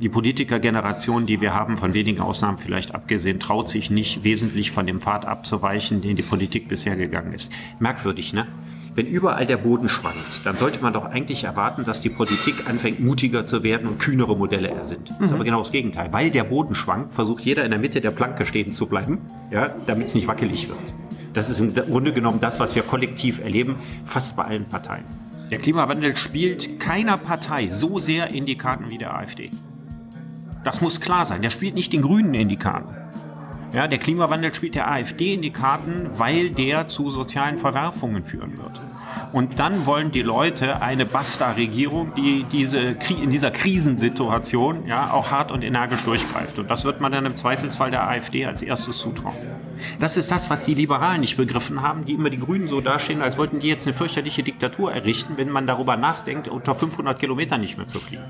Die Politikergeneration, die wir haben, von wenigen Ausnahmen vielleicht abgesehen, traut sich nicht wesentlich von dem Pfad abzuweichen, den die Politik bisher gegangen ist. Merkwürdig, ne? Wenn überall der Boden schwankt, dann sollte man doch eigentlich erwarten, dass die Politik anfängt, mutiger zu werden und kühnere Modelle ersinnt. Das ist aber genau das Gegenteil. Weil der Boden schwankt, versucht jeder in der Mitte der Planke stehen zu bleiben, ja, damit es nicht wackelig wird. Das ist im Grunde genommen das, was wir kollektiv erleben, fast bei allen Parteien. Der Klimawandel spielt keiner Partei so sehr in die Karten wie der AfD. Das muss klar sein. Der spielt nicht den Grünen in die Karten. Ja, der Klimawandel spielt der AfD in die Karten, weil der zu sozialen Verwerfungen führen wird. Und dann wollen die Leute eine Basta-Regierung, die diese, in dieser Krisensituation ja, auch hart und energisch durchgreift. Und das wird man dann im Zweifelsfall der AfD als erstes zutrauen. Das ist das, was die Liberalen nicht begriffen haben, die immer die Grünen so dastehen, als wollten die jetzt eine fürchterliche Diktatur errichten, wenn man darüber nachdenkt, unter 500 Kilometern nicht mehr zu fliegen.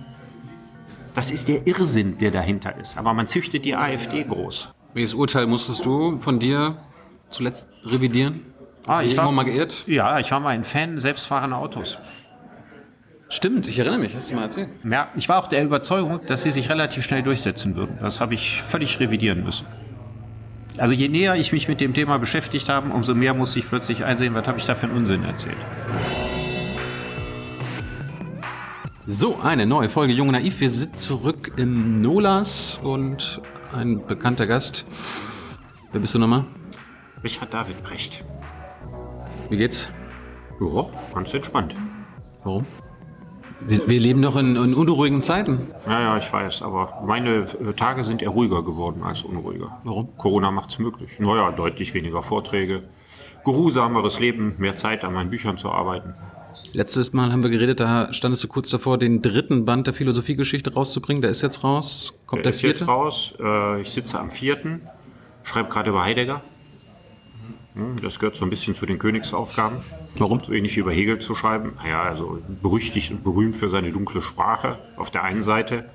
Das ist der Irrsinn, der dahinter ist. Aber man züchtet die AfD groß. Welches Urteil musstest du von dir zuletzt revidieren? Ah, ich war mal geirrt. Ja, ich war mal ein Fan selbstfahrender Autos. Stimmt, ich erinnere mich, hast du mal erzählt. Ja, ich war auch der Überzeugung, dass sie sich relativ schnell durchsetzen würden. Das habe ich völlig revidieren müssen. Also je näher ich mich mit dem Thema beschäftigt habe, umso mehr musste ich plötzlich einsehen, was habe ich da für einen Unsinn erzählt. So, eine neue Folge Junge Naiv. Wir sind zurück im Nolas und ein bekannter Gast. Wer bist du nochmal? Richard David Brecht. Wie geht's? Ja, ganz entspannt. Warum? Wir, wir leben doch in, in, unruhigen Zeiten. Ja, ja, ich weiß, aber meine Tage sind eher ruhiger geworden als unruhiger. Warum? Corona macht es möglich. Naja, deutlich weniger Vorträge, geruhsameres Leben, mehr Zeit an meinen Büchern zu arbeiten. Letztes Mal haben wir geredet, da standest du kurz davor, den dritten Band der Philosophiegeschichte rauszubringen. Der ist jetzt raus. Kommt der, der ist vierte? jetzt raus. Äh, ich sitze am vierten, schreibe gerade über Heidegger. Hm, das gehört so ein bisschen zu den Königsaufgaben. Warum? So ähnlich wie über Hegel zu schreiben. Naja, also berüchtigt und berühmt für seine dunkle Sprache auf der einen Seite.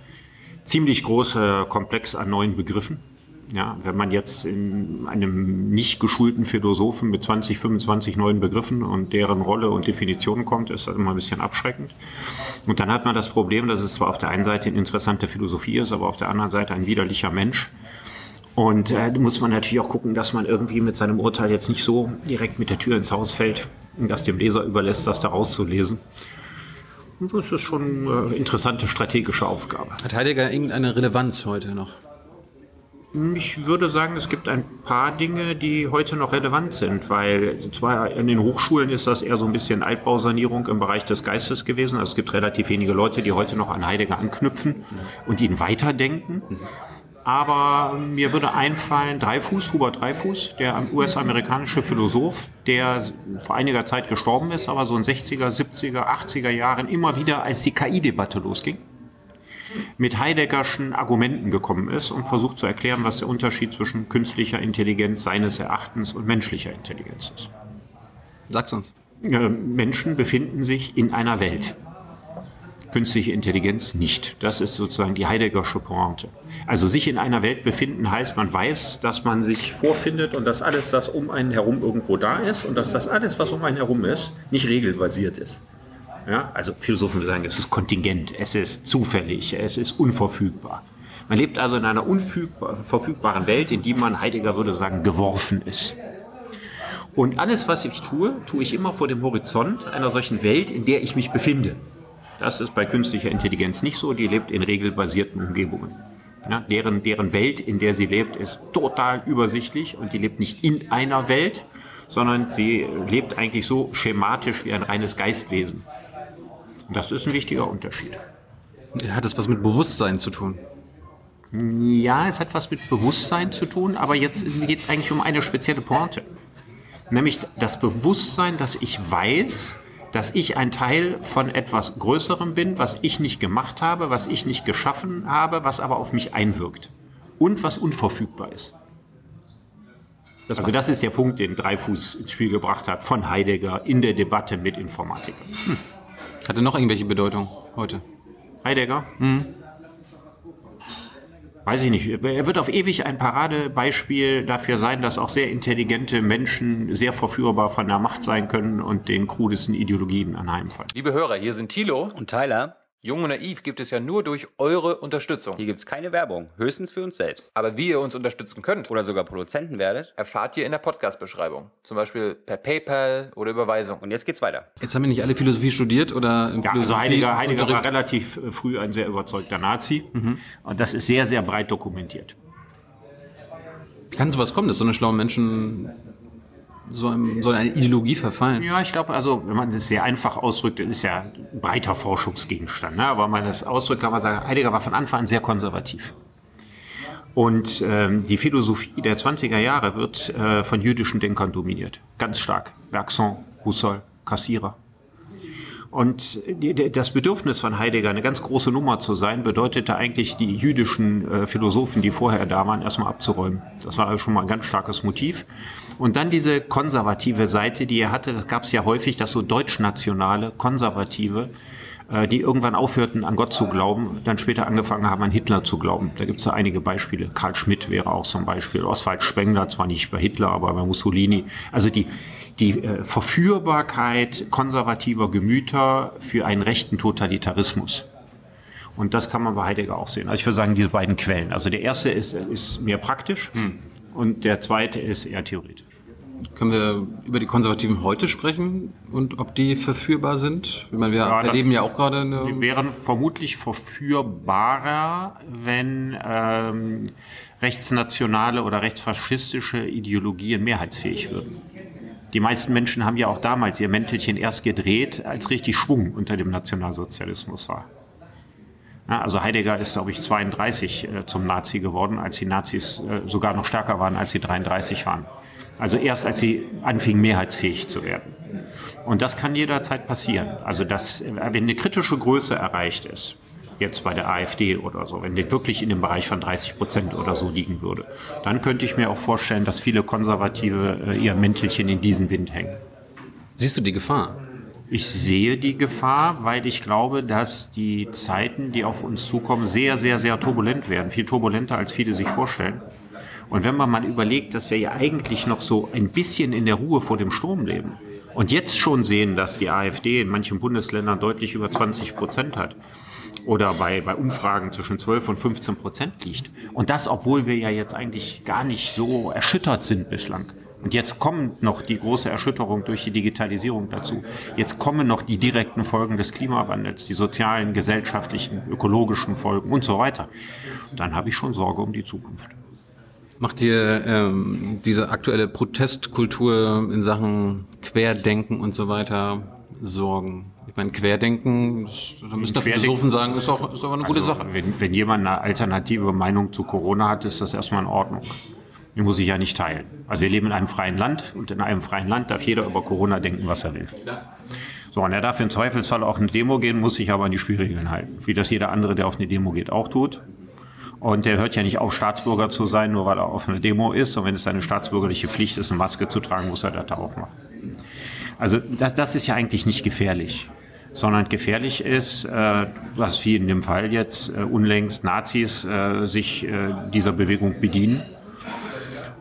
Ziemlich großer Komplex an neuen Begriffen. Ja, wenn man jetzt in einem nicht geschulten Philosophen mit 20, 25 neuen Begriffen und deren Rolle und Definition kommt, ist das immer ein bisschen abschreckend. Und dann hat man das Problem, dass es zwar auf der einen Seite eine interessante Philosophie ist, aber auf der anderen Seite ein widerlicher Mensch. Und äh, muss man natürlich auch gucken, dass man irgendwie mit seinem Urteil jetzt nicht so direkt mit der Tür ins Haus fällt, dass dem Leser überlässt, das da rauszulesen. Und das ist schon eine äh, interessante strategische Aufgabe. Hat Heidegger irgendeine Relevanz heute noch? Ich würde sagen, es gibt ein paar Dinge, die heute noch relevant sind, weil zwar in den Hochschulen ist das eher so ein bisschen Altbausanierung im Bereich des Geistes gewesen. Also es gibt relativ wenige Leute, die heute noch an Heidegger anknüpfen und ihn weiterdenken. Aber mir würde einfallen, Dreifuß, Hubert Dreifuß, der US-amerikanische Philosoph, der vor einiger Zeit gestorben ist, aber so in 60er, 70er, 80er Jahren immer wieder, als die KI-Debatte losging, mit Heideggerschen Argumenten gekommen ist und versucht zu erklären, was der Unterschied zwischen künstlicher Intelligenz seines Erachtens und menschlicher Intelligenz ist. Sag's uns. Menschen befinden sich in einer Welt. Künstliche Intelligenz nicht. Das ist sozusagen die Heideggersche Pointe. Also sich in einer Welt befinden heißt, man weiß, dass man sich vorfindet und dass alles, das um einen herum irgendwo da ist und dass das alles, was um einen herum ist, nicht regelbasiert ist. Ja, also Philosophen sagen, es ist kontingent, es ist zufällig, es ist unverfügbar. Man lebt also in einer unverfügbaren Welt, in die man, Heidegger würde sagen, geworfen ist. Und alles, was ich tue, tue ich immer vor dem Horizont einer solchen Welt, in der ich mich befinde. Das ist bei künstlicher Intelligenz nicht so, die lebt in regelbasierten Umgebungen. Ja, deren, deren Welt, in der sie lebt, ist total übersichtlich und die lebt nicht in einer Welt, sondern sie lebt eigentlich so schematisch wie ein reines Geistwesen. Das ist ein wichtiger Unterschied. Hat das was mit Bewusstsein zu tun? Ja, es hat was mit Bewusstsein zu tun, aber jetzt geht es eigentlich um eine spezielle Pointe. Nämlich das Bewusstsein, dass ich weiß, dass ich ein Teil von etwas Größerem bin, was ich nicht gemacht habe, was ich nicht geschaffen habe, was aber auf mich einwirkt. Und was unverfügbar ist. Das also das ist der Punkt, den Dreifuß ins Spiel gebracht hat von Heidegger in der Debatte mit Informatikern. Hm. Hat er noch irgendwelche Bedeutung heute? Heidegger? Hm. Weiß ich nicht. Er wird auf ewig ein Paradebeispiel dafür sein, dass auch sehr intelligente Menschen sehr verführbar von der Macht sein können und den krudesten Ideologien anheimfallen. Liebe Hörer, hier sind Thilo und Tyler. Jung und Naiv gibt es ja nur durch eure Unterstützung. Hier gibt es keine Werbung, höchstens für uns selbst. Aber wie ihr uns unterstützen könnt, Oder sogar Produzenten werdet. erfahrt ihr in der Podcast-Beschreibung. Zum Beispiel per PayPal oder Überweisung. Und jetzt geht's weiter. Jetzt haben wir nicht alle Philosophie studiert oder Ja, also Heidegger, Heidegger war relativ äh, früh ein sehr überzeugter Nazi. Und das ist sehr, sehr breit dokumentiert. Wie kann sowas kommen, dass so eine schlauen Menschen so, einem, so eine Ideologie verfallen? Ja, ich glaube, also wenn man es sehr einfach ausdrückt, das ist ja ein breiter Forschungsgegenstand. Ne? Aber wenn man das ausdrückt, kann man sagen, Heidegger war von Anfang an sehr konservativ. Und ähm, die Philosophie der 20er Jahre wird äh, von jüdischen Denkern dominiert. Ganz stark. Bergson, Husserl, Kassierer. Und das Bedürfnis von Heidegger, eine ganz große Nummer zu sein, bedeutete eigentlich, die jüdischen äh, Philosophen, die vorher da waren, erstmal abzuräumen. Das war schon mal ein ganz starkes Motiv. Und dann diese konservative Seite, die er hatte, das gab es ja häufig, dass so deutschnationale, konservative, äh, die irgendwann aufhörten, an Gott zu glauben, dann später angefangen haben, an Hitler zu glauben. Da gibt es ja einige Beispiele. Karl Schmidt wäre auch ein Beispiel. Oswald Spengler, zwar nicht bei Hitler, aber bei Mussolini. Also die, die äh, Verführbarkeit konservativer Gemüter für einen rechten Totalitarismus. Und das kann man bei Heidegger auch sehen. Also ich würde sagen, diese beiden Quellen. Also der erste ist, ist mehr praktisch und der zweite ist eher theoretisch. Können wir über die Konservativen heute sprechen und ob die verführbar sind? Ich meine, wir Ja, erleben ja auch gerade Die eine. wären vermutlich verführbarer, wenn ähm, rechtsnationale oder rechtsfaschistische Ideologien mehrheitsfähig würden. Die meisten Menschen haben ja auch damals ihr Mäntelchen erst gedreht, als richtig Schwung unter dem Nationalsozialismus war. Also Heidegger ist, glaube ich, 32 äh, zum Nazi geworden, als die Nazis äh, sogar noch stärker waren, als sie 33 waren. Also erst, als sie anfingen, mehrheitsfähig zu werden. Und das kann jederzeit passieren. Also, dass, äh, wenn eine kritische Größe erreicht ist, jetzt bei der AfD oder so, wenn die wirklich in dem Bereich von 30 Prozent oder so liegen würde, dann könnte ich mir auch vorstellen, dass viele Konservative äh, ihr Mäntelchen in diesen Wind hängen. Siehst du die Gefahr? Ich sehe die Gefahr, weil ich glaube, dass die Zeiten, die auf uns zukommen, sehr, sehr, sehr turbulent werden. Viel turbulenter, als viele sich vorstellen. Und wenn man mal überlegt, dass wir ja eigentlich noch so ein bisschen in der Ruhe vor dem Sturm leben und jetzt schon sehen, dass die AfD in manchen Bundesländern deutlich über 20 Prozent hat oder bei, bei Umfragen zwischen 12 und 15 Prozent liegt. Und das, obwohl wir ja jetzt eigentlich gar nicht so erschüttert sind bislang. Und jetzt kommt noch die große Erschütterung durch die Digitalisierung dazu. Jetzt kommen noch die direkten Folgen des Klimawandels, die sozialen, gesellschaftlichen, ökologischen Folgen und so weiter. Dann habe ich schon Sorge um die Zukunft. Macht dir ähm, diese aktuelle Protestkultur in Sachen Querdenken und so weiter Sorgen? Ich meine, Querdenken, da müssen Philosophen sagen, ist doch, ist doch eine gute Also, Sache. Wenn, wenn jemand eine alternative Meinung zu Corona hat, ist das erstmal in Ordnung. Die muss ich ja nicht teilen. Also wir leben in einem freien Land und in einem freien Land darf jeder über Corona denken, was er will. So, und er darf im Zweifelsfall auch eine Demo gehen, muss sich aber an die Spielregeln halten. Wie das jeder andere, der auf eine Demo geht, auch tut. Und der hört ja nicht auf, Staatsbürger zu sein, nur weil er auf einer Demo ist. Und wenn es seine staatsbürgerliche Pflicht ist, eine Maske zu tragen, muss er das auch machen. Also das, das ist ja eigentlich nicht gefährlich, sondern gefährlich ist, äh, was wie in dem Fall jetzt äh, unlängst Nazis äh, sich dieser Bewegung bedienen,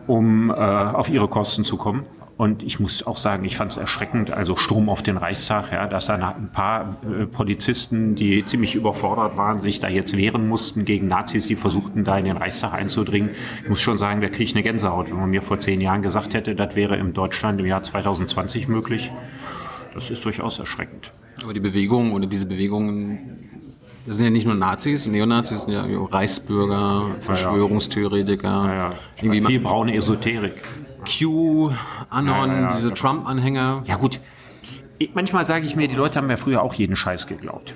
um auf ihre Kosten zu kommen. Und ich muss auch sagen, ich fand es erschreckend, also Sturm auf den Reichstag, ja, dass da ein paar Polizisten, die ziemlich überfordert waren, sich da jetzt wehren mussten gegen Nazis, die versuchten, da in den Reichstag einzudringen. Ich muss schon sagen, da kriege ich eine Gänsehaut, wenn man mir vor zehn Jahren gesagt hätte, das wäre in Deutschland im Jahr 2020 möglich. Das ist durchaus erschreckend. Aber die Bewegung oder diese Bewegungen, das sind ja nicht nur Nazis, Neonazis sind ja Reichsbürger, Verschwörungstheoretiker, Ja, ja. irgendwie Viel braune Esoterik. Q, Anon, Ja, ja, diese Trump-Anhänger. Ja gut, ich, manchmal sage ich mir, die Leute haben ja früher auch jeden Scheiß geglaubt.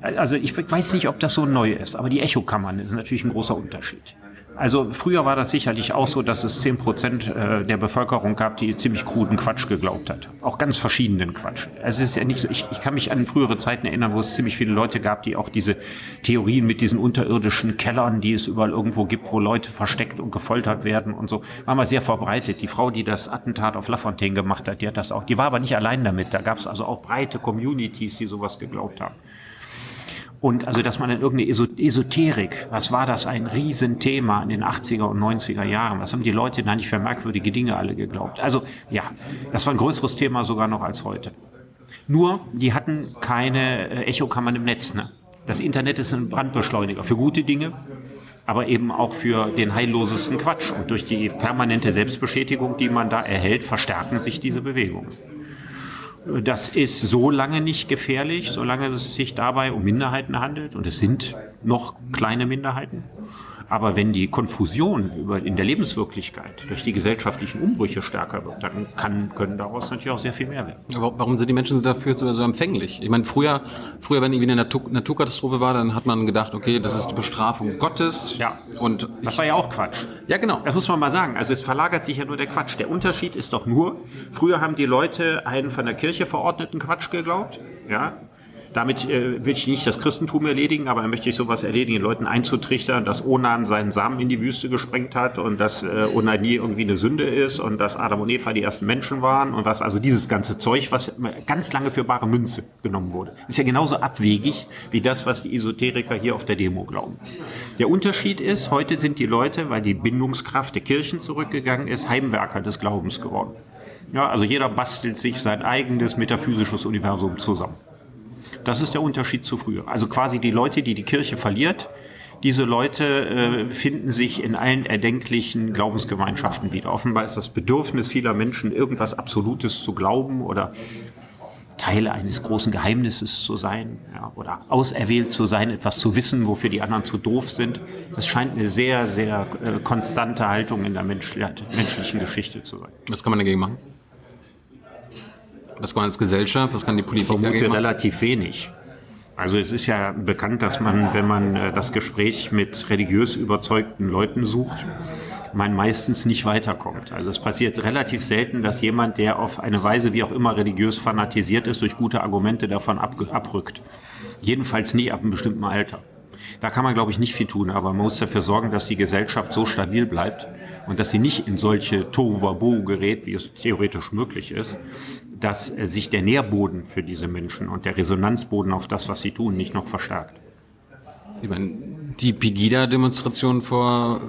Also ich weiß nicht, ob das so neu ist, aber die Echokammern ist natürlich ein großer Unterschied. Also früher war das sicherlich auch so, dass es 10 Prozent äh, der Bevölkerung gab, die ziemlich kruden Quatsch geglaubt hat. Auch ganz verschiedenen Quatsch. Also es ist ja nicht so, ich, ich kann mich an frühere Zeiten erinnern, wo es ziemlich viele Leute gab, die auch diese Theorien mit diesen unterirdischen Kellern, die es überall irgendwo gibt, wo Leute versteckt und gefoltert werden und so, war mal sehr verbreitet. Die Frau, die das Attentat auf Lafontaine gemacht hat, die hat das auch, die war aber nicht allein damit. Da gab es also auch breite Communities, die sowas geglaubt haben. Und also, dass man in irgendeine Eso- Esoterik, was war das ein Riesenthema in den 80er und 90er Jahren? Was haben die Leute da nicht für merkwürdige Dinge alle geglaubt? Also, ja, das war ein größeres Thema sogar noch als heute. Nur, die hatten keine äh, Echokammern im Netz, ne? Das Internet ist ein Brandbeschleuniger für gute Dinge, aber eben auch für den heillosesten Quatsch. Und durch die permanente Selbstbestätigung, die man da erhält, verstärken sich diese Bewegungen. Das ist so lange nicht gefährlich, solange es sich dabei um Minderheiten handelt. Und es sind noch kleine Minderheiten. Aber wenn die Konfusion über, in der Lebenswirklichkeit durch die gesellschaftlichen Umbrüche stärker wird, dann kann, können daraus natürlich auch sehr viel mehr werden. Aber warum sind die Menschen dafür so, so empfänglich? Ich meine, früher, früher, wenn irgendwie eine Natur, Naturkatastrophe war, dann hat man gedacht, okay, das ist die Bestrafung Gottes. Ja. Und Das war ja auch Quatsch. ja, genau. Das muss man mal sagen. Also es verlagert sich ja nur der Quatsch. Der Unterschied ist doch nur, früher haben die Leute einen von der Kirche verordneten Quatsch geglaubt. Ja. Damit äh, will ich nicht das Christentum erledigen, aber möchte ich sowas erledigen, den Leuten einzutrichtern, dass Onan seinen Samen in die Wüste gesprengt hat und dass äh, Onanie irgendwie eine Sünde ist und dass Adam und Eva die ersten Menschen waren und was, also dieses ganze Zeug, was ganz lange für bare Münze genommen wurde. Ist ja genauso abwegig wie das, was die Esoteriker hier auf der Demo glauben. Der Unterschied ist, heute sind die Leute, weil die Bindungskraft der Kirchen zurückgegangen ist, Heimwerker des Glaubens geworden. Ja, also jeder bastelt sich sein eigenes metaphysisches Universum zusammen. Das ist der Unterschied zu früher. Also quasi die Leute, die die Kirche verliert, diese Leute äh, finden sich in allen erdenklichen Glaubensgemeinschaften wieder. Offenbar ist das Bedürfnis vieler Menschen, irgendwas Absolutes zu glauben oder Teile eines großen Geheimnisses zu sein ja, oder auserwählt zu sein, etwas zu wissen, wofür die anderen zu doof sind. Das scheint eine sehr, sehr äh, konstante Haltung in der Mensch menschlichen Geschichte zu sein. Was kann man dagegen machen? Was kann als Gesellschaft, was kann die Politik Ich vermute relativ wenig. Also es ist ja bekannt, dass man, wenn man äh, das Gespräch mit religiös überzeugten Leuten sucht, man meistens nicht weiterkommt. Also es passiert relativ selten, dass jemand, der auf eine Weise wie auch immer religiös fanatisiert ist, durch gute Argumente davon abrückt. Jedenfalls nie ab einem bestimmten Alter. Da kann man, glaube ich, nicht viel tun, aber man muss dafür sorgen, dass die Gesellschaft so stabil bleibt und dass sie nicht in solche Tohuwabohu gerät, wie es theoretisch möglich ist, dass äh, sich der Nährboden für diese Menschen und der Resonanzboden auf das, was sie tun, nicht noch verstärkt. Ich meine, die Pegida-Demonstrationen vor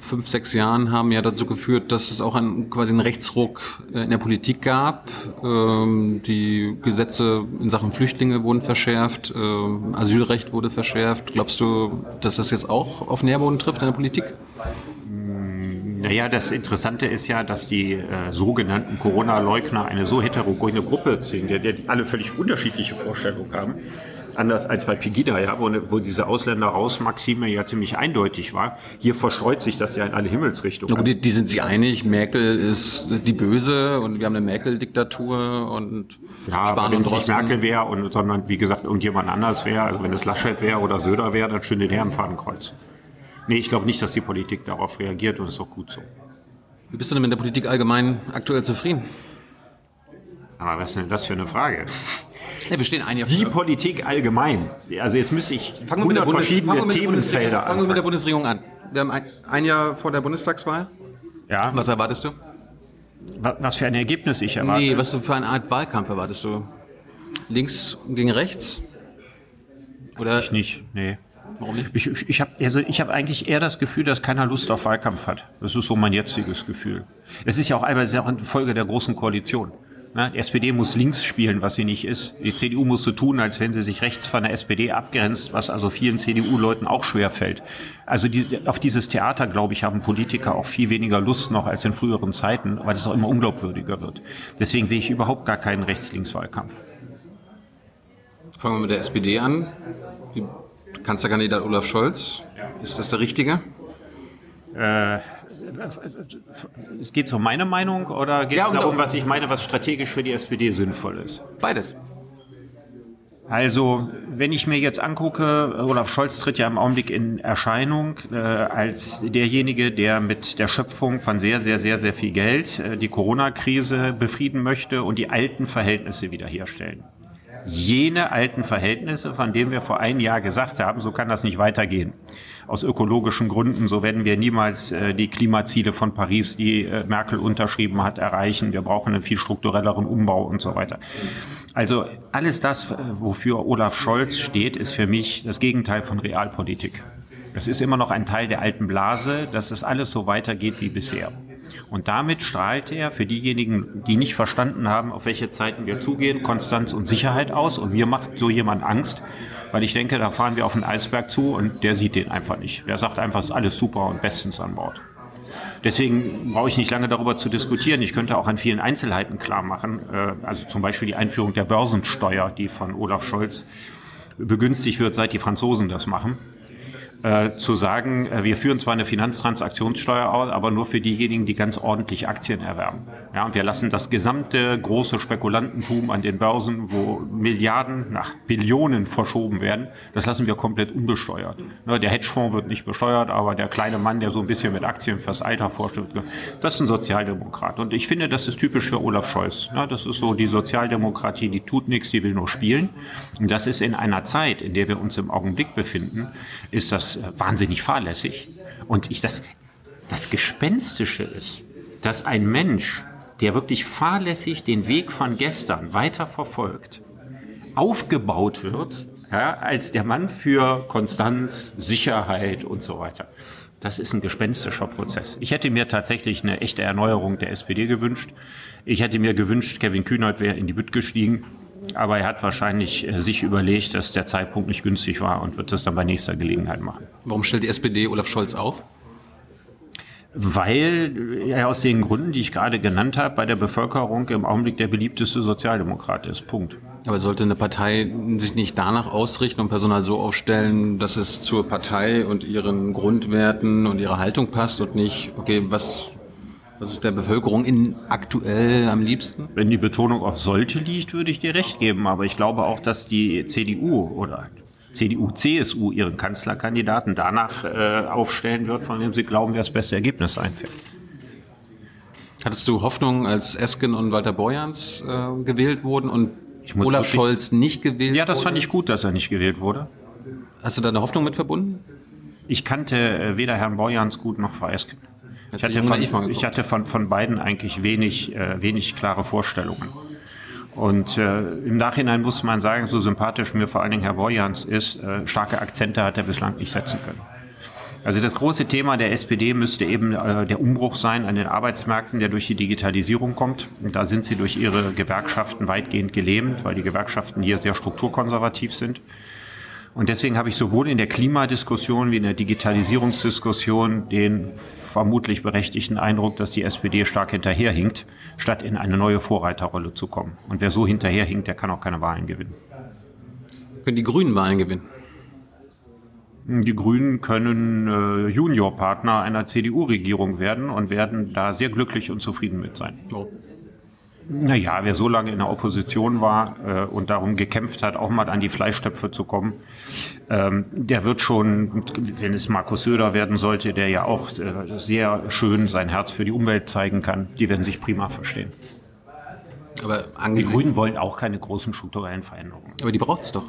fünf, sechs Jahren haben ja dazu geführt, dass es auch einen, quasi einen Rechtsruck äh, in der Politik gab. Ähm, die Gesetze in Sachen Flüchtlinge wurden verschärft, ähm, Asylrecht wurde verschärft. Glaubst du, dass das jetzt auch auf Nährboden trifft in der Politik? Naja, das Interessante ist ja, dass die äh, sogenannten Corona-Leugner eine so heterogene Gruppe sind, der, der die alle völlig unterschiedliche Vorstellungen haben. Anders als bei Pegida, ja, wo, wo diese Ausländer-Raus-Maxime ja ziemlich eindeutig war. Hier verstreut sich das ja in alle Himmelsrichtungen. Aber die, die sind sich einig, Merkel ist die Böse und wir haben eine Merkel-Diktatur und Ja, aber Spahn wenn und es nicht. Merkel wäre, und, sondern wie gesagt irgendjemand anders wäre, also wenn es Laschet wäre oder Söder wäre, dann stünde der im Fadenkreuz. Nee, ich glaube nicht, dass die Politik darauf reagiert und ist auch gut so. Wie bist du denn mit der Politik allgemein aktuell zufrieden? Aber was ist denn das für eine Frage? Ja, wir stehen ein Jahr Die vor- Politik allgemein. Also jetzt müsste ich Fangen wir mit der 100 Bundes- verschiedene fangen Themenfelder Fangen wir mit der an. Bundesregierung an. Wir haben ein, Jahr vor der Bundestagswahl. Ja, Was erwartest du? wa- was für ein Ergebnis ich erwarte. Nee, was für eine Art Wahlkampf erwartest du? Links gegen rechts? Oder Ich nicht, nee. Warum nicht? Ich, ich, ich habe also ich hab eigentlich eher das Gefühl, dass keiner Lust auf Wahlkampf hat. Das ist so mein jetziges Gefühl. Es ist ja auch teilweise auch eine Folge der großen Koalition. Ne? Die SPD muss links spielen, was sie nicht ist. Die CDU muss so tun, als wenn sie sich rechts von der SPD abgrenzt, was also vielen CDU-Leuten auch schwer fällt. Also die, auf dieses Theater, glaube ich, haben Politiker auch viel weniger Lust noch als in früheren Zeiten, weil es auch immer unglaubwürdiger wird. Deswegen sehe ich überhaupt gar keinen Rechts-Links-Wahlkampf. Fangen wir mit der SPD an. Die Kanzlerkandidat Olaf Scholz. Ist das der Richtige? Es geht um meine Meinung oder geht Ja, es darum, was ich meine, was strategisch für die SPD sinnvoll ist? Beides. Also, wenn ich mir jetzt angucke, Olaf Scholz tritt ja im Augenblick in Erscheinung äh, als derjenige, der mit der Schöpfung von sehr, sehr, sehr, sehr viel Geld äh, die Corona-Krise befrieden möchte und die alten Verhältnisse wiederherstellen. Jene alten Verhältnisse, von denen wir vor einem Jahr gesagt haben, so kann das nicht weitergehen. Aus ökologischen Gründen, so werden wir niemals äh, die Klimaziele von Paris, die äh, Merkel unterschrieben hat, erreichen. Wir brauchen einen viel strukturelleren Umbau und so weiter. Also alles das, äh, wofür Olaf Scholz steht, ist für mich das Gegenteil von Realpolitik. Es ist immer noch ein Teil der alten Blase, dass es alles so weitergeht wie bisher. Und damit strahlt er für diejenigen, die nicht verstanden haben, auf welche Zeiten wir zugehen, Konstanz und Sicherheit aus. Und mir macht so jemand Angst, weil ich denke, da fahren wir auf einen Eisberg zu und der sieht den einfach nicht. Der sagt einfach, es ist alles super und bestens an Bord. Deswegen brauche ich nicht lange darüber zu diskutieren. Ich könnte auch an vielen Einzelheiten klar machen, äh, also zum Beispiel die Einführung der Börsensteuer, die von Olaf Scholz begünstigt wird, seit die Franzosen das machen äh, zu sagen, äh, wir führen zwar eine Finanztransaktionssteuer aus, aber nur für diejenigen, die ganz ordentlich Aktien erwerben. Ja, wir lassen das gesamte große Spekulantentum an den Börsen, wo Milliarden nach Billionen verschoben werden, das lassen wir komplett unbesteuert. Ne, der Hedgefonds wird nicht besteuert, aber der kleine Mann, der so ein bisschen mit Aktien fürs Alter forscht, das ist ein Sozialdemokrat. Und ich finde, das ist typisch für Olaf Scholz. Ja, das ist so die Sozialdemokratie, die tut nichts, die will nur spielen. Und das ist in einer Zeit, in der wir uns im Augenblick befinden, ist das das äh, wahnsinnig fahrlässig. Und ich das, das Gespenstische ist, dass ein Mensch, der wirklich fahrlässig den Weg von gestern weiter verfolgt, aufgebaut wird ja, als der Mann für Konstanz, Sicherheit und so weiter. Das ist ein gespenstischer Prozess. Ich hätte mir tatsächlich eine echte Erneuerung der SPD gewünscht. Ich hätte mir gewünscht, Kevin Kühnert wäre in die Bütt gestiegen. Aber er hat wahrscheinlich äh, sich überlegt, dass der Zeitpunkt nicht günstig war und wird das dann bei nächster Gelegenheit machen. Warum stellt die SPD Olaf Scholz auf? Weil er aus den Gründen, die ich gerade genannt habe, bei der Bevölkerung im Augenblick der beliebteste Sozialdemokrat ist. Punkt. Aber sollte eine Partei sich nicht danach ausrichten und Personal so aufstellen, dass es zur Partei und ihren Grundwerten und ihrer Haltung passt und nicht, okay, was was ist der Bevölkerung in aktuell am liebsten? Wenn die Betonung auf sollte liegt, würde ich dir recht geben. Aber ich glaube auch, dass die CDU oder CDU, CSU ihren Kanzlerkandidaten danach äh, aufstellen wird, von dem sie glauben, wer das beste Ergebnis einfällt. Hattest du Hoffnung, als Esken und Walter Borjans äh, gewählt wurden und Olaf Scholz nicht gewählt wurde? Ja, das wurde? fand ich gut, dass er nicht gewählt wurde. Hast du da eine Hoffnung mit verbunden? Ich kannte äh, weder Herrn Borjans gut noch Frau Esken. Ich hatte, von, ich hatte von, von beiden eigentlich wenig, äh, wenig klare Vorstellungen. Und äh, im Nachhinein muss man sagen, so sympathisch mir vor allen Dingen Herr Borjans ist, äh, starke Akzente hat er bislang nicht setzen können. Also das große Thema der SPD müsste eben äh, der Umbruch sein an den Arbeitsmärkten, der durch die Digitalisierung kommt. Und da sind sie durch ihre Gewerkschaften weitgehend gelähmt, weil die Gewerkschaften hier sehr strukturkonservativ sind. Und deswegen habe ich sowohl in der Klimadiskussion wie in der Digitalisierungsdiskussion den vermutlich berechtigten Eindruck, dass die SPD stark hinterherhinkt, statt in eine neue Vorreiterrolle zu kommen. Und wer so hinterherhinkt, der kann auch keine Wahlen gewinnen. Können die Grünen Wahlen gewinnen? Die Grünen können äh, Juniorpartner einer CDU-Regierung werden und werden da sehr glücklich und zufrieden mit sein. Oh. Naja, wer so lange in der Opposition war äh, und darum gekämpft hat, auch mal an die Fleischtöpfe zu kommen, ähm, der wird schon, wenn es Markus Söder werden sollte, der ja auch äh, sehr schön sein Herz für die Umwelt zeigen kann, die werden sich prima verstehen. Aber die Grünen wollen auch keine großen strukturellen Veränderungen. Aber die braucht es doch.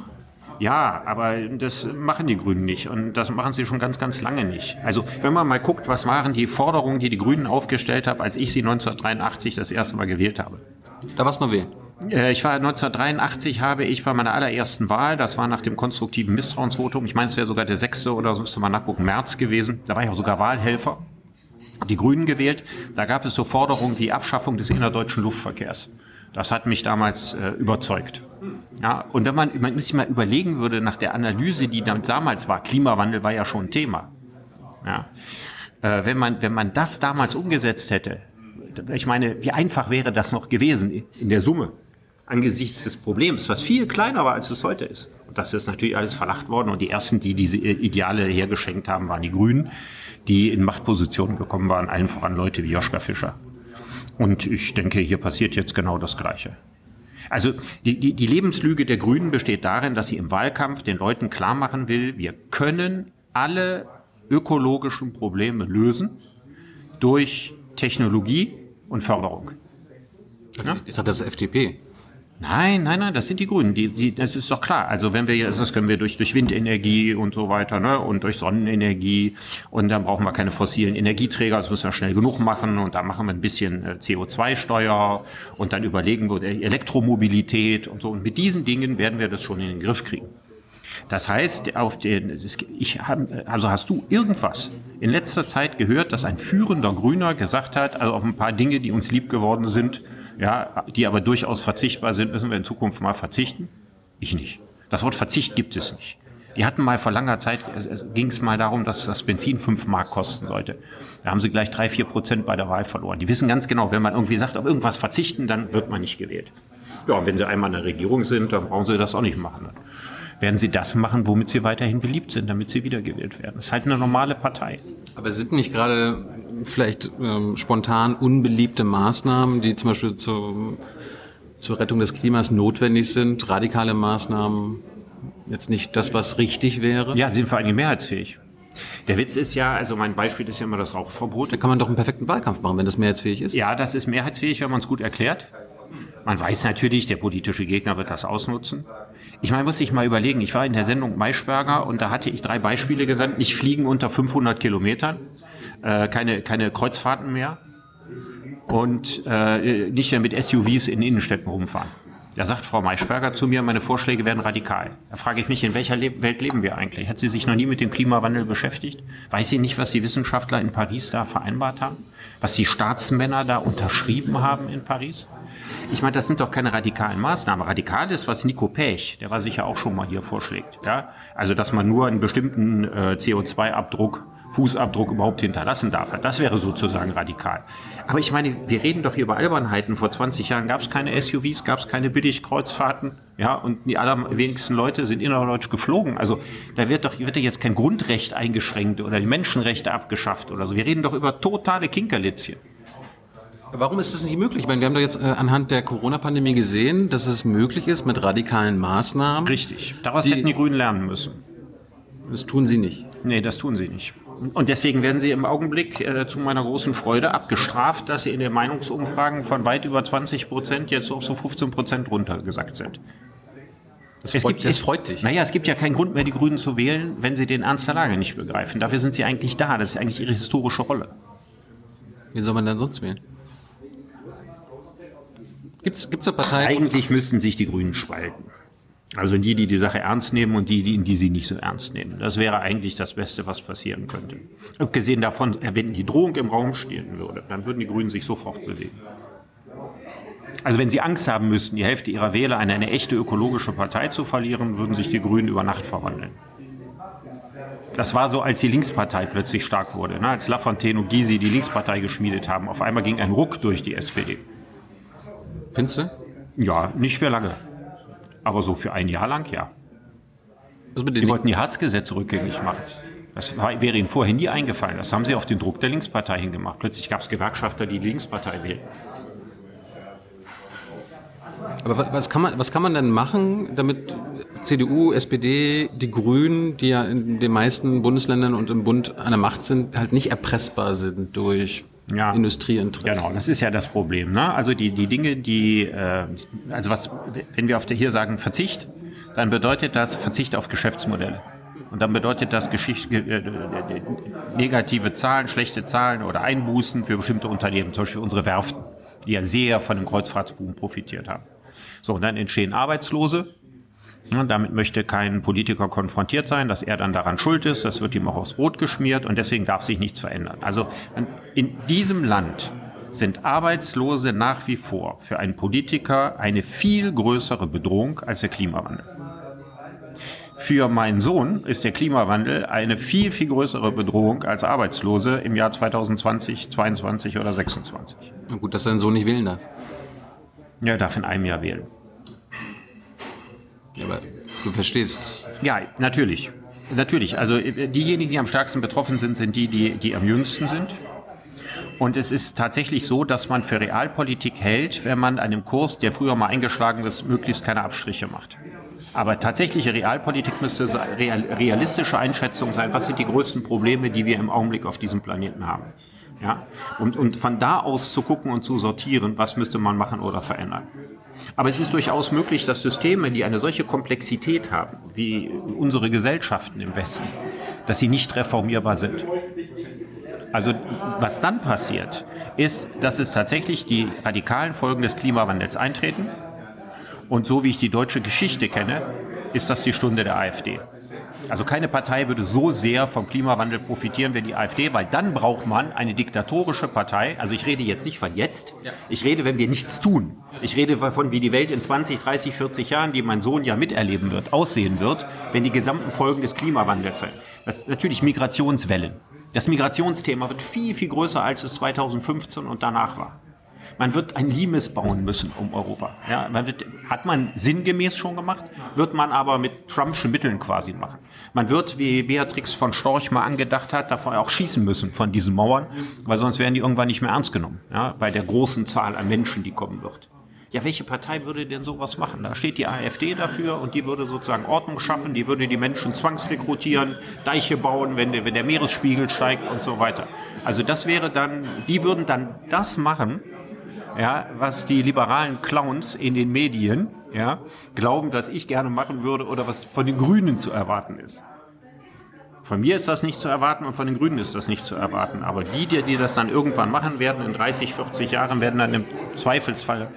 Ja, aber das machen die Grünen nicht und das machen sie schon ganz, ganz lange nicht. Also wenn man mal guckt, was waren die Forderungen, die die Grünen aufgestellt haben, als ich sie 1983 das erste Mal gewählt habe. Da war es noch wählen. Äh, ich war 1983 habe ich bei meiner allerersten Wahl, das war nach dem konstruktiven Misstrauensvotum, ich meine, es wäre sogar der sechste oder so müsste man nachgucken, März gewesen. Da war ich auch sogar Wahlhelfer. Die Grünen gewählt. Da gab es so Forderungen wie Abschaffung des innerdeutschen Luftverkehrs. Das hat mich damals äh, überzeugt. Ja, und wenn man, man sich mal überlegen würde, nach der Analyse, die damals war, Klimawandel war ja schon ein Thema. Ja, äh, wenn, man, wenn man das damals umgesetzt hätte, ich meine, wie einfach wäre das noch gewesen in der Summe? angesichts des Problems, was viel kleiner war, als es heute ist. Und das ist natürlich alles verlacht worden. Und die ersten, die diese Ideale hergeschenkt haben, waren die Grünen, die in Machtpositionen gekommen waren, allen voran Leute wie Joschka Fischer. Und ich denke, hier passiert jetzt genau das Gleiche. Also die, die, die Lebenslüge der Grünen besteht darin, dass sie im Wahlkampf den Leuten klar machen will, wir können alle ökologischen Probleme lösen durch Technologie und Förderung. Jetzt hat das FDP. Nein, nein, nein, das sind die Grünen. Die, die, das ist doch klar. Also wenn wir das können wir durch, durch Windenergie und so weiter, ne, und durch Sonnenenergie und dann brauchen wir keine fossilen Energieträger. Das müssen wir schnell genug machen und da machen wir ein bisschen äh, CO2-Steuer und dann überlegen wir Elektromobilität und so. Und mit diesen Dingen werden wir das schon in den Griff kriegen. Das heißt, auf den, ich hab, also hast du irgendwas in letzter Zeit gehört, dass ein führender Grüner gesagt hat, also auf ein paar Dinge, die uns lieb geworden sind, ja, die aber durchaus verzichtbar sind, müssen wir in Zukunft mal verzichten? Ich nicht. Das Wort Verzicht gibt es nicht. Die hatten mal vor langer Zeit, ging es mal darum, dass das Benzin 5 Mark kosten sollte. Da haben sie gleich 3, 4 Prozent bei der Wahl verloren. Die wissen ganz genau, wenn man irgendwie sagt, auf irgendwas verzichten, dann wird man nicht gewählt. Ja, und wenn sie einmal in der Regierung sind, dann brauchen sie das auch nicht machen. Werden sie das machen, womit sie weiterhin beliebt sind, damit sie wiedergewählt werden. Das ist halt eine normale Partei. Aber sind nicht gerade vielleicht ähm, spontan unbeliebte Maßnahmen, die zum Beispiel zur, zur Rettung des Klimas notwendig sind, radikale Maßnahmen, jetzt nicht das, was richtig wäre? Ja, sie sind vor allem mehrheitsfähig. Der Witz ist ja, also mein Beispiel ist ja immer das Rauchverbot. Da kann man doch einen perfekten Wahlkampf machen, wenn das mehrheitsfähig ist. Ja, das ist mehrheitsfähig, wenn man es gut erklärt. Man weiß natürlich, der politische Gegner wird das ausnutzen. Ich meine, muss ich mal überlegen, ich war in der Sendung Maischberger und da hatte ich drei Beispiele genannt. Nicht fliegen unter 500 Kilometern, äh, keine, keine Kreuzfahrten mehr und äh, nicht mehr mit SUVs in Innenstädten rumfahren. Da sagt Frau Maischberger zu mir, meine Vorschläge werden radikal. Da frage ich mich, in welcher Le Welt leben wir eigentlich? Hat sie sich noch nie mit dem Klimawandel beschäftigt? Weiß sie nicht, was die Wissenschaftler in Paris da vereinbart haben? Was die Staatsmänner da unterschrieben haben in Paris? Ich meine, das sind doch keine radikalen Maßnahmen. Radikal ist, was Nico Pech, der war sicher auch schon mal hier vorschlägt. Ja? Also, dass man nur einen bestimmten äh, CO2-Abdruck Fußabdruck überhaupt hinterlassen darf. Das wäre sozusagen radikal. Aber ich meine, wir reden doch hier über Albernheiten. Vor 20 Jahren gab es keine SUVs, gab es keine Billigkreuzfahrten. Ja, und die allerwenigsten Leute sind innerdeutsch geflogen. Also da wird doch wird ja jetzt kein Grundrecht eingeschränkt oder die Menschenrechte abgeschafft oder so. Wir reden doch über totale Kinkerlitzchen. Warum ist das nicht möglich? Ich meine, wir haben doch jetzt äh, anhand der Corona-Pandemie gesehen, dass es möglich ist mit radikalen Maßnahmen. Richtig. Daraus die, hätten die Grünen lernen müssen. Das tun sie nicht. Nee, das tun sie nicht. Und deswegen werden sie im Augenblick äh, zu meiner großen Freude abgestraft, dass sie in den Meinungsumfragen von weit über 20 Prozent jetzt auf so 15 Prozent runtergesackt sind. Das, es freut, gibt, das freut dich. Naja, es gibt ja keinen Grund mehr, die Grünen zu wählen, wenn sie den Ernst der Lage nicht begreifen. Dafür sind sie eigentlich da. Das ist eigentlich ihre historische Rolle. Wen soll man dann sonst wählen? Gibt es eine Partei? Eigentlich müssten sich die Grünen spalten. Also die, die die Sache ernst nehmen und die, die, die sie nicht so ernst nehmen. Das wäre eigentlich das Beste, was passieren könnte. Abgesehen davon, wenn die Drohung im Raum stehen würde, dann würden die Grünen sich sofort bewegen. Also wenn sie Angst haben müssten, die Hälfte ihrer Wähler an eine echte ökologische Partei zu verlieren, würden sich die Grünen über Nacht verwandeln. Das war so, als die Linkspartei plötzlich stark wurde. Ne? Als Lafontaine und Gysi die Linkspartei geschmiedet haben. Auf einmal ging ein Ruck durch die SPD. Du? Ja, nicht für lange. Aber so für ein Jahr lang, ja. die wollten die Harzgesetze rückgängig machen. Das wäre ihnen vorher nie eingefallen. Das haben sie auf den Druck der Linkspartei hingemacht. Plötzlich gab es Gewerkschafter, die die Linkspartei wählen. Aber was kann, man, was kann man denn machen, damit CDU, SPD, die Grünen, die ja in den meisten Bundesländern und im Bund an der Macht sind, halt nicht erpressbar sind durch ja. Industrieinteressen. Genau, das ist ja das Problem. Ne? Also die, die Dinge, die, äh, also was, wenn wir auf der hier sagen Verzicht, dann bedeutet das Verzicht auf Geschäftsmodelle. Und dann bedeutet das Geschicht, äh, äh, negative Zahlen, schlechte Zahlen oder Einbußen für bestimmte Unternehmen, zum Beispiel unsere Werften, die ja sehr von dem Kreuzfahrtsboom profitiert haben. So, und dann entstehen Arbeitslose, damit möchte kein Politiker konfrontiert sein, dass er dann daran schuld ist. Das wird ihm auch aufs Brot geschmiert und deswegen darf sich nichts verändern. Also in diesem Land sind Arbeitslose nach wie vor für einen Politiker eine viel größere Bedrohung als der Klimawandel. Für meinen Sohn ist der Klimawandel eine viel, viel größere Bedrohung als Arbeitslose im Jahr 2020, 2022 oder 2026. Na gut, dass seinen Sohn nicht wählen darf. Ja, er darf in einem Jahr wählen. Ja, aber du verstehst. Ja, natürlich. Natürlich. Also äh, diejenigen, die am stärksten betroffen sind, sind die, die, die am jüngsten sind. Und es ist tatsächlich so, dass man für Realpolitik hält, wenn man einem Kurs, der früher mal eingeschlagen ist, möglichst keine Abstriche macht. Aber tatsächliche Realpolitik müsste real, realistische Einschätzung sein. Was sind die größten Probleme, die wir im Augenblick auf diesem Planeten haben? Ja? Und, und von da aus zu gucken und zu sortieren, was müsste man machen oder verändern. Aber es ist durchaus möglich, dass Systeme, die eine solche Komplexität haben, wie unsere Gesellschaften im Westen, dass sie nicht reformierbar sind. Also was dann passiert, ist, dass es tatsächlich die radikalen Folgen des Klimawandels eintreten. Und so wie ich die deutsche Geschichte kenne, ist das die Stunde der AfD. Also keine Partei würde so sehr vom Klimawandel profitieren wie die AfD, weil dann braucht man eine diktatorische Partei. Also ich rede jetzt nicht von jetzt. Ich rede, wenn wir nichts tun. Ich rede davon, wie die Welt in 20, 30, 40 Jahren, die mein Sohn ja miterleben wird, aussehen wird, wenn die gesamten Folgen des Klimawandels sind. Das natürlich Migrationswellen. Das Migrationsthema wird viel, viel größer, als es 2015 und danach war. Man wird ein Limes bauen müssen um Europa. Ja, man wird, hat man sinngemäß schon gemacht, wird man aber mit Trumpschen Mitteln quasi machen. Man wird, wie Beatrix von Storch mal angedacht hat, davon auch schießen müssen von diesen Mauern, weil sonst werden die irgendwann nicht mehr ernst genommen, ja, bei der großen Zahl an Menschen, die kommen wird. Ja, welche Partei würde denn sowas machen? Da steht die AfD dafür und die würde sozusagen Ordnung schaffen, die würde die Menschen zwangsrekrutieren, Deiche bauen, wenn der, wenn der Meeresspiegel steigt und so weiter. Also das wäre dann, die würden dann das machen, ja, was die liberalen Clowns in den Medien ja, glauben, dass ich gerne machen würde oder was von den Grünen zu erwarten ist. Von mir ist das nicht zu erwarten und von den Grünen ist das nicht zu erwarten. Aber die, die, die das dann irgendwann machen werden, in 30, 40 Jahren, werden dann im Zweifelsfall,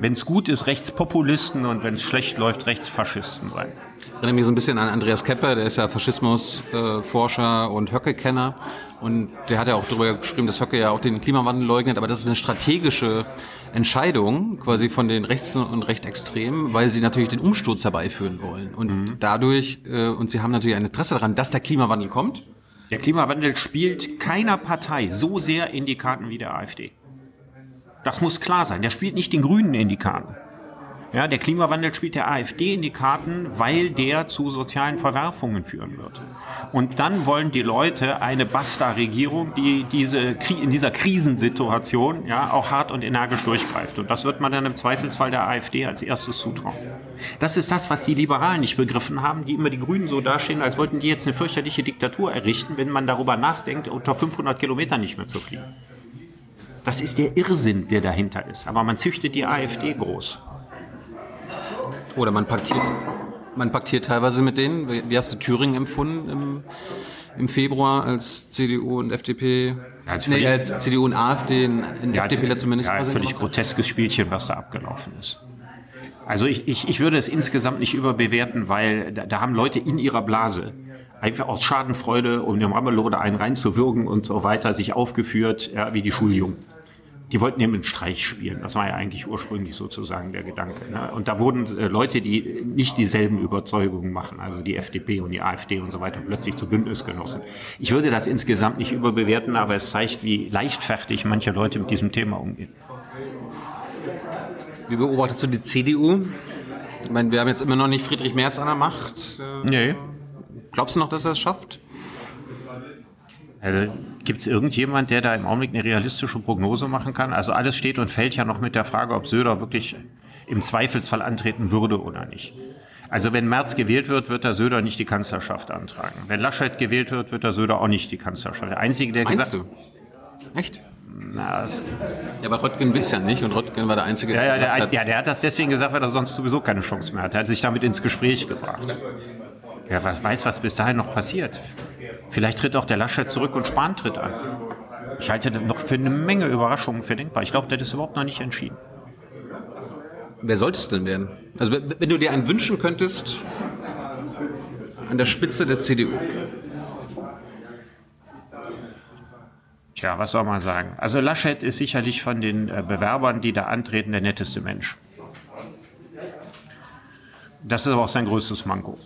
wenn es gut ist, Rechtspopulisten und wenn es schlecht läuft, Rechtsfaschisten sein. Ich erinnere mich so ein bisschen an Andreas Kepper, der ist ja Faschismusforscher und Höcke-Kenner. Und der hat ja auch darüber geschrieben, dass Höcke ja auch den Klimawandel leugnet, aber das ist eine strategische Entscheidung quasi von den Rechts- und Rechtextremen, weil sie natürlich den Umsturz herbeiführen wollen. Und mhm. dadurch, äh, und sie haben natürlich ein Interesse daran, dass der Klimawandel kommt. Der Klimawandel spielt keiner Partei so sehr in die Karten wie der AfD. Das muss klar sein. Der spielt nicht den Grünen in die Karten. Ja, der Klimawandel spielt der AfD in die Karten, weil der zu sozialen Verwerfungen führen wird. Und dann wollen die Leute eine Basta-Regierung, die diese, in dieser Krisensituation ja, auch hart und energisch durchgreift. Und das wird man dann im Zweifelsfall der AfD als erstes zutrauen. Das ist das, was die Liberalen nicht begriffen haben, die immer die Grünen so dastehen, als wollten die jetzt eine fürchterliche Diktatur errichten, wenn man darüber nachdenkt, unter 500 Kilometern nicht mehr zu fliegen. Das ist der Irrsinn, der dahinter ist. Aber man züchtet die AfD groß. Oder man paktiert, man paktiert teilweise mit denen. Wie hast du Thüringen empfunden im, im Februar als CDU und FDP? Ja, als, nee, als CDU und AfD, in ja, FDP zumindest. Ja, ein völlig groteskes Spielchen, was da abgelaufen ist. Also ich, ich, ich würde es insgesamt nicht überbewerten, weil da, da haben Leute in ihrer Blase einfach aus Schadenfreude, um dem Rammelode einen reinzuwürgen und so weiter, sich aufgeführt, ja, wie die Schuljungen die wollten eben einen Streich spielen. Das war ja eigentlich ursprünglich sozusagen der Gedanke. Ne? Und da wurden äh, Leute, die nicht dieselben Überzeugungen machen, also die FDP und die AfD und so weiter, plötzlich zu Bündnisgenossen. Ich würde das insgesamt nicht überbewerten, aber es zeigt, wie leichtfertig manche Leute mit diesem Thema umgehen. Wie beobachtest du die CDU? Ich meine, wir haben jetzt immer noch nicht Friedrich Merz an der Macht. Nee. Glaubst du noch, dass er es schafft? Also, Gibt es irgendjemand, der da im Augenblick eine realistische Prognose machen kann? Also alles steht und fällt ja noch mit der Frage, ob Söder wirklich im Zweifelsfall antreten würde oder nicht. Also wenn Merz gewählt wird, wird der Söder nicht die Kanzlerschaft antragen. Wenn Laschet gewählt wird, wird der Söder auch nicht die Kanzlerschaft. Der Einzige, der Meinst gesagt... du? Echt? Na, ja, aber Röttgen will es ja nicht und Röttgen war der Einzige, der ja, ja, der, hat, ja, der hat das deswegen gesagt, weil er sonst sowieso keine Chance mehr hat. Er hat sich damit ins Gespräch gebracht. Ja, was weiß, was bis dahin noch passiert. Vielleicht tritt auch der Laschet zurück und Spahn tritt an. Ich halte das noch für eine Menge Überraschungen für denkbar. Ich glaube, der ist überhaupt noch nicht entschieden. Wer sollte es denn werden? Also wenn du dir einen wünschen könntest an der Spitze der CDU. Tja, was soll man sagen? Also Laschet ist sicherlich von den äh, Bewerbern, die da antreten, der netteste Mensch. Das ist aber auch sein größtes Manko.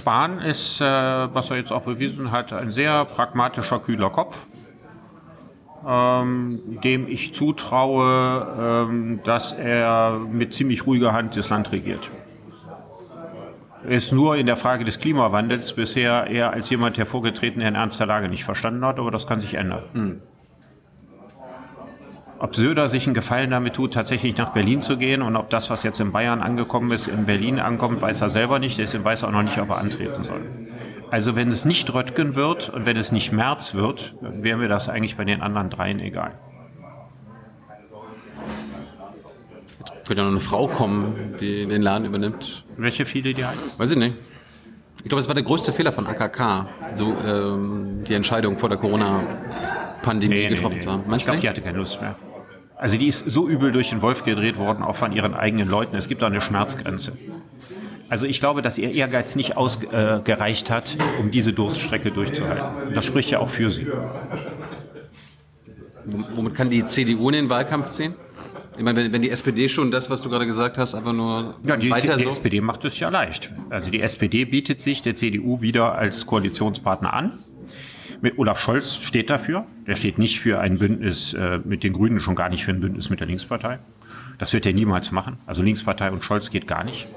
Spahn ist, äh, was er jetzt auch bewiesen hat, ein sehr pragmatischer, kühler Kopf, ähm, dem ich zutraue, ähm, dass er mit ziemlich ruhiger Hand das Land regiert. Er ist nur in der Frage des Klimawandels bisher eher als jemand hervorgetreten, der in ernster Lage nicht verstanden hat, aber das kann sich ändern. Hm. Ob Söder sich einen Gefallen damit tut, tatsächlich nach Berlin zu gehen und ob das, was jetzt in Bayern angekommen ist, in Berlin ankommt, weiß er selber nicht. Deswegen weiß er auch noch nicht, ob er antreten soll. Also wenn es nicht Röttgen wird und wenn es nicht März wird, wäre mir das eigentlich bei den anderen dreien egal. Könnte noch eine Frau kommen, die den Laden übernimmt. Welche viele die heißen? Weiß ich nicht. Ich glaube, es war der größte Fehler von AKK, so ähm, die Entscheidung vor der Corona-Pandemie nee, getroffen nee, nee. zu haben. Meinst ich glaube, die hatte keine Lust mehr. Also die ist so übel durch den Wolf gedreht worden, auch von ihren eigenen Leuten. Es gibt da eine Schmerzgrenze. Also ich glaube, dass ihr Ehrgeiz nicht ausgereicht äh, hat, um diese Durststrecke durchzuhalten. Das spricht ja auch für sie. Womit kann die CDU in den Wahlkampf ziehen? Ich meine, wenn, wenn die SPD schon das, was du gerade gesagt hast, einfach nur ja, die, weiter die, die so. SPD macht es ja leicht. Also die SPD bietet sich der CDU wieder als Koalitionspartner an. Mit Olaf Scholz steht dafür. Der steht nicht für ein Bündnis äh, mit den Grünen, schon gar nicht für ein Bündnis mit der Linkspartei. Das wird er niemals machen. Also Linkspartei und Scholz geht gar nicht.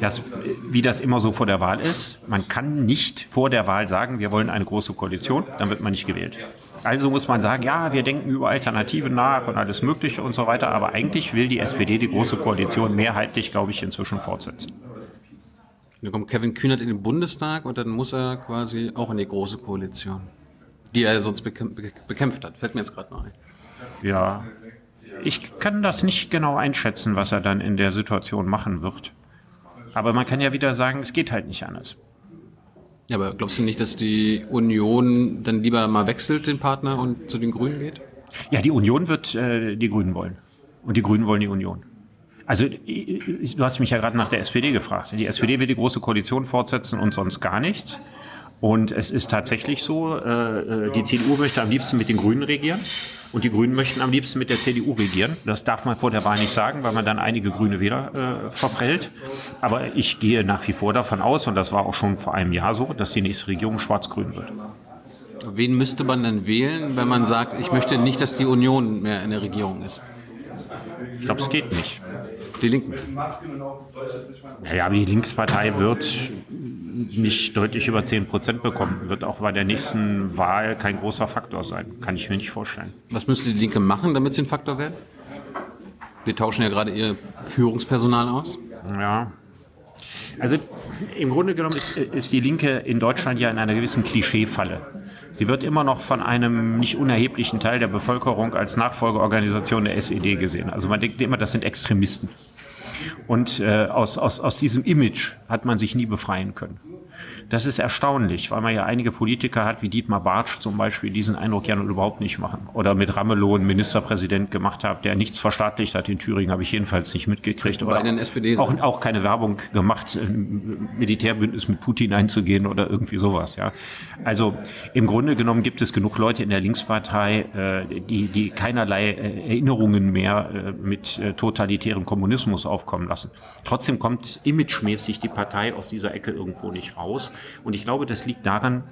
Das, wie das immer so vor der Wahl ist, man kann nicht vor der Wahl sagen, wir wollen eine große Koalition, dann wird man nicht gewählt. Also muss man sagen, ja, wir denken über Alternativen nach und alles Mögliche und so weiter, aber eigentlich will die SPD die große Koalition mehrheitlich, glaube ich, inzwischen fortsetzen. Dann kommt Kevin Kühnert in den Bundestag und dann muss er quasi auch in die große Koalition, die er sonst bekämpft hat. Fällt mir jetzt gerade noch ein. Ja, ich kann das nicht genau einschätzen, was er dann in der Situation machen wird. Aber man kann ja wieder sagen, es geht halt nicht anders. Ja, aber glaubst du nicht, dass die Union dann lieber mal wechselt, den Partner, und zu den Grünen geht? Ja, die Union wird äh, die Grünen wollen. Und die Grünen wollen die Union. Also, du hast mich ja gerade nach der SPD gefragt. Die SPD will die Große Koalition fortsetzen und sonst gar nichts. Und es ist tatsächlich so, äh, die CDU möchte am liebsten mit den Grünen regieren. Und die Grünen möchten am liebsten mit der CDU regieren. Das darf man vor der Wahl nicht sagen, weil man dann einige grüne Wähler äh, verprellt. Aber ich gehe nach wie vor davon aus, und das war auch schon vor einem Jahr so, dass die nächste Regierung schwarz-grün wird. Wen müsste man denn wählen, wenn man sagt, ich möchte nicht, dass die Union mehr in der Regierung ist? Ich glaube, es geht nicht. Die Linken. Naja, aber die Linkspartei wird nicht deutlich über 10 Prozent bekommen. Wird auch bei der nächsten Wahl kein großer Faktor sein. Kann ich mir nicht vorstellen. Was müsste die Linke machen, damit sie ein Faktor werden? Wir tauschen ja gerade ihr Führungspersonal aus. Ja. Also im Grunde genommen ist, ist die Linke in Deutschland ja in einer gewissen Klischeefalle. Sie wird immer noch von einem nicht unerheblichen Teil der Bevölkerung als Nachfolgeorganisation der SED gesehen. Also man denkt immer, das sind Extremisten. Und äh, aus, aus, aus diesem Image hat man sich nie befreien können. Das ist erstaunlich, weil man ja einige Politiker hat, wie Dietmar Bartsch zum Beispiel, diesen Eindruck ja nun überhaupt nicht machen. Oder mit Ramelow einen Ministerpräsident gemacht hat, der nichts verstaatlicht hat in Thüringen, habe ich jedenfalls nicht mitgekriegt. Oder auch, auch keine Werbung gemacht, ein Militärbündnis mit Putin einzugehen oder irgendwie sowas. Ja. Also im Grunde genommen gibt es genug Leute in der Linkspartei, äh, die, die keinerlei äh, Erinnerungen mehr äh, mit totalitärem Kommunismus aufkommen lassen. Trotzdem kommt imagemäßig die Partei aus dieser Ecke irgendwo nicht raus. Und ich glaube, das liegt daran,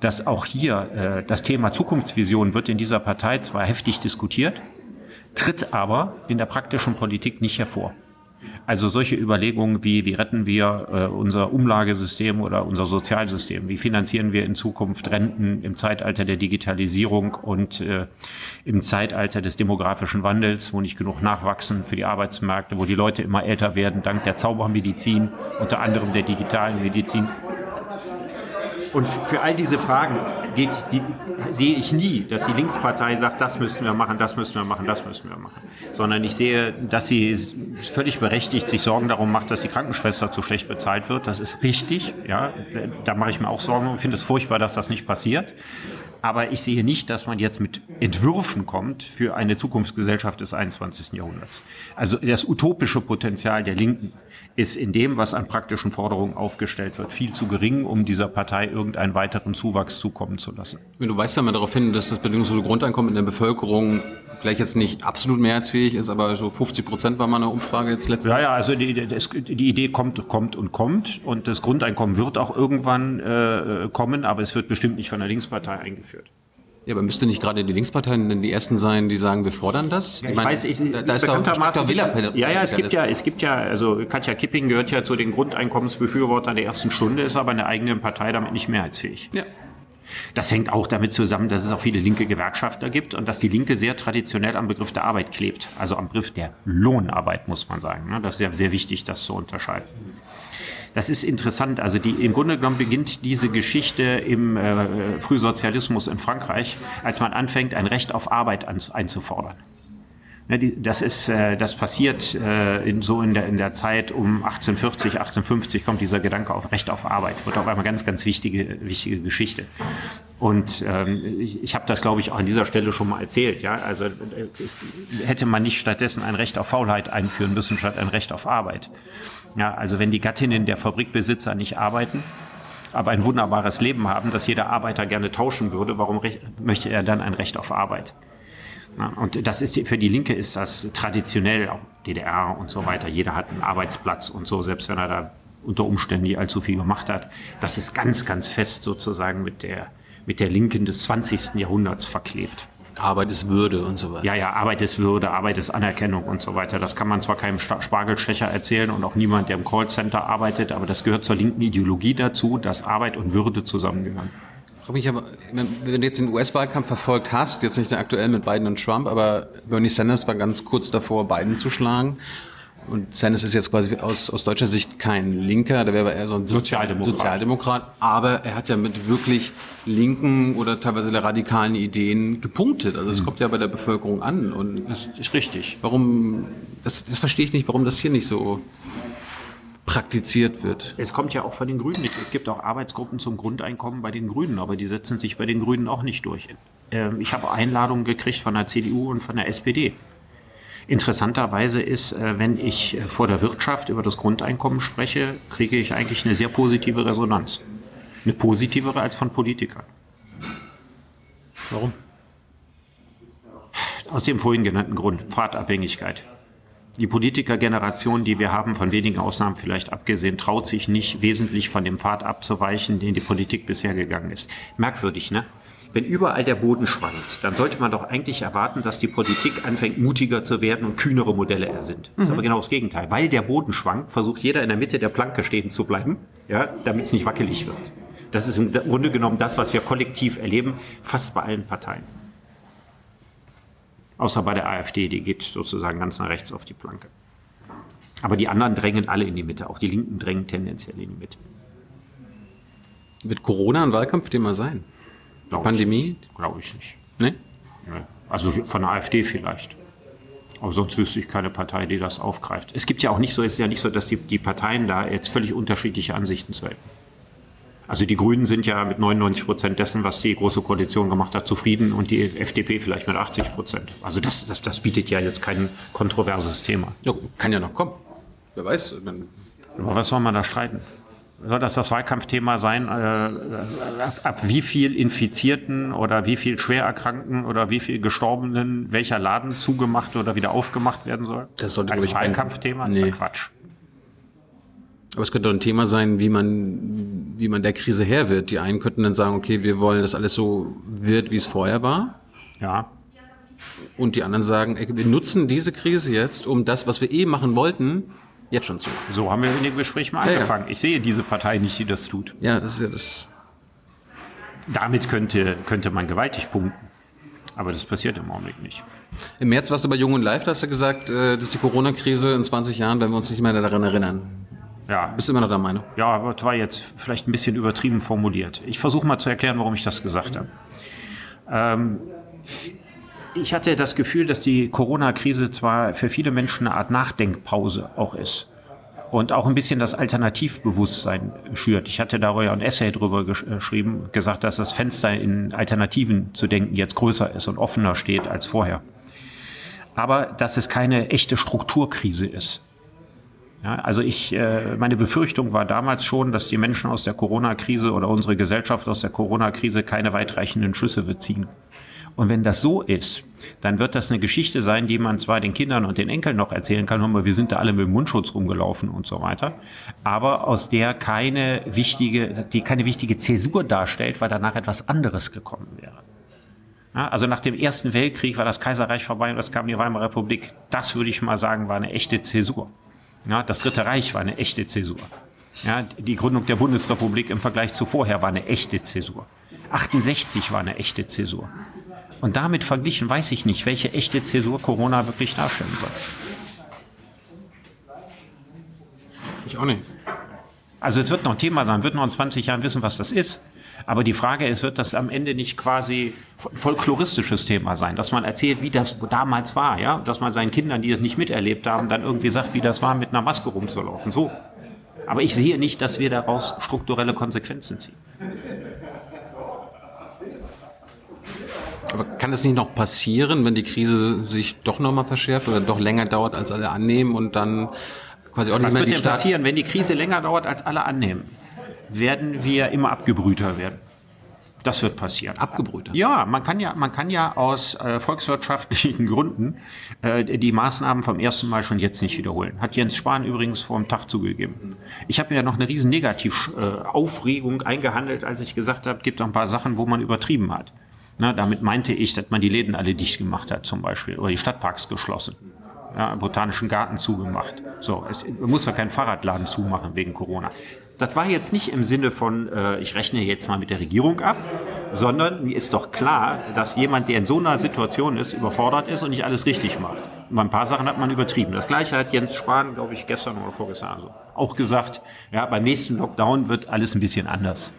dass auch hier äh, das Thema Zukunftsvision wird in dieser Partei zwar heftig diskutiert, tritt aber in der praktischen Politik nicht hervor. Also solche Überlegungen wie, wie retten wir äh, unser Umlagesystem oder unser Sozialsystem, wie finanzieren wir in Zukunft Renten im Zeitalter der Digitalisierung und äh, im Zeitalter des demografischen Wandels, wo nicht genug nachwachsen für die Arbeitsmärkte, wo die Leute immer älter werden, dank der Zaubermedizin, unter anderem der digitalen Medizin. Und für all diese Fragen geht die, sehe ich nie, dass die Linkspartei sagt, das müssten wir machen, das müssten wir machen, das müssten wir machen. Sondern ich sehe, dass sie völlig berechtigt sich Sorgen darum macht, dass die Krankenschwester zu schlecht bezahlt wird. Das ist richtig. Ja, da mache ich mir auch Sorgen und finde es furchtbar, dass das nicht passiert. Aber ich sehe nicht, dass man jetzt mit Entwürfen kommt für eine Zukunftsgesellschaft des 21. Jahrhunderts. Also das utopische Potenzial der Linken ist in dem, was an praktischen Forderungen aufgestellt wird, viel zu gering, um dieser Partei irgendeinen weiteren Zuwachs zukommen zu lassen. Du weißt ja mal darauf hin, dass das bedingungslose Grundeinkommen in der Bevölkerung vielleicht jetzt nicht absolut mehrheitsfähig ist, aber so 50 Prozent war mal eine Umfrage jetzt letztens. Ja, ja, also die, die Idee kommt, kommt und kommt und das Grundeinkommen wird auch irgendwann äh, kommen, aber es wird bestimmt nicht von der Linkspartei eingeführt. Ja, aber müsste nicht gerade die Linksparteien denn die ersten sein, die sagen, wir fordern das? Ja, ich, ich meine, weiß, ich, da, da ist doch, Villa Ja, ja, es gibt ja, es gibt ja, also Katja Kipping gehört ja zu den Grundeinkommensbefürwortern der ersten Stunde, ist aber in der eigenen Partei damit nicht mehrheitsfähig. Ja. Das hängt auch damit zusammen, dass es auch viele linke Gewerkschafter gibt und dass die Linke sehr traditionell am Begriff der Arbeit klebt. Also am Begriff der Lohnarbeit, muss man sagen. Ne? Das ist sehr, sehr wichtig, das zu unterscheiden. Das ist interessant. Also die, im Grunde genommen beginnt diese Geschichte im äh, Frühsozialismus in Frankreich, als man anfängt, ein Recht auf Arbeit an, einzufordern. Ne, das ist, äh, das passiert äh, in, so in der, in der Zeit um 1840, 1850 kommt dieser Gedanke auf Recht auf Arbeit, wird auf einmal ganz, ganz wichtige, wichtige Geschichte. Und ähm, ich, ich habe das, glaube ich, auch an dieser Stelle schon mal erzählt. Ja, also äh, es, hätte man nicht stattdessen ein Recht auf Faulheit einführen müssen statt ein Recht auf Arbeit. Ja, also wenn die Gattinnen der Fabrikbesitzer nicht arbeiten, aber ein wunderbares Leben haben, das jeder Arbeiter gerne tauschen würde, warum möchte er dann ein Recht auf Arbeit? Und das ist für die Linke ist das traditionell, auch DDR und so weiter. Jeder hat einen Arbeitsplatz und so, selbst wenn er da unter Umständen nie allzu viel gemacht hat. Das ist ganz, ganz fest sozusagen mit der mit der Linken des 20. Jahrhunderts verklebt. Arbeit ist Würde und so weiter. Ja, ja, Arbeit ist Würde, Arbeit ist Anerkennung und so weiter. Das kann man zwar keinem Spargelstecher erzählen und auch niemand, der im Callcenter arbeitet, aber das gehört zur linken Ideologie dazu, dass Arbeit und Würde zusammengehören. Frage mich aber, wenn du jetzt den US-Wahlkampf verfolgt hast, jetzt nicht aktuell mit Biden und Trump, aber Bernie Sanders war ganz kurz davor, Biden zu schlagen. Und Sanders ist jetzt quasi aus, aus deutscher Sicht kein Linker, da wäre er so ein Sozialdemokrat. Sozialdemokrat. Aber er hat ja mit wirklich linken oder teilweise radikalen Ideen gepunktet. Also es mhm. kommt ja bei der Bevölkerung an. Und das ist richtig. Warum, das, das verstehe ich nicht, warum das hier nicht so praktiziert wird. Es kommt ja auch von den Grünen nicht. Es gibt auch Arbeitsgruppen zum Grundeinkommen bei den Grünen, aber die setzen sich bei den Grünen auch nicht durch. Ähm, ich habe Einladungen gekriegt von der CDU und von der SPD. Interessanterweise ist, äh, wenn ich äh, vor der Wirtschaft über das Grundeinkommen spreche, kriege ich eigentlich eine sehr positive Resonanz. Eine positivere als von Politikern. Warum? Aus dem vorhin genannten Grund, Pfadabhängigkeit. Die Politikergeneration, die wir haben, von wenigen Ausnahmen vielleicht abgesehen, traut sich nicht wesentlich von dem Pfad abzuweichen, den die Politik bisher gegangen ist. Merkwürdig, ne? Wenn überall der Boden schwankt, dann sollte man doch eigentlich erwarten, dass die Politik anfängt, mutiger zu werden und kühnere Modelle ersinnt. Das ist mhm. aber genau das Gegenteil. Weil der Boden schwankt, versucht jeder in der Mitte der Planke stehen zu bleiben, ja, damit es nicht wackelig wird. Das ist im Grunde genommen das, was wir kollektiv erleben, fast bei allen Parteien. Außer bei der AfD, die geht sozusagen ganz nach rechts auf die Planke. Aber die anderen drängen alle in die Mitte. Auch die Linken drängen tendenziell in die Mitte. Wird Corona ein Wahlkampfthema sein? Glaub Pandemie? Glaube ich nicht. Nee? nee? Also von der AfD vielleicht. Aber sonst wüsste ich keine Partei, die das aufgreift. Es gibt ja auch nicht so, es ist ja nicht so, dass die, die Parteien da jetzt völlig unterschiedliche Ansichten zu hätten. Also die Grünen sind ja mit 99 Prozent dessen, was die Große Koalition gemacht hat, zufrieden und die FDP vielleicht mit 80 Prozent. Also das, das, das bietet ja jetzt kein kontroverses Thema. Ja, kann ja noch kommen. Wer weiß. Aber was soll man da streiten? soll das das Wahlkampfthema sein, äh, ab, ab, wie viel Infizierten oder wie viel Schwererkrankten oder wie viel Gestorbenen welcher Laden zugemacht oder wieder aufgemacht werden soll? Das sollte, Als Wahlkampfthema nee. ist ja Quatsch. Aber es könnte doch ein Thema sein, wie man, wie man der Krise Herr wird. Die einen könnten dann sagen, okay, wir wollen, dass alles so wird, wie es vorher war. Ja. Und die anderen sagen, wir nutzen diese Krise jetzt, um das, was wir eh machen wollten, jetzt schon zu. So haben wir in dem Gespräch mal ja, angefangen. Ja. Ich sehe diese Partei nicht, die das tut. Ja, das ist ja das. Damit könnte, könnte man gewaltig punkten. Aber das passiert im Augenblick nicht. Im März warst du bei Jung und Live, da hast du gesagt, äh, das ist die Corona-Krise in 20 Jahren, wenn wir uns nicht mehr daran erinnern. Ja. Bist du immer noch der Meinung? Ja, das war jetzt vielleicht ein bisschen übertrieben formuliert. Ich versuche mal zu erklären, warum ich das gesagt habe. Ähm, ich hatte das Gefühl, dass die Corona-Krise zwar für viele Menschen eine Art Nachdenkpause auch ist und auch ein bisschen das Alternativbewusstsein schürt. Ich hatte darüber ein Essay drüber geschrieben, gesagt, dass das Fenster in Alternativen zu denken jetzt größer ist und offener steht als vorher. Aber dass es keine echte Strukturkrise ist. Ja, also ich, äh, meine Befürchtung war damals schon, dass die Menschen aus der Corona-Krise oder unsere Gesellschaft aus der Corona-Krise keine weitreichenden Schlüsse wird ziehen und wenn das so ist, dann wird das eine Geschichte sein, die man zwar den Kindern und den Enkeln noch erzählen kann, hör wir sind da alle mit dem Mundschutz rumgelaufen und so weiter, aber aus der keine wichtige, die keine wichtige Zäsur darstellt, weil danach etwas anderes gekommen wäre. Also nach dem Ersten Weltkrieg war das Kaiserreich vorbei und es kam die Weimarer Republik. Das würde ich mal sagen, war eine echte Zäsur. Ja, das Dritte Reich war eine echte Zäsur. Ja, die Gründung der Bundesrepublik im Vergleich zu vorher war eine echte Zäsur. 68 war eine echte Zäsur. Und damit verglichen weiß ich nicht, welche echte Zäsur Corona wirklich darstellen soll. Ich auch nicht. Also es wird noch ein Thema sein, wird noch in 20 Jahren wissen, was das ist. Aber die Frage ist, wird das am Ende nicht quasi folkloristisches Thema sein, dass man erzählt, wie das damals war, ja, dass man seinen Kindern, die das nicht miterlebt haben, dann irgendwie sagt, wie das war, mit einer Maske rumzulaufen. So. Aber ich sehe nicht, dass wir daraus strukturelle Konsequenzen ziehen. Aber kann das nicht noch passieren, wenn die Krise sich doch nochmal verschärft oder doch länger dauert, als alle annehmen und dann quasi auch Was nicht mehr wird die denn Staat... passieren, wenn die Krise länger dauert, als alle annehmen? Werden wir immer abgebrühter werden? Das wird passieren. Abgebrühter? Ja, man kann ja, man kann ja aus äh, volkswirtschaftlichen Gründen äh, die Maßnahmen vom ersten Mal schon jetzt nicht wiederholen. Hat Jens Spahn übrigens vor dem Tag zugegeben. Ich habe mir ja noch eine riesen Negativaufregung eingehandelt, als ich gesagt habe, gibt doch ein paar Sachen, wo man übertrieben hat. Na, damit meinte ich, dass man die Läden alle dicht gemacht hat, zum Beispiel, oder die Stadtparks geschlossen. Ja, botanischen Garten zugemacht. So, es man muss ja keinen Fahrradladen zumachen wegen Corona. Das war jetzt nicht im Sinne von, äh, ich rechne jetzt mal mit der Regierung ab, sondern mir ist doch klar, dass jemand, der in so einer Situation ist, überfordert ist und nicht alles richtig macht. Und bei ein paar Sachen hat man übertrieben. Das gleiche hat Jens Spahn, glaube ich, gestern oder vorgestern also auch gesagt. Ja, beim nächsten Lockdown wird alles ein bisschen anders.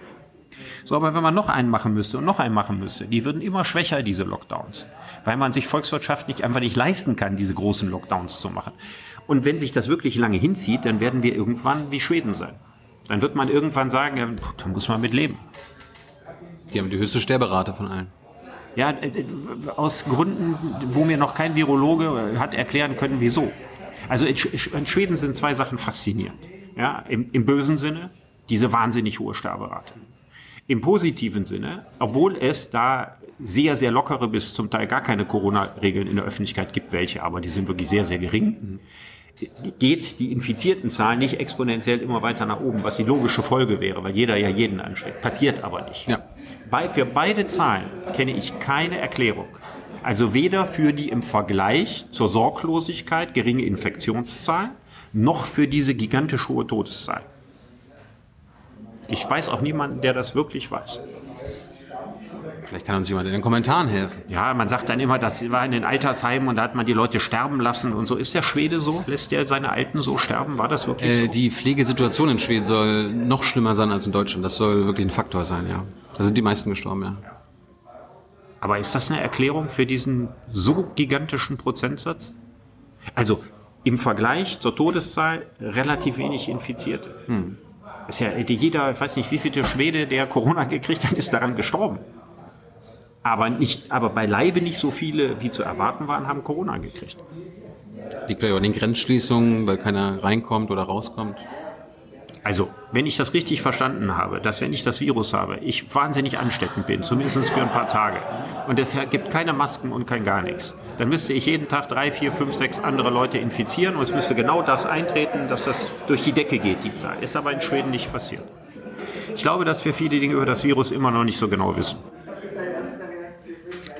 So, aber wenn man noch einen machen müsste und noch einen machen müsste, die würden immer schwächer, diese Lockdowns. Weil man sich volkswirtschaftlich einfach nicht leisten kann, diese großen Lockdowns zu machen. Und wenn sich das wirklich lange hinzieht, dann werden wir irgendwann wie Schweden sein. Dann wird man irgendwann sagen, ja, da muss man mit leben. Die haben die höchste Sterberate von allen. Ja, äh, aus Gründen, wo mir noch kein Virologe äh, hat erklären können, wieso. Also in Schweden sind zwei Sachen faszinierend. Ja, im, Im bösen Sinne, diese wahnsinnig hohe Sterberate. Im positiven Sinne, obwohl es da sehr, sehr lockere bis zum Teil gar keine Corona-Regeln in der Öffentlichkeit gibt, welche, aber die sind wirklich sehr, sehr gering, geht die infizierten Zahl nicht exponentiell immer weiter nach oben, was die logische Folge wäre, weil jeder ja jeden ansteckt. Passiert aber nicht. Ja. Bei, für beide Zahlen kenne ich keine Erklärung. Also weder für die im Vergleich zur Sorglosigkeit geringe Infektionszahl, noch für diese gigantisch hohe Todeszahl. Ich weiß auch niemanden, der das wirklich weiß. Vielleicht kann uns jemand in den Kommentaren helfen. Ja, man sagt dann immer, das war in den Altersheimen und da hat man die Leute sterben lassen und so. Ist der Schwede so? Lässt der seine Alten so sterben? War das wirklich Äh, so? die Pflegesituation in Schweden soll noch schlimmer sein als in Deutschland. Das soll wirklich ein Faktor sein, ja. Da sind die meisten gestorben, ja. Aber ist das eine Erklärung für diesen so gigantischen Prozentsatz? Also im Vergleich zur Todeszahl relativ wenig Infizierte. Ist ja jeder, ich weiß nicht, wie viele Schwede, der Corona gekriegt hat, ist daran gestorben. Aber, nicht, aber beileibe nicht so viele, wie zu erwarten waren, haben Corona gekriegt. Liegt vielleicht an den Grenzschließungen, weil keiner reinkommt oder rauskommt. Also, wenn ich das richtig verstanden habe, dass wenn ich das Virus habe, ich wahnsinnig ansteckend bin, zumindest für ein paar Tage, und es gibt keine Masken und kein gar nichts, dann müsste ich jeden Tag drei, vier, fünf, sechs andere Leute infizieren und es müsste genau das eintreten, dass das durch die Decke geht, die Zahl. Ist aber in Schweden nicht passiert. Ich glaube, dass wir viele Dinge über das Virus immer noch nicht so genau wissen.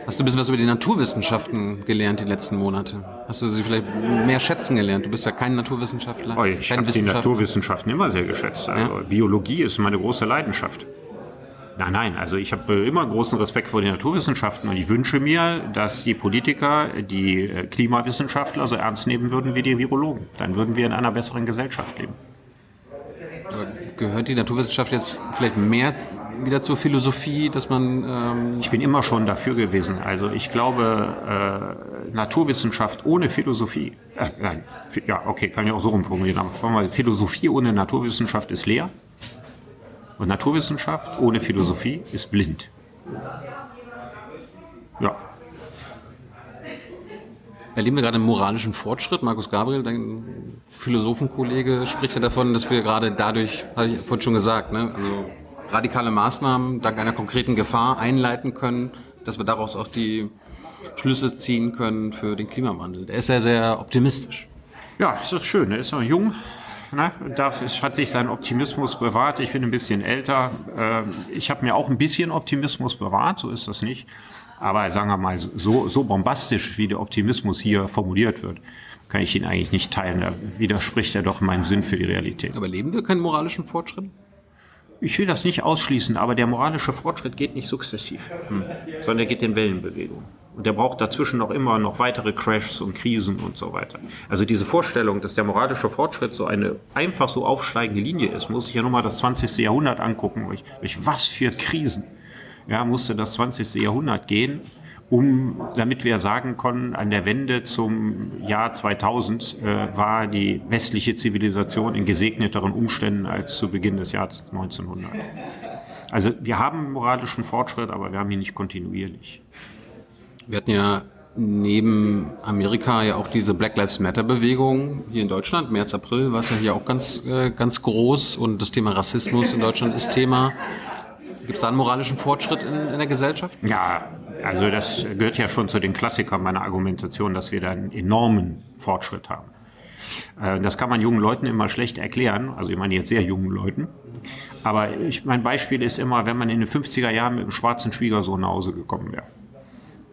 Hast du ein bisschen was über die Naturwissenschaften gelernt die letzten Monate? Hast du sie vielleicht mehr schätzen gelernt? Du bist ja kein Naturwissenschaftler. Oh, ich habe die. Naturwissenschaften immer sehr geschätzt. Also Ja. Biologie ist meine große Leidenschaft. Nein, nein, also ich habe äh, immer großen Respekt vor den Naturwissenschaften und ich wünsche mir, dass die Politiker die äh, Klimawissenschaftler so ernst nehmen würden wie die Virologen. Dann würden wir in einer besseren Gesellschaft leben. Gehört die Naturwissenschaft jetzt vielleicht mehr wieder zur Philosophie, dass man ähm, Ich bin immer schon dafür gewesen. Also ich glaube, äh, Naturwissenschaft ohne Philosophie, äh, nein, ja, okay, kann ich auch so rumformulieren, aber mal, Philosophie ohne Naturwissenschaft ist leer und Naturwissenschaft ohne Philosophie ist blind. Ja, erleben wir gerade einen moralischen Fortschritt. Markus Gabriel, dein Philosophenkollege, spricht ja davon, dass wir gerade dadurch, hatte ich vorhin schon gesagt, ne, also radikale Maßnahmen dank einer konkreten Gefahr einleiten können, dass wir daraus auch die Schlüsse ziehen können für den Klimawandel. Er ist sehr, sehr optimistisch. Ja, das ist schön. Er ist noch jung. Ne? Es hat sich sein Optimismus bewahrt. Ich bin ein bisschen älter. Ähm, Ich habe mir auch ein bisschen Optimismus bewahrt, so ist das nicht. Aber sagen wir mal, so, so bombastisch, wie der Optimismus hier formuliert wird, kann ich ihn eigentlich nicht teilen. Da widerspricht er doch meinem Sinn für die Realität. Aber erleben wir keinen moralischen Fortschritt? Ich will das nicht ausschließen, aber der moralische Fortschritt geht nicht sukzessiv, sondern er geht in Wellenbewegung. Und der braucht dazwischen noch immer noch weitere Crashs und Krisen und so weiter. Also diese Vorstellung, dass der moralische Fortschritt so eine einfach so aufsteigende Linie ist, muss ich ja nur mal das 20. Jahrhundert angucken. Durch was für Krisen ja, musste das 20. Jahrhundert gehen, um, damit wir sagen konnten, an der Wende zum Jahr 2000 äh, war die westliche Zivilisation in gesegneteren Umständen als zu Beginn des Jahres 1900. Also wir haben moralischen Fortschritt, aber wir haben ihn nicht kontinuierlich. Wir hatten ja neben Amerika ja auch diese Black Lives Matter Bewegung hier in Deutschland. März, April war es ja hier auch ganz, äh, ganz groß und das Thema Rassismus in Deutschland ist Thema. Gibt es da einen moralischen Fortschritt in, in der Gesellschaft? Ja, also das gehört ja schon zu den Klassikern meiner Argumentation, dass wir da einen enormen Fortschritt haben. Äh, Das kann man jungen Leuten immer schlecht erklären, also ich meine jetzt sehr jungen Leuten. Aber ich, mein Beispiel ist immer, wenn man in den 50er Jahren mit einem schwarzen Schwiegersohn nach Hause gekommen wäre.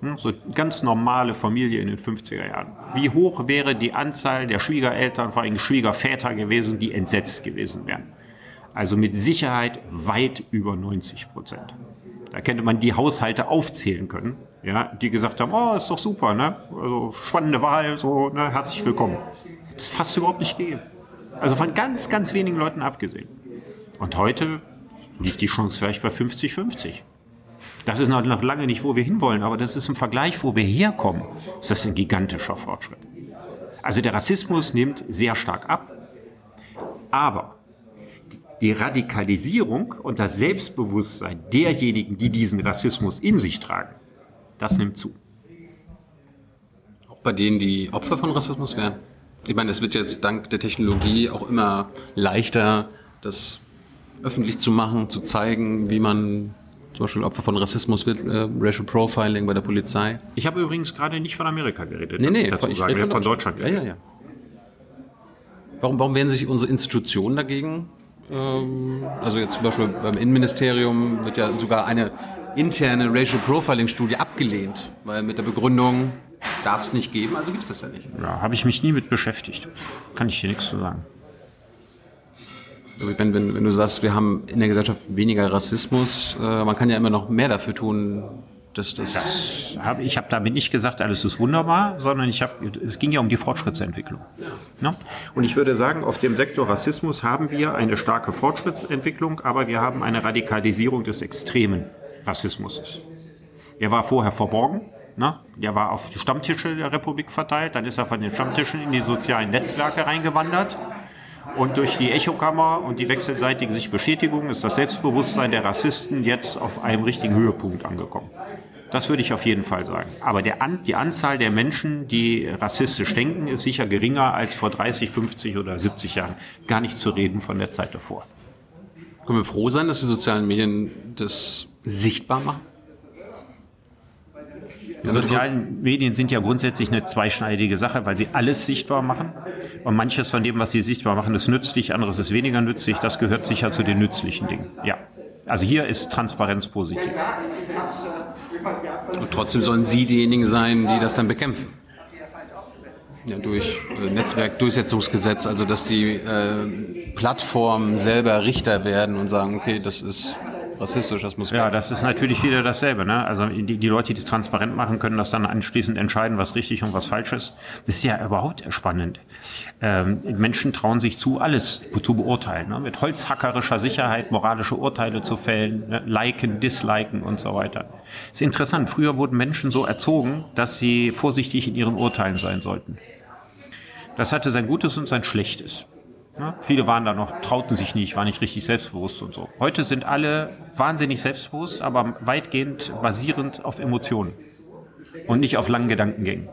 Hm, So ganz normale Familie in den 50er Jahren. Wie hoch wäre die Anzahl der Schwiegereltern, vor allem Schwiegerväter gewesen, die entsetzt gewesen wären? Also mit Sicherheit weit über 90 Prozent. Da könnte man die Haushalte aufzählen können, ja, die gesagt haben, oh, ist doch super, ne? Also spannende Wahl, so, ne, herzlich willkommen. Das ist fast überhaupt nicht gegeben. Also von ganz, ganz wenigen Leuten abgesehen. Und heute liegt die Chance vielleicht bei 50-50. Das ist noch lange nicht, wo wir hinwollen, aber das ist im Vergleich, wo wir herkommen, ist das ein gigantischer Fortschritt. Also der Rassismus nimmt sehr stark ab, aber die Radikalisierung und das Selbstbewusstsein derjenigen, die diesen Rassismus in sich tragen, das nimmt zu. Auch bei denen, die Opfer von Rassismus werden. Ich meine, es wird jetzt dank der Technologie auch immer leichter, das öffentlich zu machen, zu zeigen, wie man zum Beispiel Opfer von Rassismus wird, äh, Racial Profiling bei der Polizei. Ich habe übrigens gerade nicht von Amerika geredet. Nee, nee, dazu ich sagen. Ich habe von Deutschland Ja, geredet. ja, ja. Warum, warum werden sich unsere Institutionen dagegen? Ähm, also jetzt zum Beispiel beim Innenministerium wird ja sogar eine interne Racial Profiling Studie abgelehnt, weil mit der Begründung darf es nicht geben, also gibt es das ja nicht. Ja, habe ich mich nie mit beschäftigt. Kann ich hier nichts zu sagen. Also meine, wenn, wenn du sagst, wir haben in der Gesellschaft weniger Rassismus, äh, man kann ja immer noch mehr dafür tun, dass das. Das hab, ich habe damit nicht gesagt, alles ist wunderbar, sondern ich hab, es ging ja um die Fortschrittsentwicklung. Ne? Und ich würde sagen, auf dem Sektor Rassismus haben wir eine starke Fortschrittsentwicklung, aber wir haben eine Radikalisierung des extremen Rassismus. Der war vorher verborgen. Ne? Der war auf die Stammtische der Republik verteilt, dann ist er von den Stammtischen in die sozialen Netzwerke reingewandert. Und durch die Echokammer und die wechselseitige sich ist das Selbstbewusstsein der Rassisten jetzt auf einem richtigen Höhepunkt angekommen. Das würde ich auf jeden Fall sagen. Aber der die Anzahl der Menschen, die rassistisch denken, ist sicher geringer als vor 30, 50 oder 70 Jahren. Gar nicht zu reden von der Zeit davor. Können wir froh sein, dass die sozialen Medien das sichtbar machen? Die sozialen Medien sind ja grundsätzlich eine zweischneidige Sache, weil sie alles sichtbar machen. Und manches von dem, was sie sichtbar machen, ist nützlich, anderes ist weniger nützlich. Das gehört sicher zu den nützlichen Dingen. Ja. Also hier ist Transparenz positiv. Und trotzdem sollen Sie diejenigen sein, die das dann bekämpfen. Ja, durch äh, Netzwerkdurchsetzungsgesetz, also dass die äh, Plattformen selber Richter werden und sagen, okay, das ist rassistisch, das muss Ja, das ist natürlich wieder dasselbe. Ne? Also die, die Leute, die das transparent machen, können das dann anschließend entscheiden, was richtig und was falsch ist. Das ist ja überhaupt spannend. Ähm, Menschen trauen sich zu, alles zu beurteilen. Ne? Mit holzhackerischer Sicherheit moralische Urteile zu fällen, ne? liken, disliken und so weiter. ist interessant. Früher wurden Menschen so erzogen, dass sie vorsichtig in ihren Urteilen sein sollten. Das hatte sein Gutes und sein Schlechtes. Ja, viele waren da noch, trauten sich nicht, waren nicht richtig selbstbewusst und so. Heute sind alle wahnsinnig selbstbewusst, aber weitgehend basierend auf Emotionen und nicht auf langen Gedankengängen.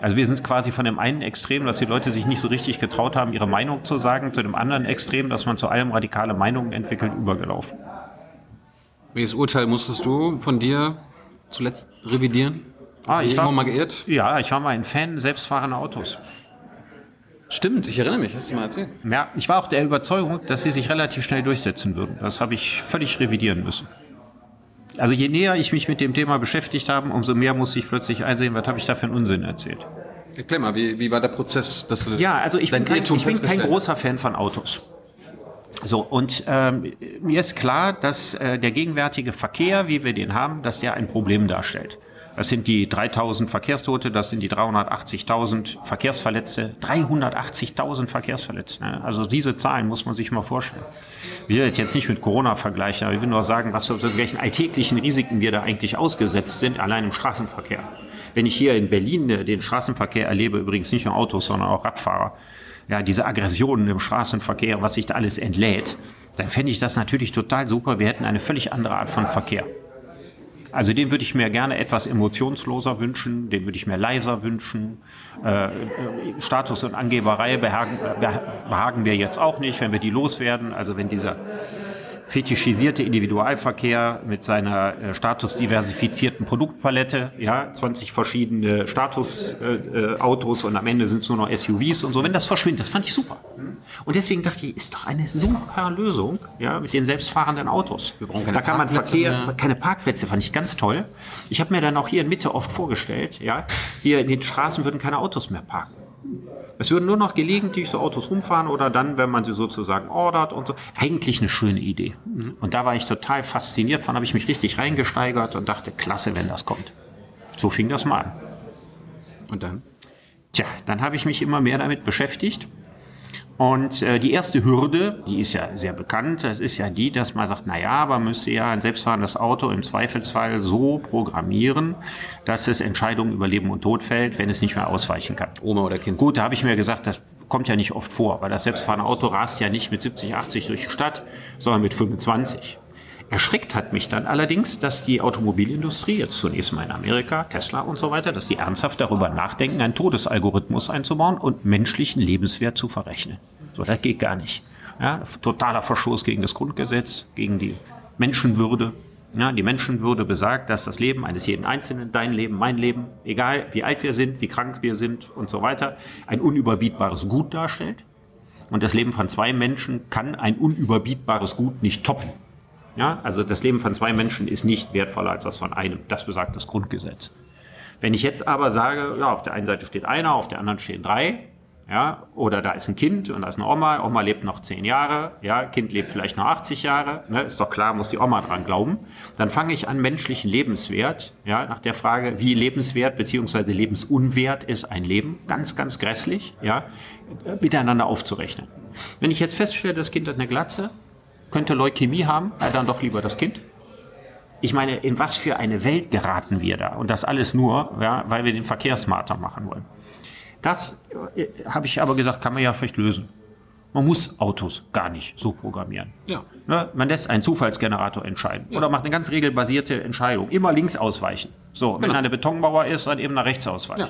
Also wir sind quasi von dem einen Extrem, dass die Leute sich nicht so richtig getraut haben, ihre Meinung zu sagen, zu dem anderen Extrem, dass man zu allem radikale Meinungen entwickelt, übergelaufen. Welches Urteil musstest du von dir zuletzt revidieren? Ah, ich war- mal geirrt? Ja, ich war mal ein Fan selbstfahrender Autos. Stimmt, ich erinnere mich, hast du mal erzählt. Ja, ich war auch der Überzeugung, dass sie sich relativ schnell durchsetzen würden. Das habe ich völlig revidieren müssen. Also je näher ich mich mit dem Thema beschäftigt habe, umso mehr musste ich plötzlich einsehen, was habe ich da für einen Unsinn erzählt. Erklär mal, wie, wie war der Prozess, dass du Ja, also ich bin, kein, ich bin kein großer Fan von Autos. So, und ähm, mir ist klar, dass äh, der gegenwärtige Verkehr, wie wir den haben, dass der ein Problem darstellt. Das sind die 3000 Verkehrstote, das sind die 380.000 Verkehrsverletzte. 380.000 Verkehrsverletzte. Also diese Zahlen muss man sich mal vorstellen. Ich will jetzt nicht mit Corona vergleichen, aber ich will nur sagen, was für welchen alltäglichen Risiken wir da eigentlich ausgesetzt sind, allein im Straßenverkehr. Wenn ich hier in Berlin äh, den Straßenverkehr erlebe, übrigens nicht nur Autos, sondern auch Radfahrer, ja, diese Aggressionen im Straßenverkehr, was sich da alles entlädt, dann fände ich das natürlich total super. Wir hätten eine völlig andere Art von Verkehr. Also den würde ich mir gerne etwas emotionsloser wünschen, den würde ich mir leiser wünschen. Äh, äh, Status und Angeberei behagen, behagen wir jetzt auch nicht, wenn wir die loswerden. Also wenn dieser fetischisierte Individualverkehr mit seiner äh, statusdiversifizierten Produktpalette, ja, 20 verschiedene Statusautos äh, äh, und am Ende sind es nur noch SUVs und so. Wenn das verschwindet, das fand ich super. Und deswegen dachte ich, ist doch eine super Lösung, ja, mit den selbstfahrenden Autos. da kann man Verkehr, mehr. keine Parkplätze, fand ich ganz toll. Ich habe mir dann auch hier in Mitte oft vorgestellt, ja, hier in den Straßen würden keine Autos mehr parken. Es würden nur noch gelegentlich so Autos rumfahren oder dann, wenn man sie sozusagen ordert und so. Eigentlich eine schöne Idee. Und da war ich total fasziniert von, habe ich mich richtig reingesteigert und dachte, klasse, wenn das kommt. So fing das mal an. Und dann? Tja, dann habe ich mich immer mehr damit beschäftigt und äh, die erste Hürde, die ist ja sehr bekannt, das ist ja die, dass man sagt, na ja, man müsste ja ein selbstfahrendes Auto im Zweifelsfall so programmieren, dass es Entscheidungen über Leben und Tod fällt, wenn es nicht mehr ausweichen kann. Oma oder Kind. Gut, da habe ich mir gesagt, das kommt ja nicht oft vor, weil das selbstfahrende Auto rast ja nicht mit 70, 80 durch die Stadt, sondern mit 25. Erschreckt hat mich dann allerdings, dass die Automobilindustrie, jetzt zunächst mal in Amerika, Tesla und so weiter, dass die ernsthaft darüber nachdenken, einen Todesalgorithmus einzubauen und menschlichen Lebenswert zu verrechnen. So, das geht gar nicht. Ja, totaler Verstoß gegen das Grundgesetz, gegen die Menschenwürde. Ja, die Menschenwürde besagt, dass das Leben eines jeden Einzelnen, dein Leben, mein Leben, egal wie alt wir sind, wie krank wir sind und so weiter, ein unüberbietbares Gut darstellt. Und das Leben von zwei Menschen kann ein unüberbietbares Gut nicht toppen. Ja, also das Leben von zwei Menschen ist nicht wertvoller als das von einem. Das besagt das Grundgesetz. Wenn ich jetzt aber sage, ja, auf der einen Seite steht einer, auf der anderen stehen drei, ja, oder da ist ein Kind und da ist eine Oma, Oma lebt noch zehn Jahre, ja, Kind lebt vielleicht noch 80 Jahre, ne, ist doch klar, muss die Oma dran glauben. Dann fange ich an, menschlichen Lebenswert, ja, nach der Frage, wie lebenswert bzw. lebensunwert ist ein Leben, ganz, ganz grässlich, ja, miteinander aufzurechnen. Wenn ich jetzt feststelle, das Kind hat eine Glatze, könnte Leukämie haben, ja, dann doch lieber das Kind. Ich meine, in was für eine Welt geraten wir da? Und das alles nur, ja, weil wir den Verkehr smarter machen wollen. Das äh, habe ich aber gesagt, kann man ja vielleicht lösen. Man muss Autos gar nicht so programmieren. Ja. Ne? Man lässt einen Zufallsgenerator entscheiden ja. oder macht eine ganz regelbasierte Entscheidung. Immer links ausweichen. So, genau. wenn eine Betonbauer ist, dann eben nach rechts ausweichen. Ja.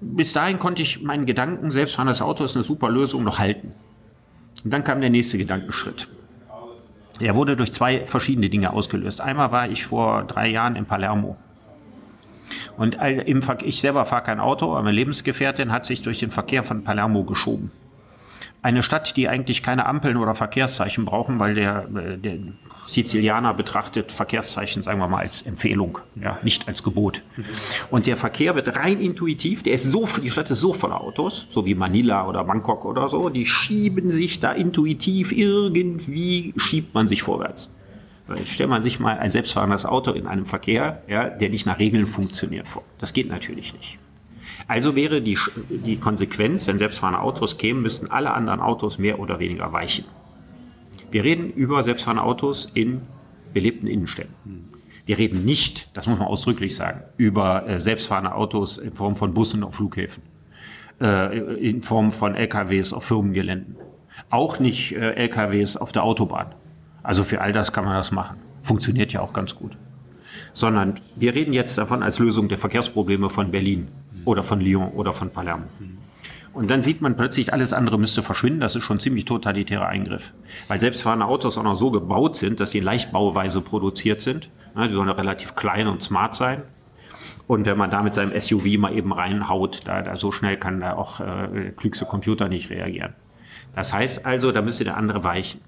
Bis dahin konnte ich meinen Gedanken, selbstfahrendes Auto ist eine super Lösung, noch halten. Und dann kam der nächste Gedankenschritt. Er wurde durch zwei verschiedene Dinge ausgelöst. Einmal war ich vor drei Jahren in Palermo. Und ich selber fahre kein Auto, aber meine Lebensgefährtin hat sich durch den Verkehr von Palermo geschoben. Eine Stadt, die eigentlich keine Ampeln oder Verkehrszeichen brauchen, weil der, äh, der Sizilianer betrachtet Verkehrszeichen, sagen wir mal, als Empfehlung, ja, nicht als Gebot. Und der Verkehr wird rein intuitiv, der ist so, die Stadt ist so voller Autos, so wie Manila oder Bangkok oder so, die schieben sich da intuitiv, irgendwie schiebt man sich vorwärts. Stellt man sich mal ein selbstfahrendes Auto in einem Verkehr, ja, der nicht nach Regeln funktioniert vor. Das geht natürlich nicht. Also wäre die, die Konsequenz, wenn selbstfahrende Autos kämen, müssten alle anderen Autos mehr oder weniger weichen. Wir reden über selbstfahrende Autos in belebten Innenstädten. Wir reden nicht, das muss man ausdrücklich sagen, über äh, selbstfahrende Autos in Form von Bussen auf Flughäfen, äh, in Form von LKWs auf Firmengeländen, auch nicht äh, LKWs auf der Autobahn. Also für all das kann man das machen. Funktioniert ja auch ganz gut. Sondern wir reden jetzt davon als Lösung der Verkehrsprobleme von Berlin oder von Lyon oder von Palermo. Und dann sieht man plötzlich, alles andere müsste verschwinden. Das ist schon ziemlich totalitärer Eingriff. Weil selbstfahrende Autos auch noch so gebaut sind, dass sie in Leichtbauweise produziert sind. Die sollen relativ klein und smart sein. Und wenn man da mit seinem SUV mal eben reinhaut, da, da so schnell kann da auch äh, klügste Computer nicht reagieren. Das heißt also, da müsste der andere weichen.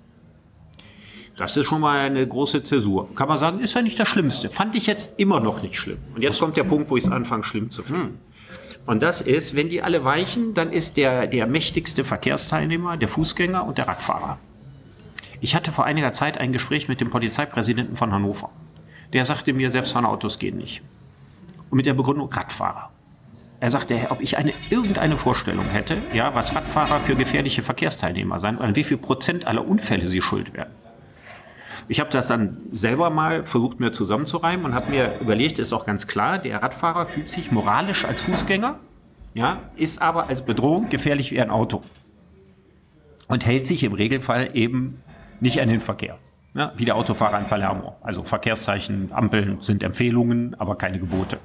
Das ist schon mal eine große Zäsur. Kann man sagen, ist ja nicht das Schlimmste. Fand ich jetzt immer noch nicht schlimm. Und jetzt kommt der Punkt, wo ich es anfange, schlimm zu finden. Und das ist, wenn die alle weichen, dann ist der, der mächtigste Verkehrsteilnehmer der Fußgänger und der Radfahrer. Ich hatte vor einiger Zeit ein Gespräch mit dem Polizeipräsidenten von Hannover. Der sagte mir, selbstfahrende Autos gehen nicht. Und mit der Begründung Radfahrer. Er sagte, ob ich eine, irgendeine Vorstellung hätte, ja, was Radfahrer für gefährliche Verkehrsteilnehmer sein, an wie viel Prozent aller Unfälle sie schuld werden. Ich habe das dann selber mal versucht mir zusammenzureimen und habe mir überlegt, ist auch ganz klar, der Radfahrer fühlt sich moralisch als Fußgänger, ja, ist aber als Bedrohung gefährlich wie ein Auto und hält sich im Regelfall eben nicht an den Verkehr. Ja, wie der Autofahrer in Palermo. Also Verkehrszeichen, Ampeln sind Empfehlungen, aber keine Gebote.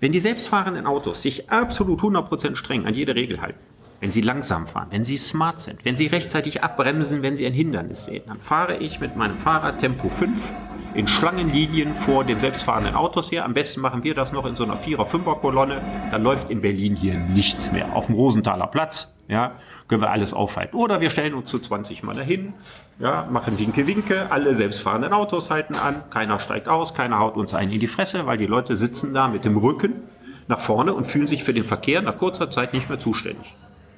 Wenn die selbstfahrenden Autos sich absolut 100% streng an jede Regel halten, wenn sie langsam fahren, wenn sie smart sind, wenn sie rechtzeitig abbremsen, wenn sie ein Hindernis sehen, dann fahre ich mit meinem Fahrrad Tempo 5 in Schlangenlinien vor den selbstfahrenden Autos her. Am besten machen wir das noch in so einer Vierer-, Fünfer-Kolonne. Dann läuft in Berlin hier nichts mehr. Auf dem Rosenthaler Platz, ja, können wir alles aufhalten. Oder wir stellen uns zu 20 Mal dahin, ja, machen Winke, Winke. Alle selbstfahrenden Autos halten an. Keiner steigt aus, keiner haut uns einen in die Fresse, weil die Leute sitzen da mit dem Rücken nach vorne und fühlen sich für den Verkehr nach kurzer Zeit nicht mehr zuständig.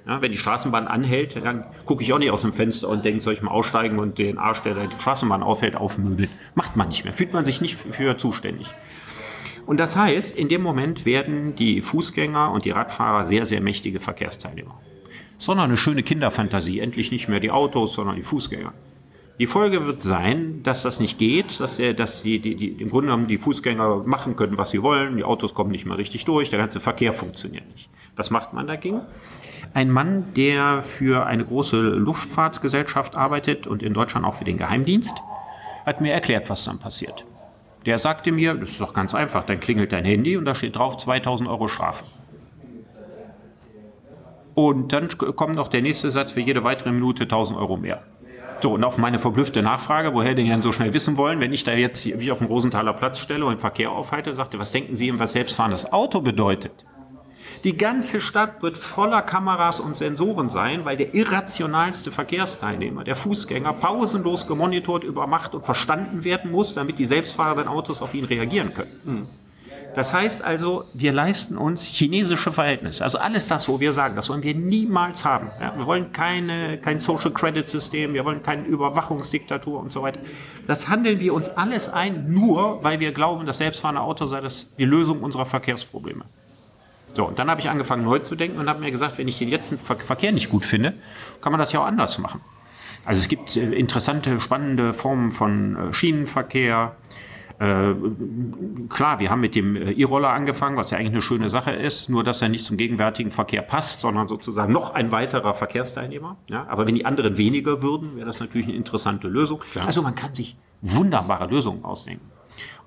Ja, wenn die Straßenbahn anhält, dann gucke ich auch nicht aus dem Fenster und denke, soll ich mal aussteigen und den Arsch, der die Straßenbahn aufhält, aufmöbeln. Macht man nicht mehr. Fühlt man sich nicht für zuständig. Und das heißt, in dem Moment werden die Fußgänger und die Radfahrer sehr, sehr mächtige Verkehrsteilnehmer. Sondern eine schöne Kinderfantasie. Endlich nicht mehr die Autos, sondern die Fußgänger. Die Folge wird sein, dass das nicht geht, dass, der, dass die, die, die, im Grunde genommen die Fußgänger machen können, was sie wollen, die Autos kommen nicht mehr richtig durch, der ganze Verkehr funktioniert nicht. Was macht man dagegen? Ein Mann, der für eine große Luftfahrtsgesellschaft arbeitet und in Deutschland auch für den Geheimdienst, hat mir erklärt, was dann passiert. Der sagte mir, das ist doch ganz einfach, dann klingelt dein Handy und da steht drauf 2000 Euro Strafe. Und dann kommt noch der nächste Satz für jede weitere Minute 1000 Euro mehr. So, und auf meine verblüffte Nachfrage, woher die denn so schnell wissen wollen, wenn ich da jetzt wie auf dem Rosenthaler Platz stelle und Verkehr aufhalte, sagte, was denken Sie, was selbstfahrendes Auto bedeutet? Die ganze Stadt wird voller Kameras und Sensoren sein, weil der irrationalste Verkehrsteilnehmer, der Fußgänger, pausenlos gemonitort, übermacht und verstanden werden muss, damit die selbstfahrenden Autos auf ihn reagieren können. Das heißt also, wir leisten uns chinesische Verhältnisse. Also alles das, wo wir sagen, das wollen wir niemals haben. Ja, wir wollen keine, kein Social Credit System, wir wollen keine Überwachungsdiktatur und so weiter. Das handeln wir uns alles ein, nur weil wir glauben, das selbstfahrende Auto sei das die Lösung unserer Verkehrsprobleme. So, und dann habe ich angefangen neu zu denken und habe mir gesagt, wenn ich den letzten Verkehr nicht gut finde, kann man das ja auch anders machen. Also es gibt äh, interessante, spannende Formen von äh, Schienenverkehr. Äh, klar, wir haben mit dem äh, E-Roller angefangen, was ja eigentlich eine schöne Sache ist, nur dass er nicht zum gegenwärtigen Verkehr passt, sondern sozusagen noch ein weiterer Verkehrsteilnehmer. Ja, aber wenn die anderen weniger würden, wäre das natürlich eine interessante Lösung. Klar. Also man kann sich wunderbare Lösungen ausdenken.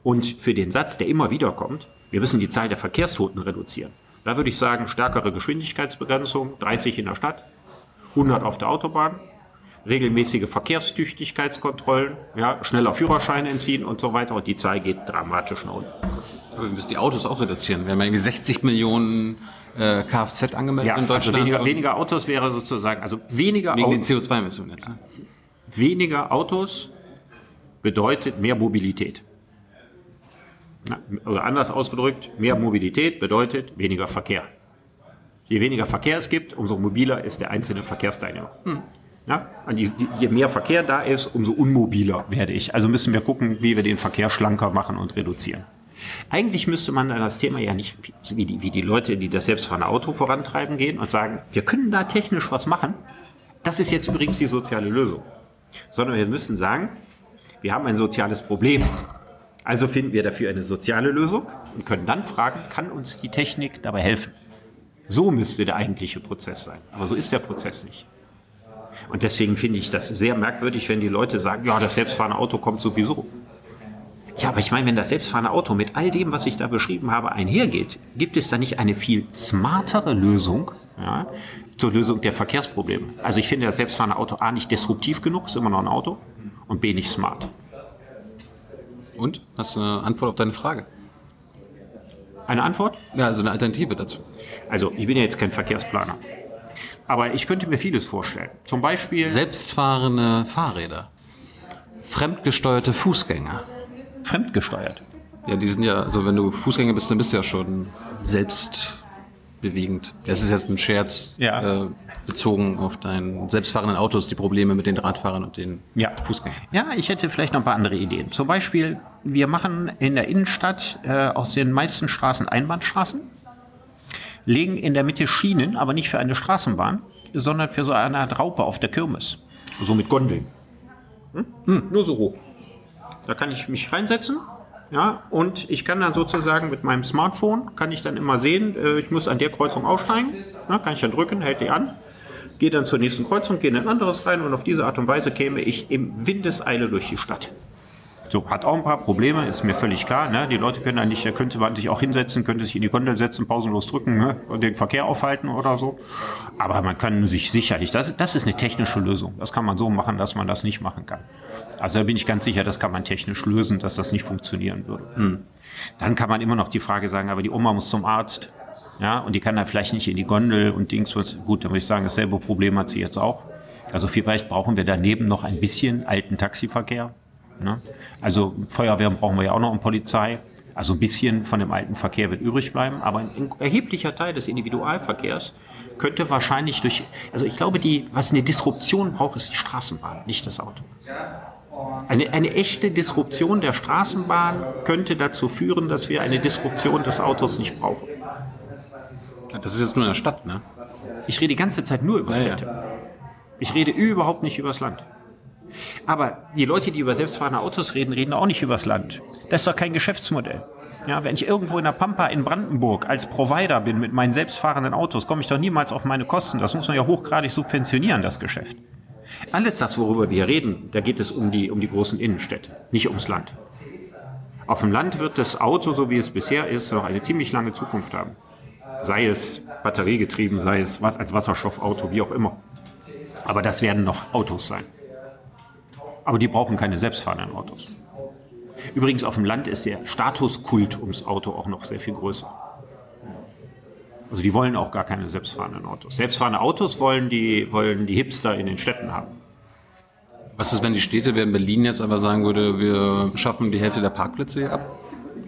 Und für den Satz, der immer wieder kommt, wir müssen die Zahl der Verkehrstoten reduzieren. Da würde ich sagen, stärkere Geschwindigkeitsbegrenzung, 30 in der Stadt, 100 auf der Autobahn, regelmäßige Verkehrstüchtigkeitskontrollen, ja, schneller Führerschein entziehen und so weiter. Und die Zahl geht dramatisch nach unten. Aber wir müssen die Autos auch reduzieren. Wir haben irgendwie 60 Millionen äh, Kfz angemeldet ja, in Deutschland. Also weniger, weniger Autos wäre sozusagen, also weniger Wegen den CO2-Emissionen jetzt. Ne? Weniger Autos bedeutet mehr Mobilität. Oder anders ausgedrückt, mehr Mobilität bedeutet weniger Verkehr. Je weniger Verkehr es gibt, umso mobiler ist der einzelne Verkehrsteilnehmer. Hm. Ja, je mehr Verkehr da ist, umso unmobiler werde ich. Also müssen wir gucken, wie wir den Verkehr schlanker machen und reduzieren. Eigentlich müsste man das Thema ja nicht wie die, wie die Leute, die das selbstfahrende Auto vorantreiben, gehen und sagen, wir können da technisch was machen. Das ist jetzt übrigens die soziale Lösung. Sondern wir müssen sagen, wir haben ein soziales Problem. Also finden wir dafür eine soziale Lösung und können dann fragen, kann uns die Technik dabei helfen? So müsste der eigentliche Prozess sein. Aber so ist der Prozess nicht. Und deswegen finde ich das sehr merkwürdig, wenn die Leute sagen, ja, das selbstfahrende Auto kommt sowieso. Ja, aber ich meine, wenn das selbstfahrende Auto mit all dem, was ich da beschrieben habe, einhergeht, gibt es da nicht eine viel smartere Lösung ja, zur Lösung der Verkehrsprobleme? Also ich finde das selbstfahrende Auto A nicht disruptiv genug, ist immer noch ein Auto, und B nicht smart. Und? Hast du eine Antwort auf deine Frage? Eine Antwort? Ja, also eine Alternative dazu. Also, ich bin ja jetzt kein Verkehrsplaner. Aber ich könnte mir vieles vorstellen. Zum Beispiel. Selbstfahrende Fahrräder. Fremdgesteuerte Fußgänger. Fremdgesteuert? Ja, die sind ja, also wenn du Fußgänger bist, dann bist du ja schon selbstbewegend. Das ist jetzt ein Scherz. Ja. Äh, bezogen auf deinen selbstfahrenden Autos, die Probleme mit den Radfahrern und den ja. Fußgängern. Ja, ich hätte vielleicht noch ein paar andere Ideen. Zum Beispiel, wir machen in der Innenstadt äh, aus den meisten Straßen Einbahnstraßen, legen in der Mitte Schienen, aber nicht für eine Straßenbahn, sondern für so eine Art Raupe auf der Kirmes. So mit Gondeln. Hm? Hm, nur so hoch. Da kann ich mich reinsetzen, ja, und ich kann dann sozusagen mit meinem Smartphone, kann ich dann immer sehen, äh, ich muss an der Kreuzung aussteigen, na, kann ich dann drücken, hält die an gehe dann zur nächsten Kreuzung, gehe in ein anderes rein und auf diese Art und Weise käme ich im Windeseile durch die Stadt. So, hat auch ein paar Probleme, ist mir völlig klar. Ne? Die Leute können eigentlich, da könnte man sich auch hinsetzen, könnte sich in die Gondel setzen, pausenlos drücken ne? und den Verkehr aufhalten oder so. Aber man kann sich sicherlich, das, das ist eine technische Lösung. Das kann man so machen, dass man das nicht machen kann. Also da bin ich ganz sicher, das kann man technisch lösen, dass das nicht funktionieren würde. Hm. Dann kann man immer noch die Frage sagen, aber die Oma muss zum Arzt. Ja, und die kann dann vielleicht nicht in die Gondel und Dings. Gut, dann würde ich sagen, dasselbe Problem hat sie jetzt auch. Also vielleicht brauchen wir daneben noch ein bisschen alten Taxiverkehr. Ne? Also Feuerwehr brauchen wir ja auch noch und Polizei. Also ein bisschen von dem alten Verkehr wird übrig bleiben, aber ein erheblicher Teil des Individualverkehrs könnte wahrscheinlich durch, also ich glaube, die, was eine Disruption braucht, ist die Straßenbahn, nicht das Auto. Eine, eine echte Disruption der Straßenbahn könnte dazu führen, dass wir eine Disruption des Autos nicht brauchen. Das ist jetzt nur in der Stadt, ne? Ich rede die ganze Zeit nur über Städte. Ja. Ich rede überhaupt nicht übers Land. Aber die Leute, die über selbstfahrende Autos reden, reden auch nicht übers Land. Das ist doch kein Geschäftsmodell. Ja, wenn ich irgendwo in der Pampa in Brandenburg als Provider bin mit meinen selbstfahrenden Autos, komme ich doch niemals auf meine Kosten. Das muss man ja hochgradig subventionieren, das Geschäft. Alles das, worüber wir reden, da geht es um die, um die großen Innenstädte, nicht ums Land. Auf dem Land wird das Auto, so wie es bisher ist, noch eine ziemlich lange Zukunft haben. Sei es batteriegetrieben, sei es als Wasserstoffauto, wie auch immer. Aber das werden noch Autos sein. Aber die brauchen keine selbstfahrenden Autos. Übrigens auf dem Land ist der Statuskult ums Auto auch noch sehr viel größer. Also die wollen auch gar keine selbstfahrenden Autos. Selbstfahrende Autos wollen die, wollen die Hipster in den Städten haben. Was ist, wenn die Städte, wenn Berlin jetzt aber sagen würde, wir schaffen die Hälfte der Parkplätze hier ab?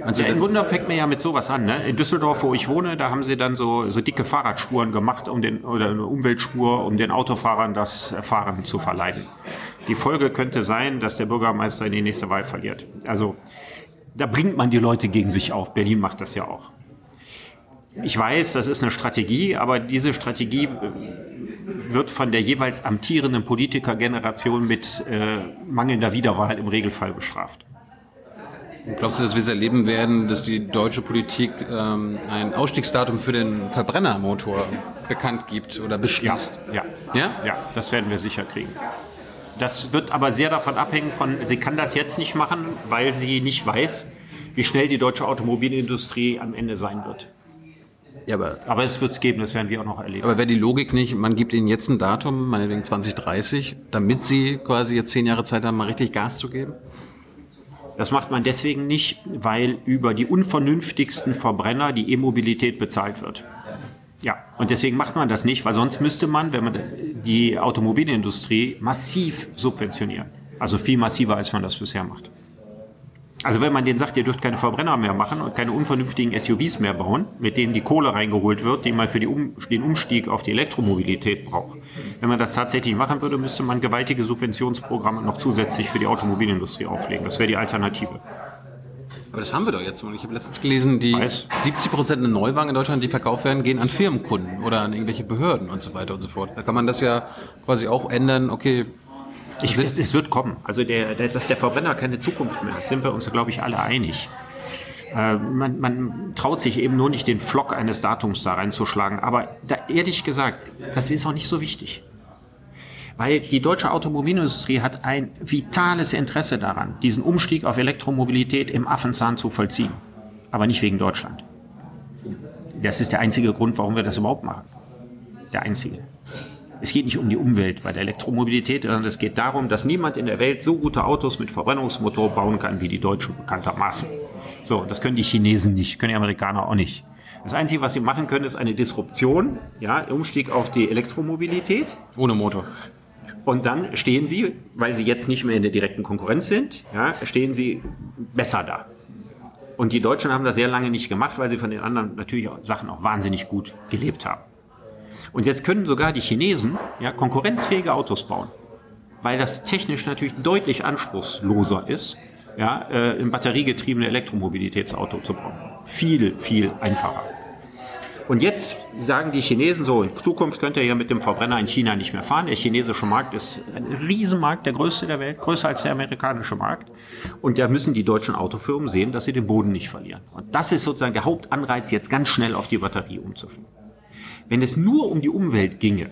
Also ja, Im Grunde fängt man ja mit sowas an. Ne? In Düsseldorf, wo ich wohne, da haben sie dann so, so dicke Fahrradspuren gemacht, um den, oder eine Umweltspur, um den Autofahrern das Fahren zu verleiden. Die Folge könnte sein, dass der Bürgermeister in die nächste Wahl verliert. Also da bringt man die Leute gegen sich auf. Berlin macht das ja auch. Ich weiß, das ist eine Strategie, aber diese Strategie äh, wird von der jeweils amtierenden Politikergeneration mit äh, mangelnder Wiederwahl im Regelfall bestraft. Glaubst du, dass wir es erleben werden, dass die deutsche Politik ähm, ein Ausstiegsdatum für den Verbrennermotor bekannt gibt oder beschließt? Ja, ja, ja, ja das werden wir sicher kriegen. Das wird aber sehr davon abhängen von, sie kann das jetzt nicht machen, weil sie nicht weiß, wie schnell die deutsche Automobilindustrie am Ende sein wird. Ja, aber, aber es wird es geben, das werden wir auch noch erleben. Aber wäre die Logik nicht, man gibt ihnen jetzt ein Datum, meinetwegen 2030, damit sie quasi jetzt zehn Jahre Zeit haben, mal richtig Gas zu geben? Das macht man deswegen nicht, weil über die unvernünftigsten Verbrenner die E-Mobilität bezahlt wird. Ja, und deswegen macht man das nicht, weil sonst müsste man, wenn man die Automobilindustrie massiv subventionieren. Also viel massiver, als man das bisher macht. Also wenn man denen sagt, ihr dürft keine Verbrenner mehr machen und keine unvernünftigen SUVs mehr bauen, mit denen die Kohle reingeholt wird, die man für um, den Umstieg auf die Elektromobilität braucht. Wenn man das tatsächlich machen würde, müsste man gewaltige Subventionsprogramme noch zusätzlich für die Automobilindustrie auflegen. Das wäre die Alternative. Aber das haben wir doch jetzt. Und ich habe letztens gelesen, die Weiß. 70 Prozent der Neuwagen in Deutschland, die verkauft werden, gehen an Firmenkunden oder an irgendwelche Behörden und so weiter und so fort. Da kann man das ja quasi auch ändern. Okay, ich, es wird kommen. Also der, der, dass der Verbrenner keine Zukunft mehr hat, sind wir uns, glaube ich, alle einig. Äh, man, man, traut sich eben nur nicht den Flock eines Datums da reinzuschlagen. Aber da, ehrlich gesagt, das ist auch nicht so wichtig. Weil die deutsche Automobilindustrie hat ein vitales Interesse daran, diesen Umstieg auf Elektromobilität im Affenzahn zu vollziehen. Aber nicht wegen Deutschland. Das ist der einzige Grund, warum wir das überhaupt machen. Der einzige. Es geht nicht um die Umwelt bei der Elektromobilität, sondern es geht darum, dass niemand in der Welt so gute Autos mit Verbrennungsmotor bauen kann wie die Deutschen bekanntermaßen. So, das können die Chinesen nicht, können die Amerikaner auch nicht. Das Einzige, was sie machen können, ist eine Disruption, ja, Umstieg auf die Elektromobilität. Ohne Motor. Und dann stehen sie, weil sie jetzt nicht mehr in der direkten Konkurrenz sind, ja, stehen sie besser da. Und die Deutschen haben das sehr lange nicht gemacht, weil sie von den anderen natürlich auch Sachen auch wahnsinnig gut gelebt haben. Und jetzt können sogar die Chinesen ja, konkurrenzfähige Autos bauen, weil das technisch natürlich deutlich anspruchsloser ist, ja, äh, ein batteriegetriebene Elektromobilitätsauto zu bauen. Viel, viel einfacher. Und jetzt sagen die Chinesen so, in Zukunft könnt ihr ja mit dem Verbrenner in China nicht mehr fahren. Der chinesische Markt ist ein Riesenmarkt, der größte der Welt, größer als der amerikanische Markt. Und da müssen die deutschen Autofirmen sehen, dass sie den Boden nicht verlieren. Und das ist sozusagen der Hauptanreiz, jetzt ganz schnell auf die Batterie umzuschalten. Wenn es nur um die Umwelt ginge,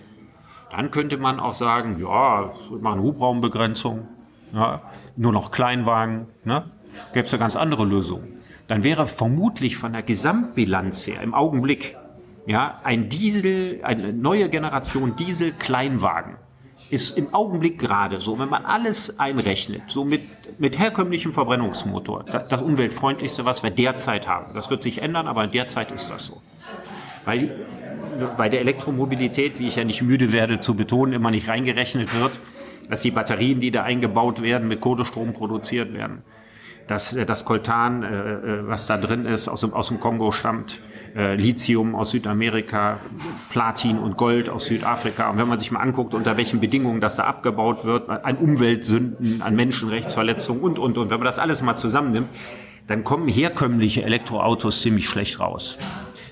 Dann könnte man auch sagen, ja, wir machen Hubraumbegrenzung, ja, nur noch Kleinwagen, ne? Gäbe es eine ganz andere Lösung. Dann wäre vermutlich von der Gesamtbilanz her im Augenblick ja, ein Diesel, eine neue Generation Diesel-Kleinwagen ist im Augenblick gerade so, wenn man alles einrechnet, so mit, mit herkömmlichem Verbrennungsmotor, das, das umweltfreundlichste, was wir derzeit haben. Das wird sich ändern, aber derzeit ist das so. Weil bei der Elektromobilität, wie ich ja nicht müde werde zu betonen, immer nicht reingerechnet wird, dass die Batterien, die da eingebaut werden, mit Kohlestrom produziert werden. Dass das Koltan, äh, äh, was da drin ist, aus dem, aus dem Kongo stammt, äh, Lithium aus Südamerika, Platin und Gold aus Südafrika. Und wenn man sich mal anguckt, unter welchen Bedingungen das da abgebaut wird, an Umweltsünden, an Menschenrechtsverletzungen und, und, und, wenn man das alles mal zusammennimmt, dann kommen herkömmliche Elektroautos ziemlich schlecht raus.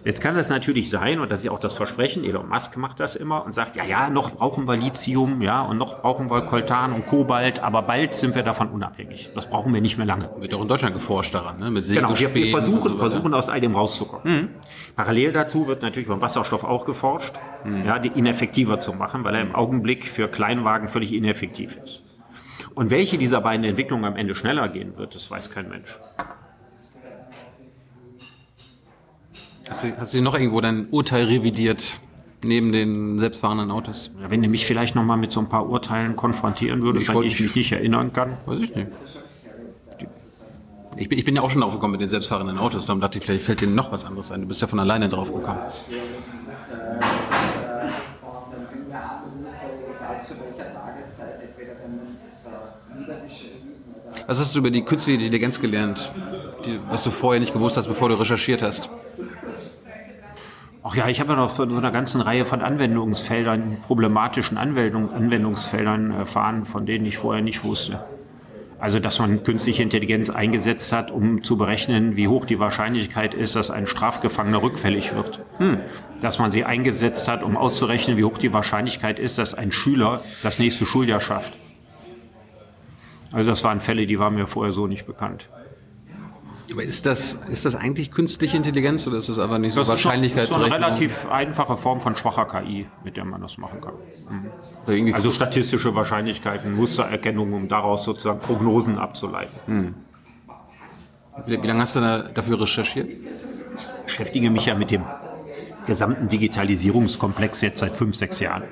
Jetzt kann das natürlich sein, und das ist ja auch das Versprechen, Elon Musk macht das immer und sagt, ja, ja, noch brauchen wir Lithium, ja, und noch brauchen wir Koltan und Kobalt, aber bald sind wir davon unabhängig. Das brauchen wir nicht mehr lange. Wird auch in Deutschland geforscht daran, ne? mit Genau, wir, wir versuchen, so versuchen aus all dem rauszukommen. Parallel dazu wird natürlich beim Wasserstoff auch geforscht, ja, die ineffektiver zu machen, weil er im Augenblick für Kleinwagen völlig ineffektiv ist. Und welche dieser beiden Entwicklungen am Ende schneller gehen wird, das weiß kein Mensch. Hast du, hast du noch irgendwo dein Urteil revidiert, neben den selbstfahrenden Autos? Wenn du mich vielleicht noch mal mit so ein paar Urteilen konfrontieren würdest, an die ich mich nicht erinnern kann. Weiß ich nicht. Ich bin, ich bin ja auch schon drauf gekommen mit den selbstfahrenden Autos, darum dachte ich, vielleicht fällt dir noch was anderes ein. Du bist ja von alleine drauf gekommen. Was hast du über die künstliche Intelligenz gelernt, die, was du vorher nicht gewusst hast, bevor du recherchiert hast? Ach ja, ich habe ja noch von so einer ganzen Reihe von Anwendungsfeldern, problematischen Anwendung, Anwendungsfeldern erfahren, von denen ich vorher nicht wusste. Also, dass man künstliche Intelligenz eingesetzt hat, um zu berechnen, wie hoch die Wahrscheinlichkeit ist, dass ein Strafgefangener rückfällig wird. Dass man sie eingesetzt hat, um auszurechnen, wie hoch die Wahrscheinlichkeit ist, dass ein Schüler das nächste Schuljahr schafft. Also, das waren Fälle, die waren mir vorher so nicht bekannt. Aber ist das, ist das eigentlich künstliche Intelligenz oder ist das einfach nicht so Das ist so- Wahrscheinlichkeitsrechnung? eine relativ einfache Form von schwacher KI, mit der man das machen kann. Irgendwie Also statistische Wahrscheinlichkeiten, Mustererkennung, um daraus sozusagen Prognosen abzuleiten. wie, wie lange hast du da, dafür recherchiert? Ich beschäftige mich ja mit dem gesamten Digitalisierungskomplex jetzt seit fünf, sechs Jahren.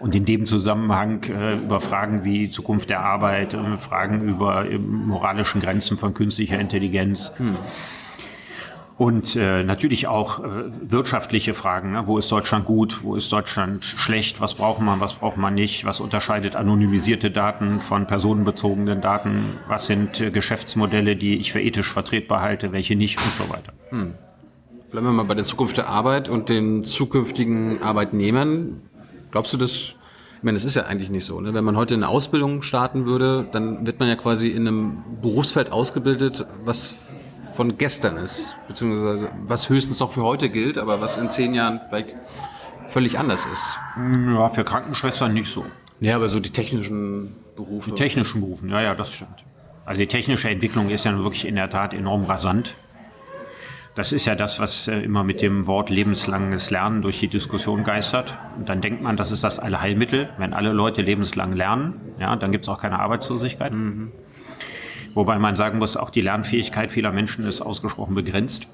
Und in dem Zusammenhang äh, über Fragen wie Zukunft der Arbeit, äh, Fragen über äh, moralischen Grenzen von künstlicher Intelligenz. Und äh, natürlich auch äh, wirtschaftliche Fragen. Ne? Wo ist Deutschland gut? Wo ist Deutschland schlecht? Was braucht man? Was braucht man nicht? Was unterscheidet anonymisierte Daten von personenbezogenen Daten? Was sind äh, Geschäftsmodelle, die ich für ethisch vertretbar halte? Welche nicht? Und so weiter. Bleiben wir mal bei der Zukunft der Arbeit und den zukünftigen Arbeitnehmern. Glaubst du das? Ich meine, das ist ja eigentlich nicht so. Ne? Wenn man heute eine Ausbildung starten würde, dann wird man ja quasi in einem Berufsfeld ausgebildet, was von gestern ist, beziehungsweise was höchstens noch für heute gilt, aber was in zehn Jahren vielleicht völlig anders ist. Ja, für Krankenschwestern nicht so. Ja, aber so die technischen Berufe. Technischen Berufen, ja, ja, das stimmt. Also die technische Entwicklung ist ja wirklich in der Tat enorm rasant. Das ist ja das, was äh, immer mit dem Wort lebenslanges Lernen durch die Diskussion geistert. Und dann denkt man, das ist das Allheilmittel. Wenn alle Leute lebenslang lernen, ja, dann gibt es auch keine Arbeitslosigkeit. Wobei man sagen muss, auch die Lernfähigkeit vieler Menschen ist ausgesprochen begrenzt.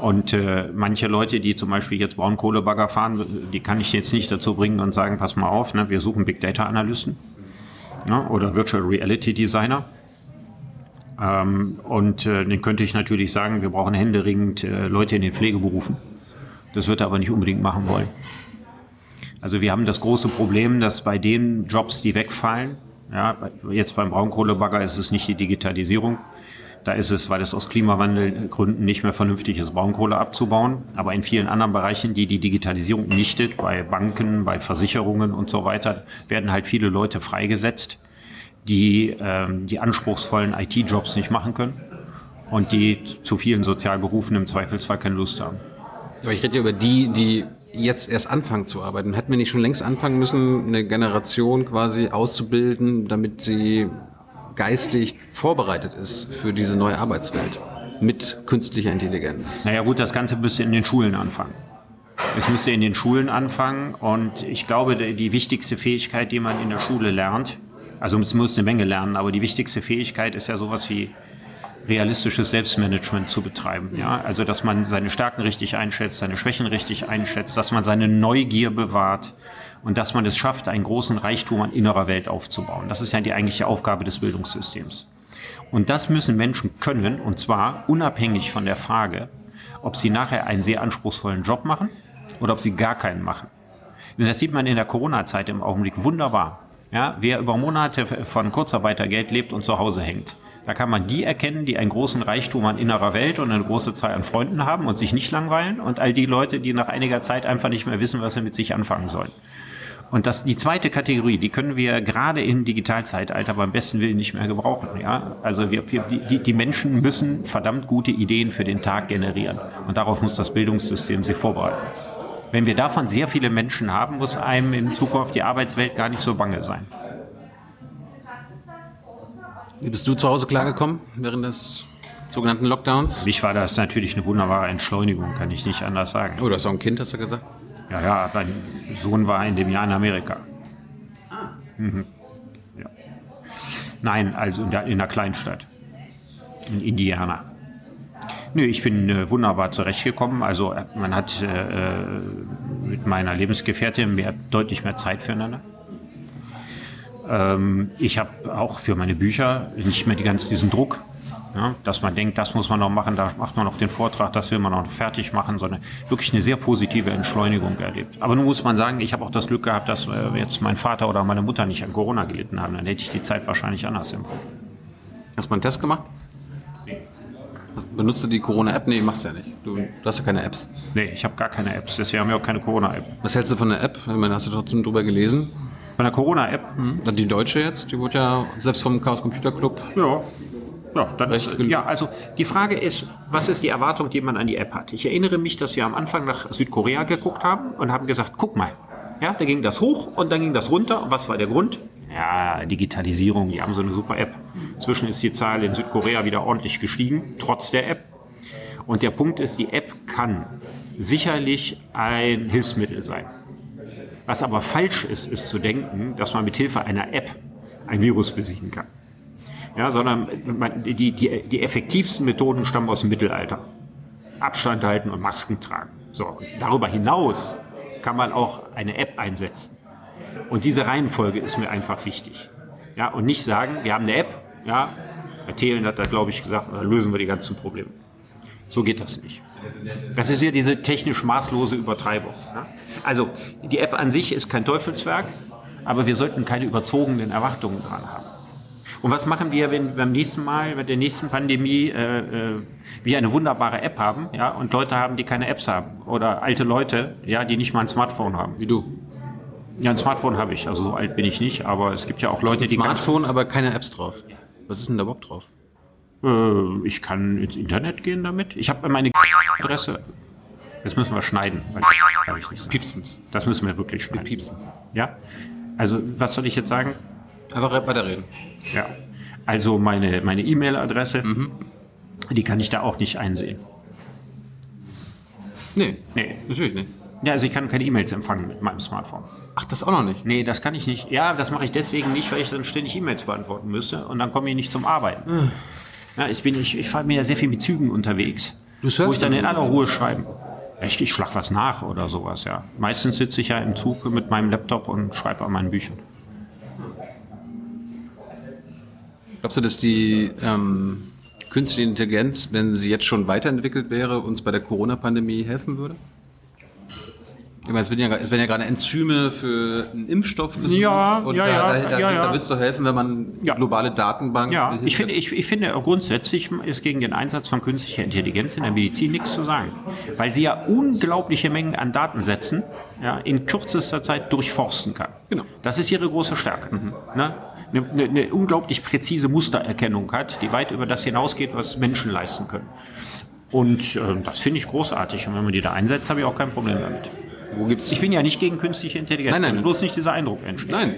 Und äh, manche Leute, die zum Beispiel jetzt Braunkohlebagger fahren, die kann ich jetzt nicht dazu bringen und sagen, pass mal auf, ne, wir suchen Big Data Analysten ja, oder Virtual Reality Designer. Ähm, und äh, den könnte ich natürlich sagen, wir brauchen händeringend äh, Leute in den Pflegeberufen. Das wird er aber nicht unbedingt machen wollen. Also wir haben das große Problem, dass bei den Jobs, die wegfallen, ja, jetzt beim Braunkohlebagger ist es nicht die Digitalisierung. Da ist es, weil es aus Klimawandelgründen nicht mehr vernünftig ist, Braunkohle abzubauen. Aber in vielen anderen Bereichen, die die Digitalisierung nichtet, bei Banken, bei Versicherungen und so weiter, werden halt viele Leute freigesetzt, die ähm, die anspruchsvollen IT-Jobs nicht machen können und die zu vielen Sozialberufen im Zweifelsfall keine Lust haben. Aber ich rede ja über die, die jetzt erst anfangen zu arbeiten. Hätten wir nicht schon längst anfangen müssen, eine Generation quasi auszubilden, damit sie geistig vorbereitet ist für diese neue Arbeitswelt mit künstlicher Intelligenz? Naja gut, das Ganze müsste in den Schulen anfangen. Es müsste in den Schulen anfangen und ich glaube, die die wichtigste Fähigkeit, die man in der Schule lernt, also es muss eine Menge lernen, aber die wichtigste Fähigkeit ist ja sowas wie realistisches Selbstmanagement zu betreiben. Ja? Also, dass man seine Stärken richtig einschätzt, seine Schwächen richtig einschätzt, dass man seine Neugier bewahrt und dass man es schafft, einen großen Reichtum an innerer Welt aufzubauen. Das ist ja die eigentliche Aufgabe des Bildungssystems. Und das müssen Menschen können, und zwar unabhängig von der Frage, ob sie nachher einen sehr anspruchsvollen Job machen oder ob sie gar keinen machen. Und das sieht man in der Corona-Zeit im Augenblick wunderbar. Ja, wer über Monate von Kurzarbeitergeld lebt und zu Hause hängt, da kann man die erkennen, die einen großen Reichtum an innerer Welt und eine große Zahl an Freunden haben und sich nicht langweilen und all die Leute, die nach einiger Zeit einfach nicht mehr wissen, was sie mit sich anfangen sollen. Und das, die zweite Kategorie, die können wir gerade im Digitalzeitalter beim besten Willen nicht mehr gebrauchen. Ja? Also wir, wir, die, die Menschen müssen verdammt gute Ideen für den Tag generieren. Und darauf muss das Bildungssystem sie vorbereiten. Wenn wir davon sehr viele Menschen haben, muss einem in Zukunft die Arbeitswelt gar nicht so bange sein. Wie bist du zu Hause klargekommen während des sogenannten Lockdowns? Für mich war das natürlich eine wunderbare Entschleunigung, kann ich nicht anders sagen. Oh, du hast auch ein Kind, hast du gesagt? Ja, ja, mein Sohn war in dem Jahr in Amerika. Mhm. Ja. Nein, also in der, in der Kleinstadt. In Indiana. Nö, ich bin äh, wunderbar zurechtgekommen. Also äh, man hat äh, äh, mit meiner Lebensgefährtin mehr, deutlich mehr Zeit füreinander. Ähm, ich habe auch für meine Bücher nicht mehr die ganz diesen Druck, ja, dass man denkt, das muss man noch machen, da macht man noch den Vortrag, das will man noch fertig machen, sondern wirklich eine sehr positive Entschleunigung erlebt. Aber nun muss man sagen, ich habe auch das Glück gehabt, dass äh, jetzt mein Vater oder meine Mutter nicht an Corona gelitten haben. Dann hätte ich die Zeit wahrscheinlich anders empfunden. Hast mal einen Test gemacht? Benutzt du die Corona-App? Nee, machst du ja nicht. Du, du hast ja keine Apps. Nee, ich habe gar keine Apps, deswegen haben wir auch keine Corona-App. Was hältst du von der App? Ich meine, hast du trotzdem drüber gelesen? Von der Corona-App? Dann Die deutsche jetzt, die wurde ja selbst vom Chaos Computer Club. Ja. Ja, dann ist, ja, also die Frage ist, was ist die Erwartung, die man an die App hat? Ich erinnere mich, dass wir am Anfang nach Südkorea geguckt haben und haben gesagt, guck mal, ja, da ging das hoch und dann ging das runter. Und was war der Grund? Ja, Digitalisierung, die haben so eine super App. Inzwischen ist die Zahl in Südkorea wieder ordentlich gestiegen, trotz der App. Und der Punkt ist, die App kann sicherlich ein Hilfsmittel sein. Was aber falsch ist, ist zu denken, dass man mit Hilfe einer App ein Virus besiegen kann. Ja, sondern man, die, die, die effektivsten Methoden stammen aus dem Mittelalter. Abstand halten und Masken tragen. So, darüber hinaus kann man auch eine App einsetzen. Und diese Reihenfolge ist mir einfach wichtig. Ja, und nicht sagen, wir haben eine App, ja, Herr Thelen hat da, glaube ich, gesagt, dann lösen wir die ganzen Probleme. So geht das nicht. Das ist ja diese technisch maßlose Übertreibung. Ne? Also die App an sich ist kein Teufelswerk, aber wir sollten keine überzogenen Erwartungen dran haben. Und was machen wir, wenn beim nächsten Mal, mit der nächsten Pandemie, äh, äh, wir eine wunderbare App haben, ja, und Leute haben, die keine Apps haben oder alte Leute, ja, die nicht mal ein Smartphone haben. Wie du. Ja, ein Smartphone habe ich, also so alt bin ich nicht, aber es gibt ja auch Leute, die Smartphone, aber keine Apps drauf. Was ist denn da überhaupt drauf? Äh, ich kann ins Internet gehen damit. Ich habe meine Adresse. Das müssen wir schneiden. Weil darf ich nicht sagen. Piepsens. Das müssen wir wirklich schneiden. Piepsen. Ja. Also was soll ich jetzt sagen? Einfach weiterreden. Ja. Also meine meine E-Mail-Adresse, die kann ich da auch nicht einsehen. Nee, Nee. natürlich nicht. Ja, also ich kann keine E-Mails empfangen mit meinem Smartphone. Ach, das auch noch nicht. Nee, das kann ich nicht. Ja, das mache ich deswegen nicht, weil ich dann ständig E-Mails beantworten müsste und dann komme ich nicht zum Arbeiten. Ja, ich bin, ich, ich fahre mir ja sehr viel mit Zügen unterwegs, Du wo ich dann in aller Ruhe schreiben. Ich, ich schlag was nach oder sowas, ja. Meistens sitze ich ja im Zug mit meinem Laptop und schreibe an meinen Büchern. Glaubst du, dass die ähm, künstliche Intelligenz, wenn sie jetzt schon weiterentwickelt wäre, uns bei der Corona-Pandemie helfen würde? Ich meine, es werden, ja, es werden ja gerade Enzyme für einen Impfstoff gesucht. Ja, und ja, da, ja, da, da, ja, ja. da wird es doch helfen, wenn man Ja. globale Datenbank. Ja, ich finde, ich, ich finde grundsätzlich ist gegen den Einsatz von künstlicher Intelligenz in der Medizin nichts zu sagen. Weil sie ja unglaubliche Mengen an Datensätzen ja, in kürzester Zeit durchforsten kann. Genau. Das ist ihre große Stärke. Ne? Eine, eine, eine unglaublich präzise Mustererkennung hat, die weit über das hinausgeht, was Menschen leisten können. Und äh, das finde ich großartig. Und wenn man die da einsetzt, habe ich auch kein Problem damit. Wo gibt's? Ich bin ja nicht gegen künstliche Intelligenz. Nein, nein. Bloß nicht dieser Eindruck entsteht. Nein.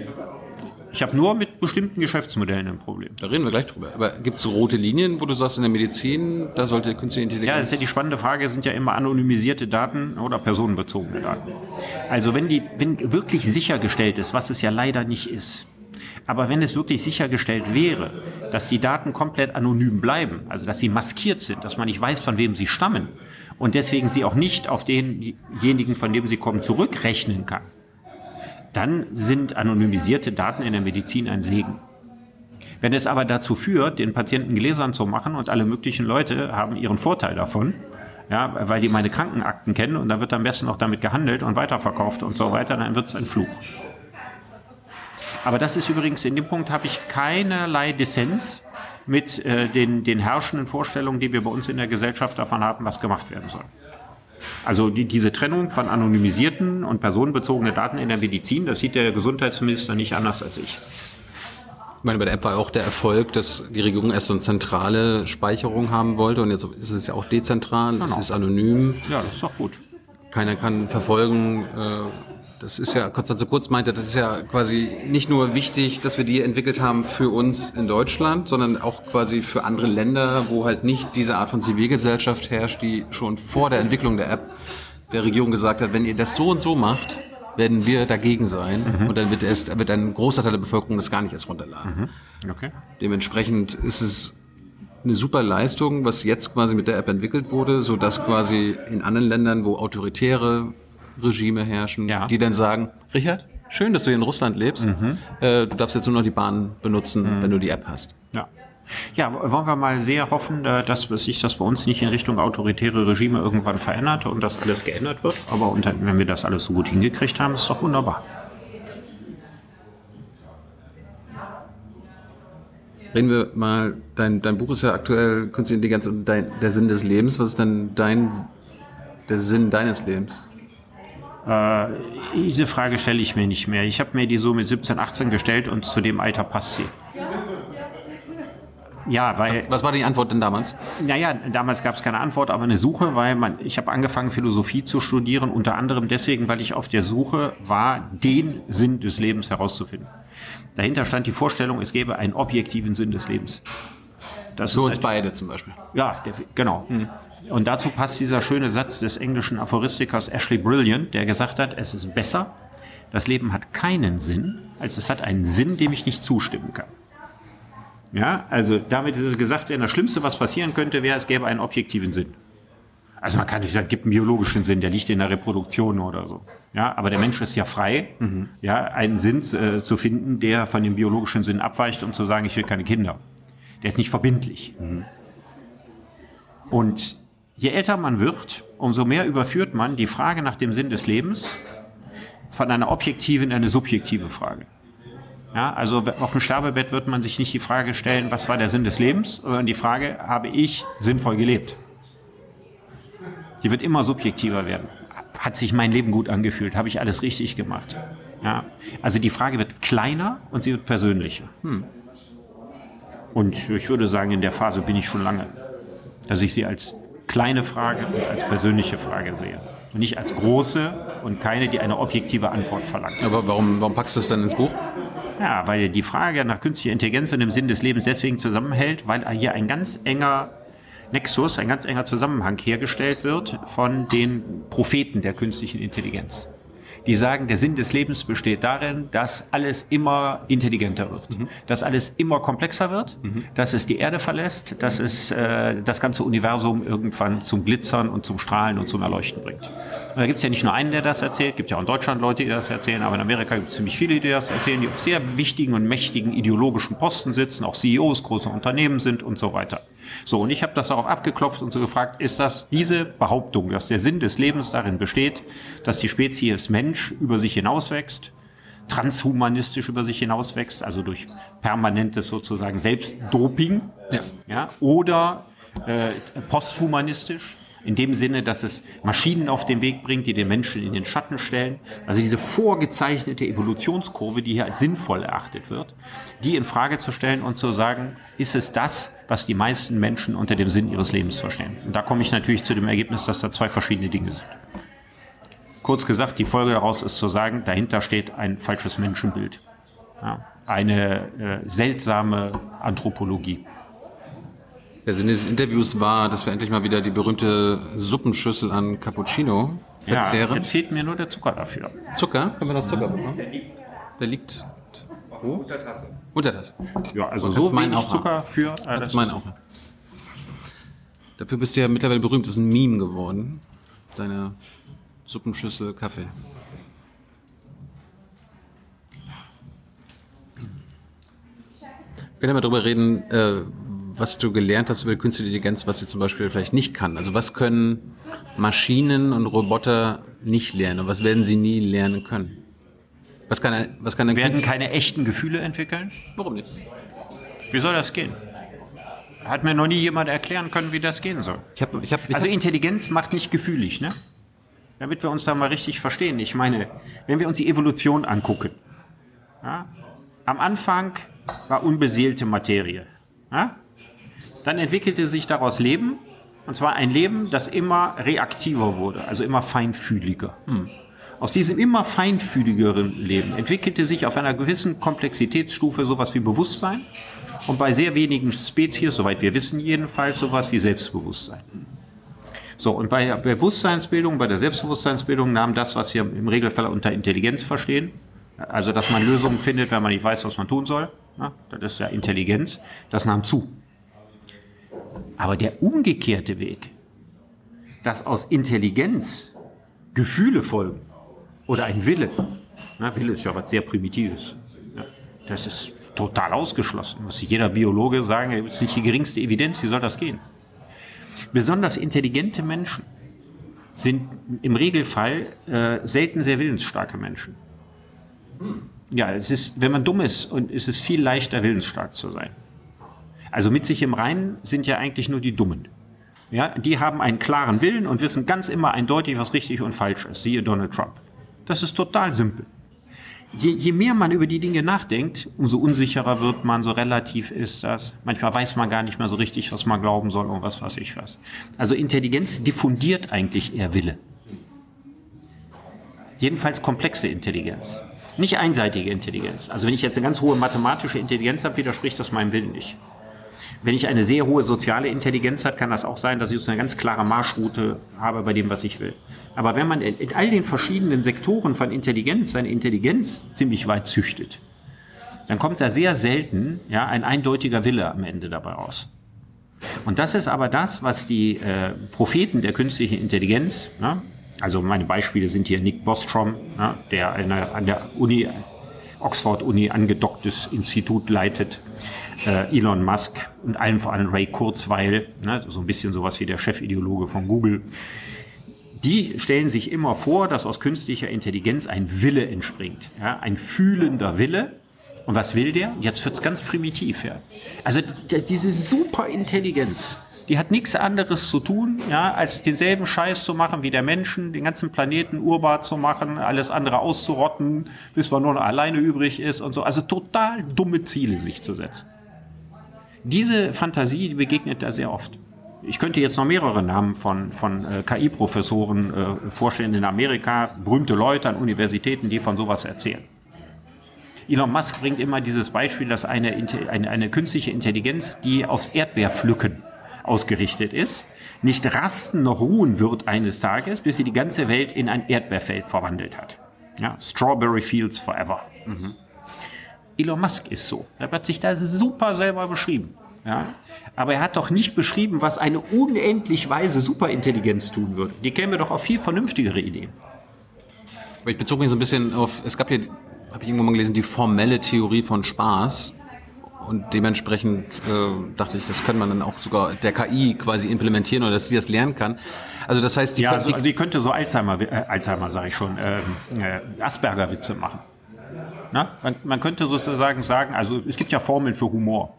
Ich habe nur mit bestimmten Geschäftsmodellen ein Problem. Da reden wir gleich drüber. Aber gibt es rote Linien, wo du sagst, in der Medizin, da sollte künstliche Intelligenz... Ja, das ist ja die spannende Frage, sind ja immer anonymisierte Daten oder personenbezogene Daten. Also wenn, die, wenn wirklich sichergestellt ist, was es ja leider nicht ist, aber wenn es wirklich sichergestellt wäre, dass die Daten komplett anonym bleiben, also dass sie maskiert sind, dass man nicht weiß, von wem sie stammen und deswegen sie auch nicht auf denjenigen, von dem sie kommen, zurückrechnen kann, dann sind anonymisierte Daten in der Medizin ein Segen. Wenn es aber dazu führt, den Patienten Gläsern zu machen und alle möglichen Leute haben ihren Vorteil davon, ja, weil die meine Krankenakten kennen und dann wird am besten auch damit gehandelt und weiterverkauft und so weiter, dann wird es ein Fluch. Aber das ist übrigens, in dem Punkt habe ich keinerlei Dissens mit äh, den, den herrschenden Vorstellungen, die wir bei uns in der Gesellschaft davon haben, was gemacht werden soll. Also die, diese Trennung von anonymisierten und personenbezogenen Daten in der Medizin, das sieht der Gesundheitsminister nicht anders als ich. Ich meine, bei der App war auch der Erfolg, dass die Regierung erst so eine zentrale Speicherung haben wollte und jetzt ist es ja auch dezentral, Genau. es ist anonym. Ja, das ist doch gut. Keiner kann verfolgen. Das ist ja, Konstanze Kurz meinte, das ist ja quasi nicht nur wichtig, dass wir die entwickelt haben für uns in Deutschland, sondern auch quasi für andere Länder, wo halt nicht diese Art von Zivilgesellschaft herrscht, die schon vor der Entwicklung der App der Regierung gesagt hat, wenn ihr das so und so macht, werden wir dagegen sein. Und dann wird, erst, wird ein großer Teil der Bevölkerung das gar nicht erst runterladen. Okay. Dementsprechend ist es eine super Leistung, was jetzt quasi mit der App entwickelt wurde, so dass quasi in anderen Ländern, wo autoritäre Regime herrschen, Ja. die dann sagen, Richard, schön, dass du hier in Russland lebst, äh, du darfst jetzt nur noch die Bahn benutzen, wenn du die App hast. Ja. Ja, wollen wir mal sehr hoffen, äh, dass sich das bei uns nicht in Richtung autoritäre Regime irgendwann verändert und dass alles geändert wird. Aber unter, wenn wir das alles so gut hingekriegt haben, ist doch wunderbar. Reden wir mal, dein, dein Buch ist ja aktuell Künstliche Intelligenz und dein, der Sinn des Lebens. Was ist denn dein, der Sinn deines Lebens? Äh, diese Frage stelle ich mir nicht mehr. Ich habe mir die so mit 17, 18 gestellt und zu dem Alter passt sie. Ja, weil, Was war die Antwort denn damals? naja, damals gab es keine Antwort, aber eine Suche, weil man, ich habe angefangen, Philosophie zu studieren, unter anderem deswegen, weil ich auf der Suche war, den Sinn des Lebens herauszufinden. Dahinter stand die Vorstellung, es gäbe einen objektiven Sinn des Lebens. Das Für uns ein- beide zum Beispiel. Ja, der, genau. Und dazu passt dieser schöne Satz des englischen Aphoristikers Ashley Brilliant, der gesagt hat, es ist besser, das Leben hat keinen Sinn, als es hat einen Sinn, dem ich nicht zustimmen kann. Ja, also damit ist gesagt, das Schlimmste, was passieren könnte, wäre, es gäbe einen objektiven Sinn. Also man kann nicht sagen, es gibt einen biologischen Sinn, der liegt in der Reproduktion oder so. Ja, aber der Mensch ist ja frei, ja, einen Sinn äh, zu finden, der von dem biologischen Sinn abweicht und zu sagen, ich will keine Kinder. Der ist nicht verbindlich. Und je älter man wird, umso mehr überführt man die Frage nach dem Sinn des Lebens von einer objektiven in eine subjektive Frage. Ja, also auf dem Sterbebett wird man sich nicht die Frage stellen, was war der Sinn des Lebens, sondern die Frage, habe ich sinnvoll gelebt? Die wird immer subjektiver werden. Hat sich mein Leben gut angefühlt? Habe ich alles richtig gemacht? Ja, also die Frage wird kleiner und sie wird persönlicher. Und ich würde sagen, in der Phase bin ich schon lange, dass ich sie als kleine Frage und als persönliche Frage sehe. Und nicht als große und keine, die eine objektive Antwort verlangt. Aber warum, warum packst du es dann ins Buch? Ja, weil die Frage nach künstlicher Intelligenz und dem Sinn des Lebens deswegen zusammenhält, weil hier ein ganz enger Nexus, ein ganz enger Zusammenhang hergestellt wird von den Propheten der künstlichen Intelligenz. Die sagen, der Sinn des Lebens besteht darin, dass alles immer intelligenter wird, dass alles immer komplexer wird, dass es die Erde verlässt, dass es äh, das ganze Universum irgendwann zum Glitzern und zum Strahlen und zum Erleuchten bringt. Und da gibt es ja nicht nur einen, der das erzählt, gibt ja auch in Deutschland Leute, die das erzählen, aber in Amerika gibt es ziemlich viele, die das erzählen, die auf sehr wichtigen und mächtigen ideologischen Posten sitzen, auch CEOs großer Unternehmen sind und so weiter. So, und ich habe das darauf abgeklopft und so gefragt, ist das diese Behauptung, dass der Sinn des Lebens darin besteht, dass die Spezies Mensch über sich hinauswächst, transhumanistisch über sich hinauswächst, also durch permanentes sozusagen Selbstdoping, Ja. ja, oder äh, posthumanistisch, in dem Sinne, dass es Maschinen auf den Weg bringt, die den Menschen in den Schatten stellen. Also diese vorgezeichnete Evolutionskurve, die hier als sinnvoll erachtet wird, die in Frage zu stellen und zu sagen, ist es das, was die meisten Menschen unter dem Sinn ihres Lebens verstehen? Und da komme ich natürlich zu dem Ergebnis, dass da zwei verschiedene Dinge sind. Kurz gesagt, die Folge daraus ist zu sagen, dahinter steht ein falsches Menschenbild. Ja. eine äh, seltsame Anthropologie. Der Sinn des Interviews war, dass wir endlich mal wieder die berühmte Suppenschüssel an Cappuccino verzehren. Ja, jetzt fehlt mir nur der Zucker dafür. Zucker? Können wir noch Zucker bekommen? Der liegt wo? Unter Tasse. Unter das. Ja, also so meinen wenig auch Zucker für. Äh, das meinen auch. Dafür bist du ja mittlerweile berühmt. Das ist ein Meme geworden. Deine Suppenschüssel Kaffee. Wir können ja mal drüber reden, äh, was du gelernt hast über künstliche Intelligenz, was sie zum Beispiel vielleicht nicht kann. Also was können Maschinen und Roboter nicht lernen und was werden sie nie lernen können? Was kann, ein- was kann werden Künstler- keine echten Gefühle entwickeln? Warum nicht? Wie soll das gehen? Hat mir noch nie jemand erklären können, wie das gehen soll. Ich habe ich hab, ich Also hab, Intelligenz macht nicht gefühlig, ne? Damit wir uns da mal richtig verstehen. Ich meine, wenn wir uns die Evolution angucken, ja, am Anfang war unbeseelte Materie. Ja? Dann entwickelte sich daraus Leben, und zwar ein Leben, das immer reaktiver wurde, also immer feinfühliger. Aus diesem immer feinfühligeren Leben entwickelte sich auf einer gewissen Komplexitätsstufe sowas wie Bewusstsein und bei sehr wenigen Spezies, soweit wir wissen jedenfalls, sowas wie Selbstbewusstsein. So, und bei der Bewusstseinsbildung, bei der Selbstbewusstseinsbildung nahm das, was wir im Regelfall unter Intelligenz verstehen, also dass man Lösungen findet, wenn man nicht weiß, was man tun soll, ne, das ist ja Intelligenz, das nahm zu. Aber der umgekehrte Weg, dass aus Intelligenz Gefühle folgen oder ein Wille, ne, Wille ist ja was sehr Primitives, ja, das ist total ausgeschlossen. Muss sich jeder Biologe sagen, es ist nicht die geringste Evidenz, wie soll das gehen? Besonders intelligente Menschen sind im Regelfall äh, selten sehr willensstarke Menschen. Ja, es ist, wenn man dumm ist, und es ist viel leichter, willensstark zu sein. Also mit sich im Reinen sind ja eigentlich nur die Dummen. Ja, die haben einen klaren Willen und wissen ganz immer eindeutig, was richtig und falsch ist. Siehe Donald Trump. Das ist total simpel. Je, je mehr man über die Dinge nachdenkt, umso unsicherer wird man, so relativ ist das. Manchmal weiß man gar nicht mehr so richtig, was man glauben soll und was weiß ich was. Also Intelligenz diffundiert eigentlich eher Wille. Jedenfalls komplexe Intelligenz. Nicht einseitige Intelligenz. Also wenn ich jetzt eine ganz hohe mathematische Intelligenz habe, widerspricht das meinem Willen nicht. Wenn ich eine sehr hohe soziale Intelligenz habe, kann das auch sein, dass ich so eine ganz klare Marschroute habe bei dem, was ich will. Aber wenn man in all den verschiedenen Sektoren von Intelligenz seine Intelligenz ziemlich weit züchtet, dann kommt da sehr selten ja, ein eindeutiger Wille am Ende dabei raus. Und das ist aber das, was die äh, Propheten der künstlichen Intelligenz, ne, also meine Beispiele sind hier Nick Bostrom, ne, der an der Uni, Oxford-Uni angedocktes Institut leitet, äh, Elon Musk und allen vor allem Ray Kurzweil, ne, so ein bisschen sowas wie der Chefideologe von Google. Die stellen sich immer vor, dass aus künstlicher Intelligenz ein Wille entspringt, ja, ein fühlender Wille. Und was will der? Jetzt wird's ganz primitiv. Ja. Also diese Superintelligenz, die hat nichts anderes zu tun, ja, als denselben Scheiß zu machen wie der Menschen, den ganzen Planeten urbar zu machen, alles andere auszurotten, bis man nur noch alleine übrig ist und so. Also total dumme Ziele sich zu setzen. Diese Fantasie die begegnet da sehr oft. Ich könnte jetzt noch mehrere Namen von, von äh, KI-Professoren äh, vorstellen in Amerika, berühmte Leute an Universitäten, die von sowas erzählen. Elon Musk bringt immer dieses Beispiel, dass eine, eine, eine künstliche Intelligenz, die aufs Erdbeerpflücken ausgerichtet ist, nicht rasten noch ruhen wird eines Tages, bis sie die ganze Welt in ein Erdbeerfeld verwandelt hat. Ja, Strawberry Fields Forever. Elon Musk ist so. Er hat sich da super selber beschrieben. Ja? Aber er hat doch nicht beschrieben, was eine unendlich weise Superintelligenz tun würde. Die käme doch auf viel vernünftigere Ideen. Ich bezog mich so ein bisschen auf, es gab hier, habe ich irgendwo mal gelesen, die formelle Theorie von Spaß. Und dementsprechend äh, dachte ich, das könnte man dann auch sogar der KI quasi implementieren oder dass sie das lernen kann. Also das heißt, die, Ja, also, die, also ich könnte so Alzheimer, äh, Alzheimer sage ich schon, ähm, äh, Asperger-Witze machen. Na? Man, man könnte sozusagen sagen, also es gibt ja Formeln für Humor.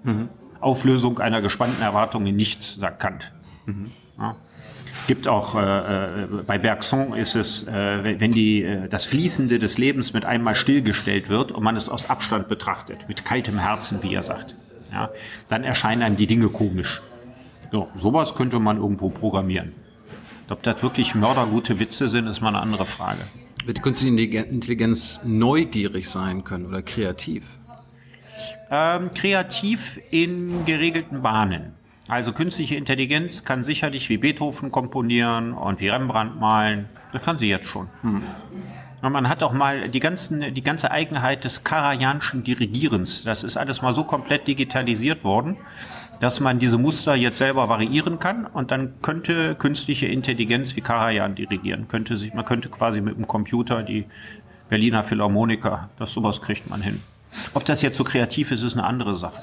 Auflösung einer gespannten Erwartung in nichts, sagt Kant. Ja. Gibt auch, äh, äh, bei Bergson ist es, äh, wenn die, äh, das Fließende des Lebens mit einmal stillgestellt wird und man es aus Abstand betrachtet, mit kaltem Herzen, wie er sagt, ja, dann erscheinen einem die Dinge komisch. So, sowas könnte man irgendwo programmieren. Ob das wirklich mördergute Witze sind, ist mal eine andere Frage. Wird die künstliche Intelligen- Intelligenz neugierig sein können oder kreativ. Ähm, kreativ in geregelten Bahnen. Also künstliche Intelligenz kann sicherlich wie Beethoven komponieren und wie Rembrandt malen. Das kann sie jetzt schon. Hm. Und man hat auch mal die, ganzen, die ganze Eigenheit des Karajanschen Dirigierens. Das ist alles mal so komplett digitalisiert worden, dass man diese Muster jetzt selber variieren kann und dann könnte künstliche Intelligenz wie Karajan dirigieren. Könnte sich, man könnte quasi mit dem Computer die Berliner Philharmoniker, das sowas kriegt man hin. Ob das jetzt so kreativ ist, ist eine andere Sache.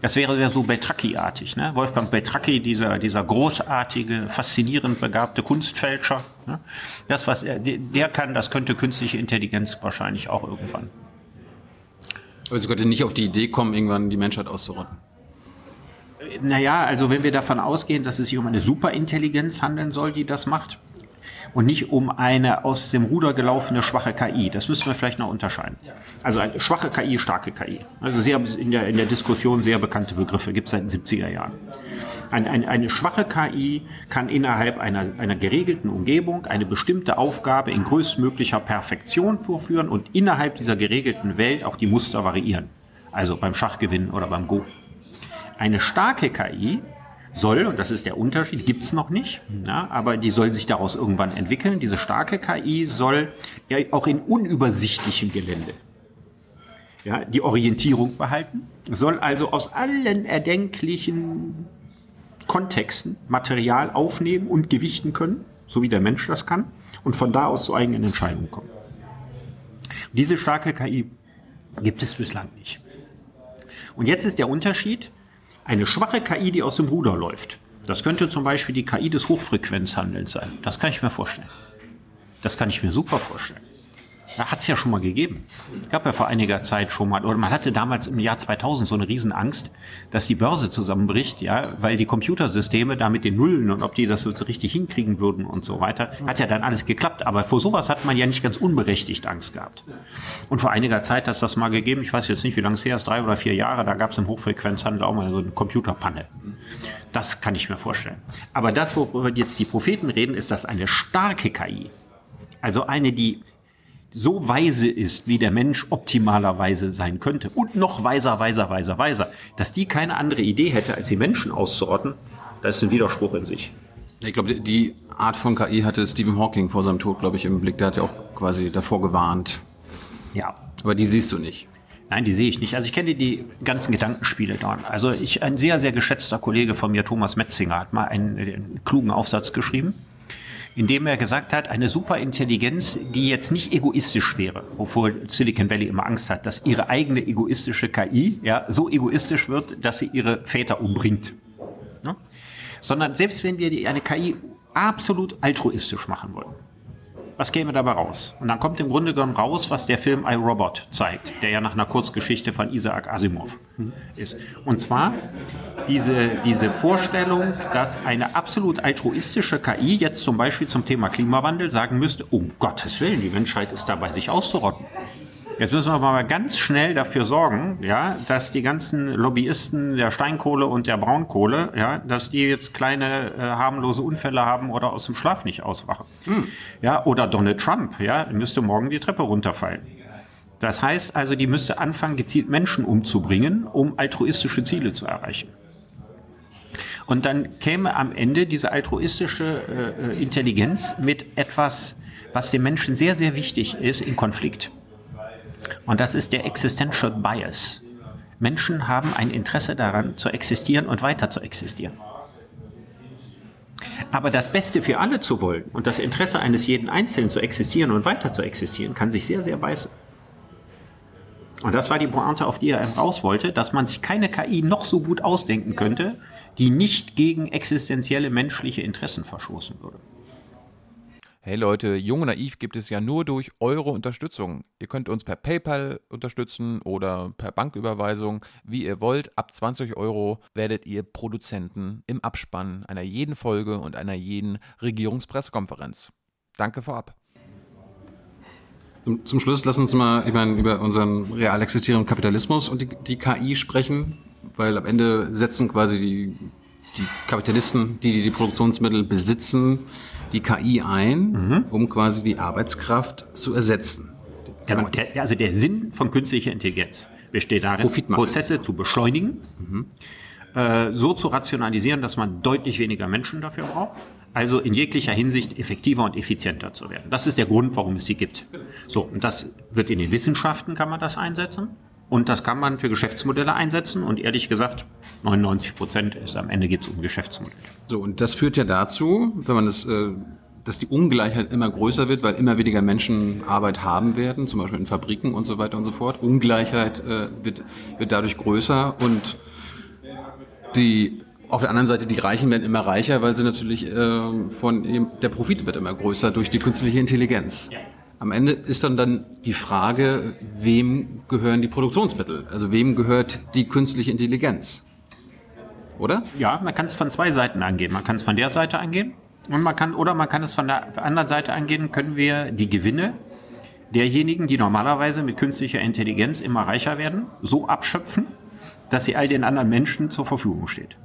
Das wäre ja so Beltracchi-artig. Ne? Wolfgang Beltracchi, dieser, dieser großartige, faszinierend begabte Kunstfälscher. Ne? Das, was er, der kann, das könnte künstliche Intelligenz wahrscheinlich auch irgendwann. Aber sie könnte nicht auf die Idee kommen, irgendwann die Menschheit auszurotten. Naja, also wenn wir davon ausgehen, dass es sich um eine Superintelligenz handeln soll, die das macht, und nicht um eine aus dem Ruder gelaufene schwache KI. Das müssen wir vielleicht noch unterscheiden. Also eine schwache KI, starke KI. Also sehr in der, in der Diskussion sehr bekannte Begriffe, gibt es seit den 70er Jahren. Ein, ein, eine schwache KI kann innerhalb einer, einer geregelten Umgebung eine bestimmte Aufgabe in größtmöglicher Perfektion vorführen und innerhalb dieser geregelten Welt auch die Muster variieren. Also beim Schachgewinnen oder beim Go. Eine starke KI soll, und das ist der Unterschied, gibt's noch nicht, ja, aber die soll sich daraus irgendwann entwickeln. Diese starke KI soll ja auch in unübersichtlichem Gelände ja, die Orientierung behalten, soll also aus allen erdenklichen Kontexten Material aufnehmen und gewichten können, so wie der Mensch das kann, und von da aus zu eigenen Entscheidungen kommen. Diese starke KI gibt es bislang nicht. Und jetzt ist der Unterschied, eine schwache KI, die aus dem Ruder läuft. Das könnte zum Beispiel die KI des Hochfrequenzhandelns sein. Das kann ich mir vorstellen. Das kann ich mir super vorstellen. Hat es ja schon mal gegeben. Gab ja vor einiger Zeit schon mal, oder man hatte damals im Jahr 2000 so eine Riesenangst, dass die Börse zusammenbricht, ja, weil die Computersysteme da mit den Nullen und ob die das so richtig hinkriegen würden und so weiter, hat ja dann alles geklappt. Aber vor sowas hat man ja nicht ganz unberechtigt Angst gehabt. Und vor einiger Zeit hat es das mal gegeben, ich weiß jetzt nicht, wie lange es her ist, drei oder vier Jahre, da gab es im Hochfrequenzhandel auch mal so eine Computerpanne. Das kann ich mir vorstellen. Aber das, worüber jetzt die Propheten reden, ist, dass eine starke KI, also eine, die so weise ist, wie der Mensch optimalerweise sein könnte und noch weiser, weiser, weiser, weiser, dass die keine andere Idee hätte, als die Menschen auszurotten, das ist ein Widerspruch in sich. Ich glaube, die Art von KI hatte Stephen Hawking vor seinem Tod, glaube ich, im Blick. Der hat ja auch quasi davor gewarnt. Ja. Aber die siehst du nicht. Nein, die sehe ich nicht. Also ich kenne die ganzen Gedankenspiele dort. Also ich, ein sehr, sehr geschätzter Kollege von mir, Thomas Metzinger, hat mal einen, einen klugen Aufsatz geschrieben indem er gesagt hat, eine Superintelligenz, die jetzt nicht egoistisch wäre, wovor Silicon Valley immer Angst hat, dass ihre eigene egoistische KI ja, so egoistisch wird, dass sie ihre Väter umbringt. Ja? Sondern selbst wenn wir eine KI absolut altruistisch machen wollen, was käme dabei raus? Und dann kommt im Grunde genommen raus, was der Film I, Robot zeigt, der ja nach einer Kurzgeschichte von Isaac Asimov ist. Und zwar diese, diese Vorstellung, dass eine absolut altruistische KI jetzt zum Beispiel zum Thema Klimawandel sagen müsste, um Gottes Willen, die Menschheit ist dabei, sich auszurotten. Jetzt müssen wir mal ganz schnell dafür sorgen, ja, dass die ganzen Lobbyisten der Steinkohle und der Braunkohle, ja, dass die jetzt kleine äh, harmlose Unfälle haben oder aus dem Schlaf nicht auswachen. Hm. Ja, oder Donald Trump, ja, müsste morgen die Treppe runterfallen. Das heißt also, die müsste anfangen, gezielt Menschen umzubringen, um altruistische Ziele zu erreichen. Und dann käme am Ende diese altruistische äh, äh Intelligenz mit etwas, was dem Menschen sehr, sehr wichtig ist, in Konflikt. Und das ist der Existential Bias. Menschen haben ein Interesse daran, zu existieren und weiter zu existieren. Aber das Beste für alle zu wollen und das Interesse eines jeden Einzelnen zu existieren und weiter zu existieren, kann sich sehr, sehr beißen. Und das war die Pointe, auf die er raus wollte, dass man sich keine KI noch so gut ausdenken könnte, die nicht gegen existenzielle menschliche Interessen verstoßen würde. Hey Leute, Jung und Naiv gibt es ja nur durch eure Unterstützung. Ihr könnt uns per PayPal unterstützen oder per Banküberweisung, wie ihr wollt. Ab 20 Euro werdet ihr Produzenten im Abspann einer jeden Folge und einer jeden Regierungspressekonferenz. Danke vorab. Zum, Schluss lass uns mal ich meine, über unseren real existierenden Kapitalismus und die, die KI sprechen, weil am Ende setzen quasi die, die Kapitalisten, die, die die Produktionsmittel besitzen, die KI ein, mhm. um quasi die Arbeitskraft zu ersetzen. Genau, der, also der Sinn von künstlicher Intelligenz. besteht darin. Prozesse zu beschleunigen, äh, so zu rationalisieren, dass man deutlich weniger Menschen dafür braucht. Also in jeglicher Hinsicht effektiver und effizienter zu werden. Das ist der Grund, warum es sie gibt. So, und das wird in den Wissenschaften kann man das einsetzen. Und das kann man für Geschäftsmodelle einsetzen. Und ehrlich gesagt, 99 Prozent ist am Ende geht es um Geschäftsmodelle. So, und das führt ja dazu, wenn man das, äh, dass die Ungleichheit immer größer wird, weil immer weniger Menschen Arbeit haben werden, zum Beispiel in Fabriken und so weiter und so fort. Ungleichheit äh, wird, wird dadurch größer und die auf der anderen Seite, die Reichen werden immer reicher, weil sie natürlich äh, von der Profit wird immer größer durch die künstliche Intelligenz. Am Ende ist dann dann die Frage, wem gehören die Produktionsmittel? Also wem gehört die künstliche Intelligenz? Oder? Ja, man kann es von zwei Seiten angehen. Man kann es von der Seite angehen und man kann oder man kann es von der anderen Seite angehen. Können wir die Gewinne derjenigen, die normalerweise mit künstlicher Intelligenz immer reicher werden, so abschöpfen, dass sie all den anderen Menschen zur Verfügung steht.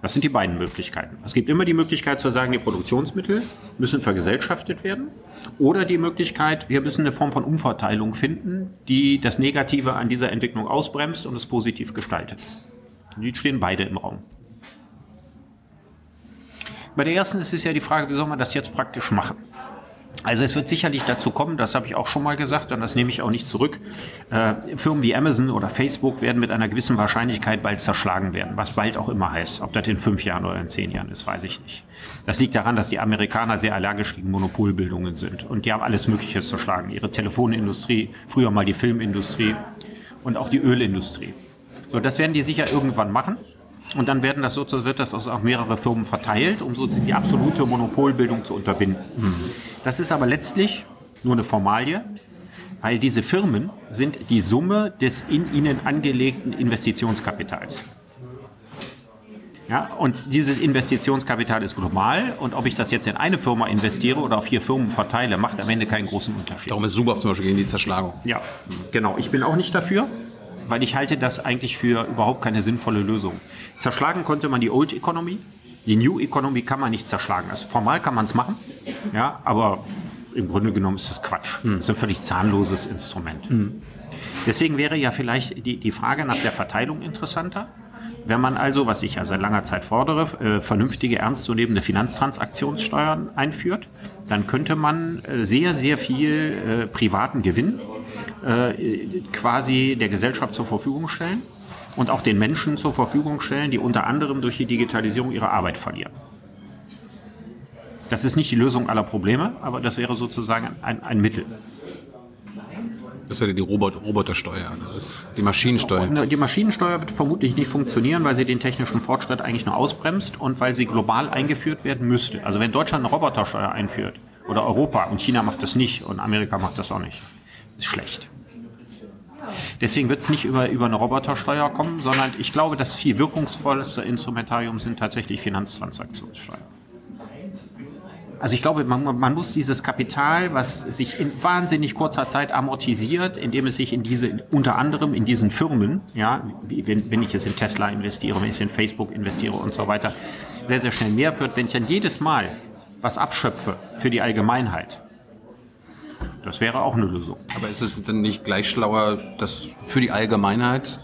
Das sind die beiden Möglichkeiten. Es gibt immer die Möglichkeit zu sagen, die Produktionsmittel müssen vergesellschaftet werden. Oder die Möglichkeit, wir müssen eine Form von Umverteilung finden, die das Negative an dieser Entwicklung ausbremst und es positiv gestaltet. Die stehen beide im Raum. Bei der ersten ist es ja die Frage, wie soll man das jetzt praktisch machen? Also es wird sicherlich dazu kommen, das habe ich auch schon mal gesagt und das nehme ich auch nicht zurück. Äh, Firmen wie Amazon oder Facebook werden mit einer gewissen Wahrscheinlichkeit bald zerschlagen werden, was bald auch immer heißt. Ob das in fünf Jahren oder in zehn Jahren ist, weiß ich nicht. Das liegt daran, dass die Amerikaner sehr allergisch gegen Monopolbildungen sind und die haben alles Mögliche zerschlagen. Ihre Telefonindustrie, früher mal die Filmindustrie und auch die Ölindustrie. So, das werden die sicher irgendwann machen. Und dann werden das sozusagen, wird das auf mehrere Firmen verteilt, um sozusagen die absolute Monopolbildung zu unterbinden. Das ist aber letztlich nur eine Formalie, weil diese Firmen sind die Summe des in ihnen angelegten Investitionskapitals. Ja, und dieses Investitionskapital ist global und ob ich das jetzt in eine Firma investiere oder auf vier Firmen verteile, macht am Ende keinen großen Unterschied. Darum ist super zum Beispiel gegen die Zerschlagung. Ja, genau. Ich bin auch nicht dafür, weil ich halte das eigentlich für überhaupt keine sinnvolle Lösung. Zerschlagen konnte man die Old Economy, die New Economy kann man nicht zerschlagen. Also formal kann man es machen, ja, aber im Grunde genommen ist das Quatsch. Das ist ein völlig zahnloses Instrument. Deswegen wäre ja vielleicht die, die Frage nach der Verteilung interessanter. Wenn man also, was ich ja seit langer Zeit fordere, äh, vernünftige, ernstzunehmende Finanztransaktionssteuern einführt, dann könnte man äh, sehr, sehr viel äh, privaten Gewinn quasi der Gesellschaft zur Verfügung stellen und auch den Menschen zur Verfügung stellen, die unter anderem durch die Digitalisierung ihre Arbeit verlieren. Das ist nicht die Lösung aller Probleme, aber das wäre sozusagen ein, ein Mittel. Das wäre die Robot Robotersteuer, ist die Maschinensteuer. Die Maschinensteuer wird vermutlich nicht funktionieren, weil sie den technischen Fortschritt eigentlich nur ausbremst und weil sie global eingeführt werden müsste. Also wenn Deutschland eine Robotersteuer einführt oder Europa und China macht das nicht und Amerika macht das auch nicht, ist schlecht. Deswegen wird es nicht über, über eine Robotersteuer kommen, sondern ich glaube, das viel wirkungsvollste Instrumentarium sind tatsächlich Finanztransaktionssteuern. Also ich glaube, man, man muss dieses Kapital, was sich in wahnsinnig kurzer Zeit amortisiert, indem es sich in diese, unter anderem in diesen Firmen, ja, wenn, wenn ich es in Tesla investiere, wenn ich in Facebook investiere und so weiter, sehr, sehr schnell mehr wird, wenn ich dann jedes Mal was abschöpfe für die Allgemeinheit. Das wäre auch eine Lösung. Aber ist es denn nicht gleich schlauer, das für die Allgemeinheit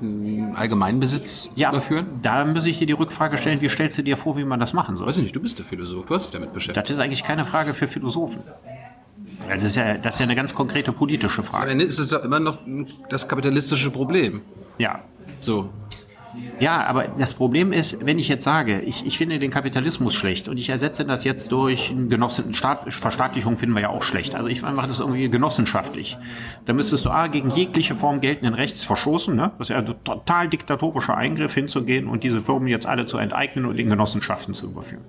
einen Allgemeinbesitz zu überführen? da muss ich dir die Rückfrage stellen, wie stellst du dir vor, wie man das machen soll? Weiß ich nicht, du bist der Philosoph, du hast dich damit beschäftigt. Das ist eigentlich keine Frage für Philosophen. Das ist ja, das ist ja eine ganz konkrete politische Am Frage. Ende ist es doch immer noch das kapitalistische Problem. Ja. So. Ja, aber das Problem ist, wenn ich jetzt sage, ich, ich finde den Kapitalismus schlecht und ich ersetze das jetzt durch Genossen, Staat, Verstaatlichung finden wir ja auch schlecht. Also ich mache das irgendwie genossenschaftlich. Da müsstest du A, gegen jegliche Form geltenden Rechts verstoßen, ne? Das ist ja ein total diktatorischer Eingriff hinzugehen und diese Firmen jetzt alle zu enteignen und in Genossenschaften zu überführen.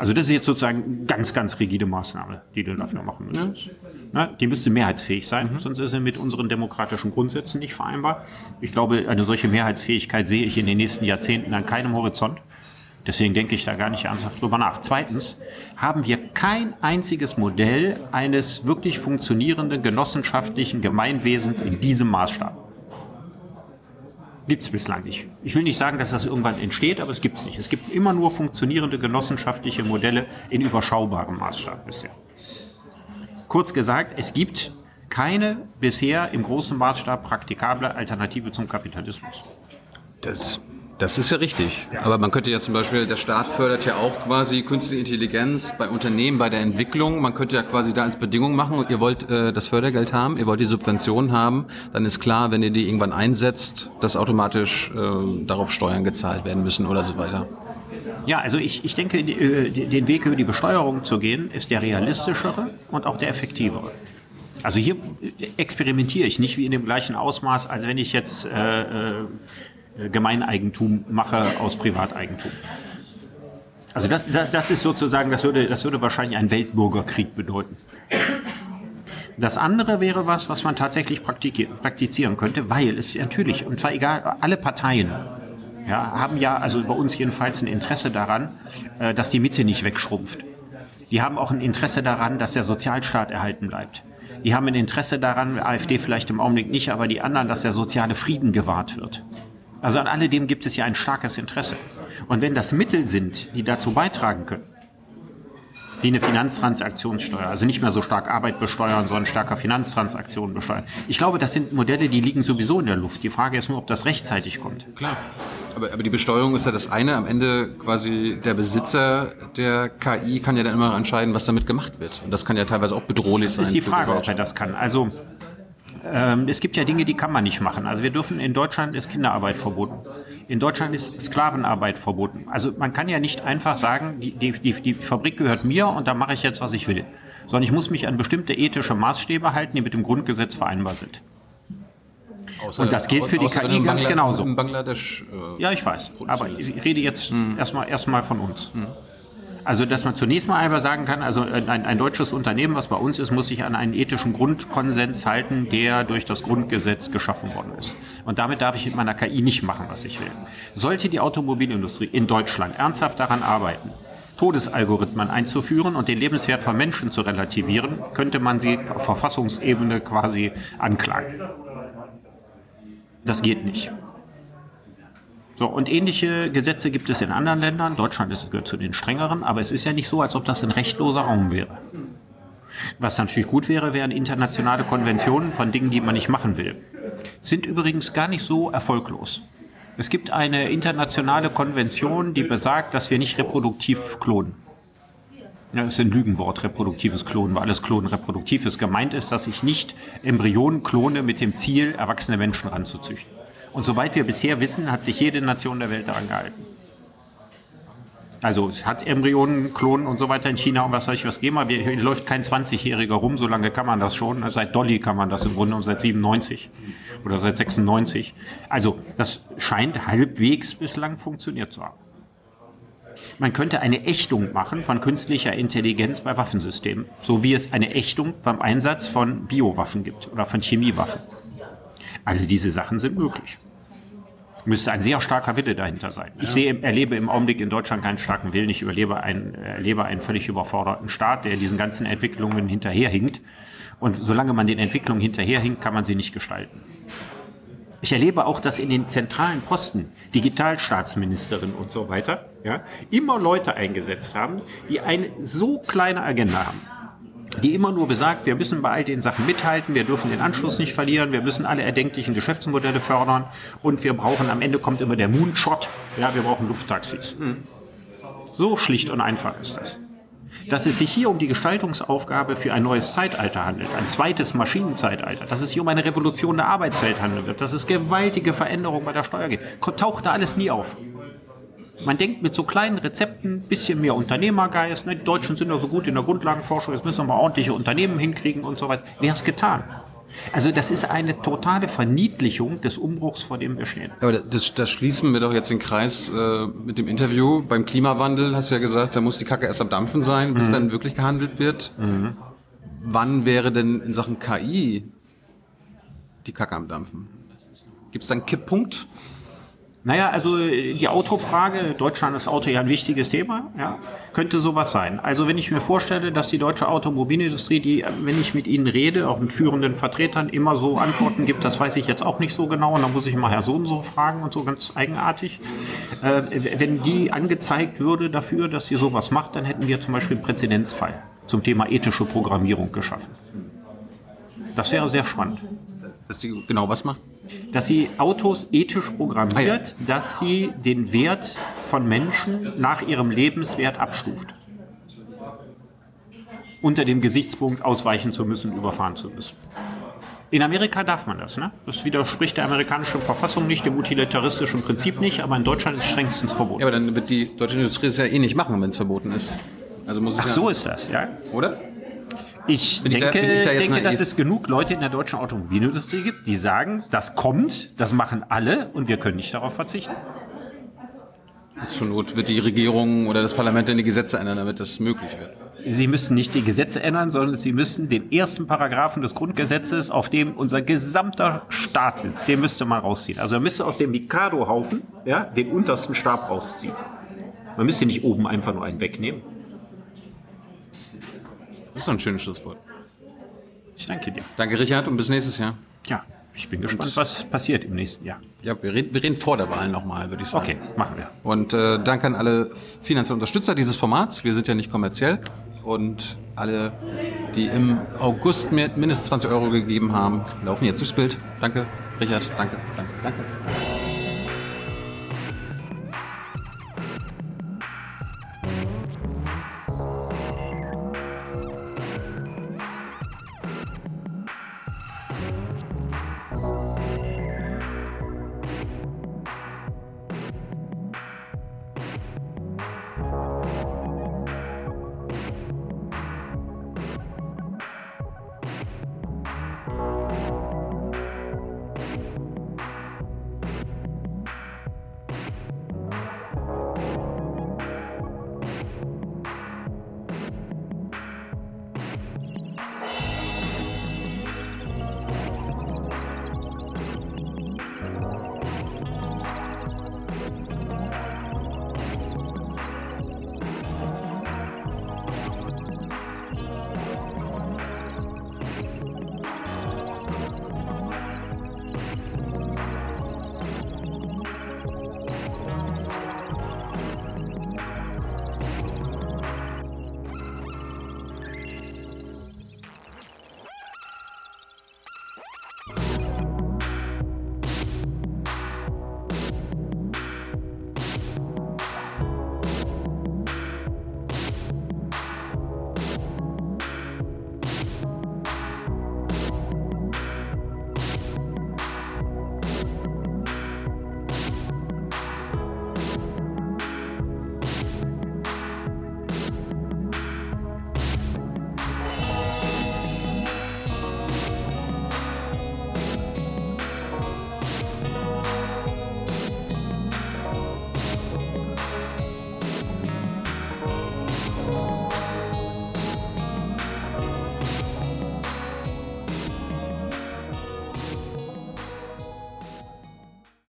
Also das ist jetzt sozusagen ganz, ganz rigide Maßnahme, die du dafür machen müsstest. Ne? Die müsste mehrheitsfähig sein, sonst ist sie mit unseren demokratischen Grundsätzen nicht vereinbar. Ich glaube, eine solche Mehrheitsfähigkeit sehe ich in den nächsten Jahrzehnten an keinem Horizont. Deswegen denke ich da gar nicht ernsthaft drüber nach. Zweitens haben wir kein einziges Modell eines wirklich funktionierenden genossenschaftlichen Gemeinwesens in diesem Maßstab. Gibt es bislang nicht. Ich will nicht sagen, dass das irgendwann entsteht, aber es gibt es nicht. Es gibt immer nur funktionierende genossenschaftliche Modelle in überschaubarem Maßstab bisher. Kurz gesagt, es gibt keine bisher im großen Maßstab praktikable Alternative zum Kapitalismus. Das, das ist ja richtig. Aber man könnte ja zum Beispiel, der Staat fördert ja auch quasi künstliche Intelligenz bei Unternehmen, bei der Entwicklung. Man könnte ja quasi da als Bedingung machen, ihr wollt äh, das Fördergeld haben, ihr wollt die Subventionen haben, dann ist klar, wenn ihr die irgendwann einsetzt, dass automatisch äh, darauf Steuern gezahlt werden müssen oder so weiter. Ja, also ich, ich denke, die, den Weg über die Besteuerung zu gehen, ist der realistischere und auch der effektivere. Also hier experimentiere ich nicht wie in dem gleichen Ausmaß, als wenn ich jetzt äh, äh, Gemeineigentum mache aus Privateigentum. Also das, das, das ist sozusagen, das würde, das würde wahrscheinlich einen Weltbürgerkrieg bedeuten. Das andere wäre was, was man tatsächlich praktizieren könnte, weil es natürlich, und zwar egal, alle Parteien ja, haben ja, also bei uns jedenfalls, ein Interesse daran, äh, dass die Mitte nicht wegschrumpft. Die haben auch ein Interesse daran, dass der Sozialstaat erhalten bleibt. Die haben ein Interesse daran, AfD vielleicht im Augenblick nicht, aber die anderen, dass der soziale Frieden gewahrt wird. Also an alledem gibt es ja ein starkes Interesse. Und wenn das Mittel sind, die dazu beitragen können, wie eine Finanztransaktionssteuer, also nicht mehr so stark Arbeit besteuern, sondern stärker Finanztransaktionen besteuern. Ich glaube, das sind Modelle, die liegen sowieso in der Luft. Die Frage ist nur, ob das rechtzeitig kommt. Klar. Aber, aber die Besteuerung ist ja das eine. Am Ende quasi der Besitzer der KI kann ja dann immer entscheiden, was damit gemacht wird. Und das kann ja teilweise auch bedrohlich sein. Das ist die Frage, ob er das kann. Also ähm, es gibt ja Dinge, die kann man nicht machen. Also wir dürfen in Deutschland ist Kinderarbeit verboten. In Deutschland ist Sklavenarbeit verboten. Also man kann ja nicht einfach sagen, die, die, die Fabrik gehört mir und da mache ich jetzt, was ich will. Sondern ich muss mich an bestimmte ethische Maßstäbe halten, die mit dem Grundgesetz vereinbar sind. Außer, und das geht für die KI ganz genauso. In Bangladesch. Äh, ja, ich weiß. Aber ich rede jetzt hm. erstmal erstmal von uns. Hm. Also, dass man zunächst mal einmal sagen kann, also ein, ein, deutsches Unternehmen, was bei uns ist, muss sich an einen ethischen Grundkonsens halten, der durch das Grundgesetz geschaffen worden ist. Und damit darf ich mit meiner KI nicht machen, was ich will. Sollte die Automobilindustrie in Deutschland ernsthaft daran arbeiten, Todesalgorithmen einzuführen und den Lebenswert von Menschen zu relativieren, könnte man sie auf Verfassungsebene quasi anklagen. Das geht nicht. So, und ähnliche Gesetze gibt es in anderen Ländern. Deutschland ist, gehört zu den strengeren, aber es ist ja nicht so, als ob das ein rechtloser Raum wäre. Was natürlich gut wäre, wären internationale Konventionen von Dingen, die man nicht machen will. Sind übrigens gar nicht so erfolglos. Es gibt eine internationale Konvention, die besagt, dass wir nicht reproduktiv klonen. Ja, das ist ein Lügenwort, reproduktives Klonen, weil alles Klonen reproduktiv ist. Gemeint ist, dass ich nicht Embryonen klone mit dem Ziel, erwachsene Menschen ranzuzüchten. Und soweit wir bisher wissen, hat sich jede Nation der Welt daran gehalten. Also hat Embryonen, Klonen und so weiter in China und was soll ich was geben, aber hier läuft kein 20-Jähriger rum, so lange kann man das schon. Seit Dolly kann man das im Grunde und seit 97 oder seit 96. Also das scheint halbwegs bislang funktioniert zu haben. Man könnte eine Ächtung machen von künstlicher Intelligenz bei Waffensystemen, so wie es eine Ächtung beim Einsatz von Biowaffen gibt oder von Chemiewaffen. All diese Sachen sind möglich. Müsste ein sehr starker Wille dahinter sein. Ich sehe, erlebe im Augenblick in Deutschland keinen starken Willen. Ich überlebe einen, erlebe einen völlig überforderten Staat, der diesen ganzen Entwicklungen hinterherhinkt. Und solange man den Entwicklungen hinterherhinkt, kann man sie nicht gestalten. Ich erlebe auch, dass in den zentralen Posten, Digitalstaatsministerin und so weiter, ja, immer Leute eingesetzt haben, die eine so kleine Agenda haben die immer nur besagt, wir müssen bei all den Sachen mithalten, wir dürfen den Anschluss nicht verlieren, wir müssen alle erdenklichen Geschäftsmodelle fördern und wir brauchen, am Ende kommt immer der Moonshot, ja, wir brauchen Lufttaxis. So schlicht und einfach ist das. Dass es sich hier um die Gestaltungsaufgabe für ein neues Zeitalter handelt, ein zweites Maschinenzeitalter, dass es sich um eine Revolution der Arbeitswelt handeln wird, dass es gewaltige Veränderungen bei der Steuer gibt, taucht da alles nie auf. Man denkt mit so kleinen Rezepten, bisschen mehr Unternehmergeist, ne? die Deutschen sind ja so gut in der Grundlagenforschung, jetzt müssen wir mal ordentliche Unternehmen hinkriegen und so weiter. Wäre es getan. Also das ist eine totale Verniedlichung des Umbruchs, vor dem wir stehen. Aber das, das schließen wir doch jetzt den Kreis äh, mit dem Interview. Beim Klimawandel hast du ja gesagt, da muss die Kacke erst am Dampfen sein, bis mhm. dann wirklich gehandelt wird. Mhm. Wann wäre denn in Sachen KI die Kacke am Dampfen? Gibt es da einen Kipppunkt? Naja, also die Autofrage, Deutschland ist Auto ja ein wichtiges Thema, ja, könnte sowas sein. Also wenn ich mir vorstelle, dass die deutsche Automobilindustrie, die, wenn ich mit ihnen rede, auch mit führenden Vertretern, immer so Antworten gibt, das weiß ich jetzt auch nicht so genau und dann muss ich mal Herr so und so fragen und so ganz eigenartig. Äh, wenn die angezeigt würde dafür, dass sie sowas macht, dann hätten wir zum Beispiel einen Präzedenzfall zum Thema ethische Programmierung geschaffen. Das wäre sehr spannend. Dass sie genau was macht? Dass sie Autos ethisch programmiert, Ah, ja. dass sie den Wert von Menschen nach ihrem Lebenswert abstuft. Unter dem Gesichtspunkt ausweichen zu müssen, überfahren zu müssen. In Amerika darf man das, ne? Das widerspricht der amerikanischen Verfassung nicht, dem utilitaristischen Prinzip nicht, aber in Deutschland ist es strengstens verboten. Ja, aber dann wird die deutsche Industrie es ja eh nicht machen, wenn es verboten ist. Also muss es Ach ja, so ist das, ja? Oder? Ich Bin ich da- denke, ich da denke dass es genug Leute in der deutschen Automobilindustrie gibt, die sagen, das kommt, das machen alle und wir können nicht darauf verzichten. Zur Not wird die Regierung oder das Parlament dann die Gesetze ändern, damit das möglich wird. Sie müssen nicht die Gesetze ändern, sondern Sie müssen den ersten Paragraphen des Grundgesetzes, auf dem unser gesamter Staat sitzt, den müsste man rausziehen. Also er müsste aus dem Mikado-Haufen ja, den untersten Stab rausziehen. Man müsste nicht oben einfach nur einen wegnehmen. Das ist doch ein schönes Schlusswort. Ich danke dir. Danke, Richard, und bis nächstes Jahr. Ja, ich bin gespannt, was passiert im nächsten Jahr. Ja, wir reden, wir reden vor der Wahl nochmal, würde ich sagen. Okay, machen wir. Und äh, danke an alle finanziellen Unterstützer dieses Formats. Wir sind ja nicht kommerziell. Und alle, die im August mir mindestens 20 Euro gegeben haben, laufen jetzt durchs Bild. Danke, Richard. Danke, danke, danke.